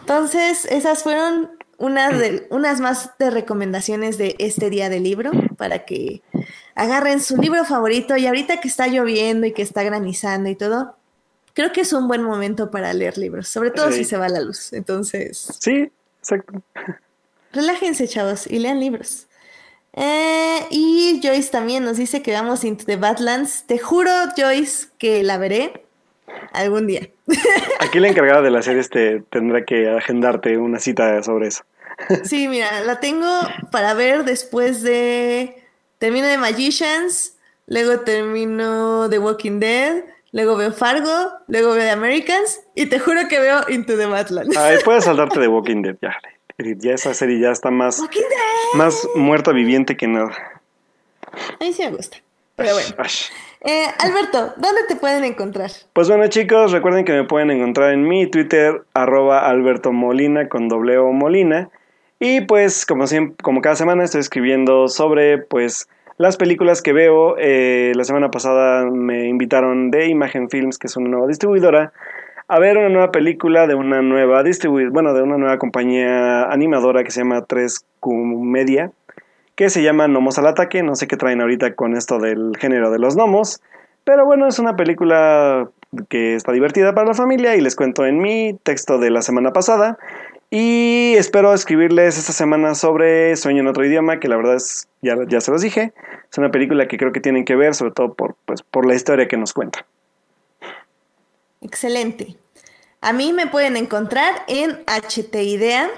Entonces, esas fueron una de, unas más de recomendaciones de este día de libro para que agarren su libro favorito y ahorita que está lloviendo y que está granizando y todo, creo que es un buen momento para leer libros, sobre todo si se va la luz. Entonces. Sí, exacto. Relájense, chavos, y lean libros. Eh, y Joyce también nos dice que vamos into the Badlands. Te juro, Joyce, que la veré algún día. Aquí la encargada de la serie este, tendrá que agendarte una cita sobre eso. Sí, mira, la tengo para ver después de. Termino de Magicians, luego termino The Walking Dead, luego veo Fargo, luego veo The Americans y te juro que veo Into the Badlands. Ay, puedes saltarte de Walking Dead, ya. Ya esa serie ya está más, más muerta viviente que nada. A mí sí me gusta. Pero bueno. Eh, Alberto, ¿dónde te pueden encontrar? Pues bueno chicos, recuerden que me pueden encontrar en mi Twitter, arroba Alberto Molina con doble O Molina. Y pues como, siempre, como cada semana estoy escribiendo sobre pues las películas que veo. Eh, la semana pasada me invitaron de Imagen Films, que es una nueva distribuidora, a ver una nueva película de una nueva distribu bueno, de una nueva compañía animadora que se llama 3Q Media, que se llama Nomos al Ataque. No sé qué traen ahorita con esto del género de los gnomos, pero bueno, es una película que está divertida para la familia y les cuento en mi texto de la semana pasada. Y espero escribirles esta semana sobre Sueño en otro idioma, que la verdad es, ya, ya se los dije, es una película que creo que tienen que ver, sobre todo por, pues, por la historia que nos cuenta. Excelente. A mí me pueden encontrar en HT Idea.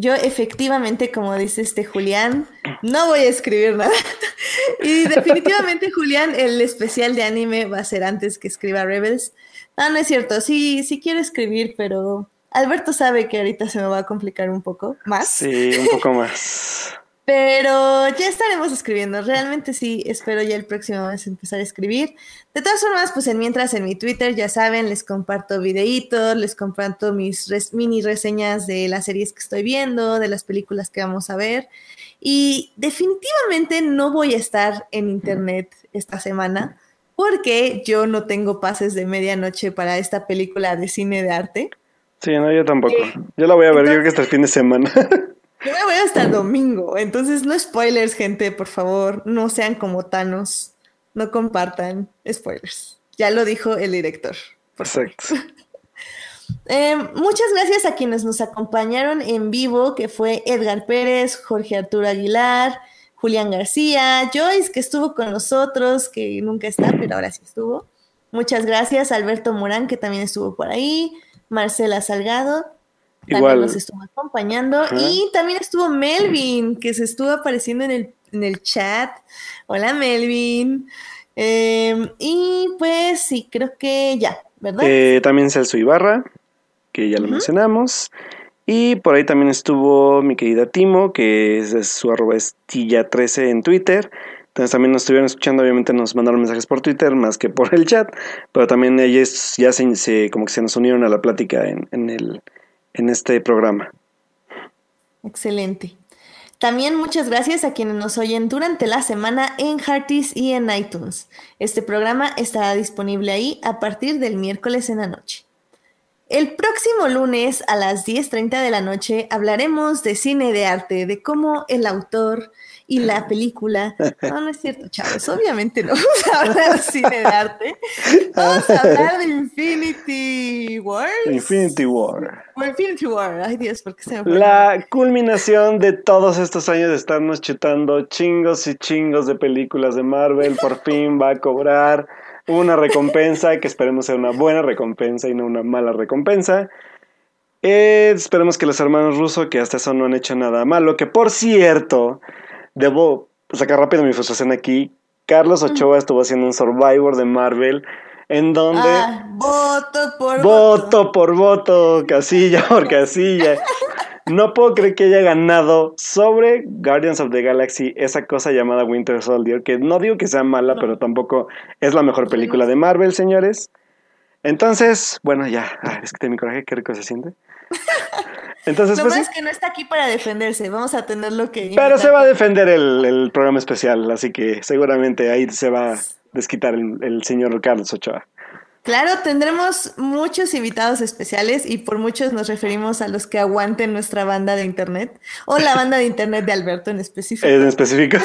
Yo efectivamente, como dice este Julián, no voy a escribir nada. *laughs* y definitivamente, Julián, el especial de anime va a ser antes que escriba Rebels. No, no es cierto. Sí, sí quiero escribir, pero Alberto sabe que ahorita se me va a complicar un poco más. Sí, un poco *laughs* más. Pero ya estaremos escribiendo. Realmente sí, espero ya el próximo mes empezar a escribir. De todas formas, pues en mientras en mi Twitter, ya saben, les comparto videitos, les comparto mis mini reseñas de las series que estoy viendo, de las películas que vamos a ver. Y definitivamente no voy a estar en internet esta semana porque yo no tengo pases de medianoche para esta película de cine de arte. Sí, no, yo tampoco. Eh, yo la voy a ver, yo creo que hasta el fin de semana. *laughs* Yo me voy hasta el domingo, entonces no spoilers, gente, por favor, no sean como Thanos, no compartan spoilers. Ya lo dijo el director. Perfecto. *laughs* Eh, muchas gracias a quienes nos acompañaron en vivo, que fue Edgar Pérez, Jorge Arturo Aguilar, Julián García, Joyce, que estuvo con nosotros, que nunca está, pero ahora sí estuvo. Muchas gracias, Alberto Morán, que también estuvo por ahí, Marcela Salgado, también nos estuvo acompañando. Y también estuvo Melvin, que se estuvo apareciendo en el, en el chat. Hola, Melvin. Em, y pues sí, creo que ya, ¿verdad? Eh, también Celso Ibarra, que ya lo mencionamos. Y por ahí también estuvo mi querida Timo, que es, su arroba estilla 13 en Twitter. Entonces también nos estuvieron escuchando, obviamente nos mandaron mensajes por Twitter más que por el chat, pero también ellos ya se, como que se nos unieron a la plática en, en el, en este programa. Excelente. También muchas gracias a quienes nos oyen durante la semana en Hearties y en iTunes. Este programa estará disponible ahí a partir del miércoles en la noche. El próximo lunes a las 10.30 de la noche hablaremos de cine de arte, de cómo el autor y la película. No, no es cierto, chavos. Obviamente no *laughs* vamos a hablar de cine de arte. Vamos a hablar de Infinity War. Infinity War. O Infinity War. Ay, Dios, ¿por qué se me La culminación de todos estos años de estarnos chutando chingos y chingos de películas de Marvel. Por fin va a cobrar una recompensa que esperemos sea una buena recompensa y no una mala recompensa. Eh, esperemos que los hermanos rusos, que hasta eso no han hecho nada malo, que por cierto, debo sacar rápido mi frustración aquí. Carlos Ochoa estuvo haciendo un Survivor de Marvel en donde ah, voto por voto. voto por voto, casilla por casilla. No puedo creer que haya ganado sobre Guardians of the Galaxy esa cosa llamada Winter Soldier, que no digo que sea mala, pero tampoco es la mejor película de Marvel, señores. Entonces, bueno, ya, es que te mi coraje, qué rico se siente. *laughs* Entonces, Lo pues, es que no está aquí para defenderse, vamos a tener lo que... Pero se va a defender el, programa especial, así que seguramente ahí se va a desquitar el, señor Carlos Ochoa. Claro, tendremos muchos invitados especiales y por muchos nos referimos a los que aguanten nuestra banda de internet o la banda de internet de Alberto en específico. En específico.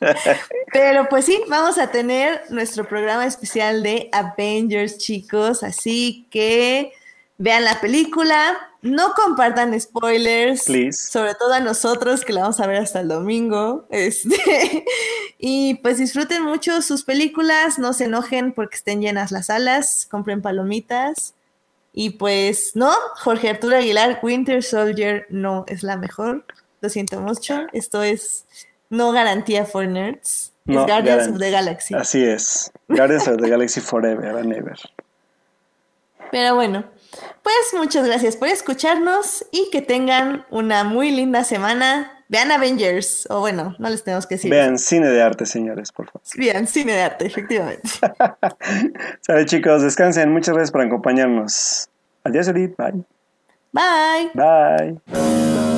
*laughs* Pero pues sí, vamos a tener nuestro programa especial de Avengers, chicos, así que vean la película, no compartan spoilers, sobre todo a nosotros que la vamos a ver hasta el domingo. Este, *laughs* y pues disfruten mucho sus películas, no se enojen porque estén llenas las salas, compren palomitas. Y pues no, Jorge Arturo Aguilar, Winter Soldier no es la mejor. Lo siento mucho. Esto es no garantía for nerds. es Guardians of the Galaxy. Así es. Guardians of the Galaxy Forever and Ever. Pero bueno, pues muchas gracias por escucharnos y que tengan una muy linda semana. Vean Avengers, o bueno, no les tenemos que decir. Vean cine de arte, señores, por favor. Vean cine de arte, efectivamente. *laughs* Sale chicos, descansen. Muchas gracias por acompañarnos. Adiós, Edith. Bye. Bye. Bye.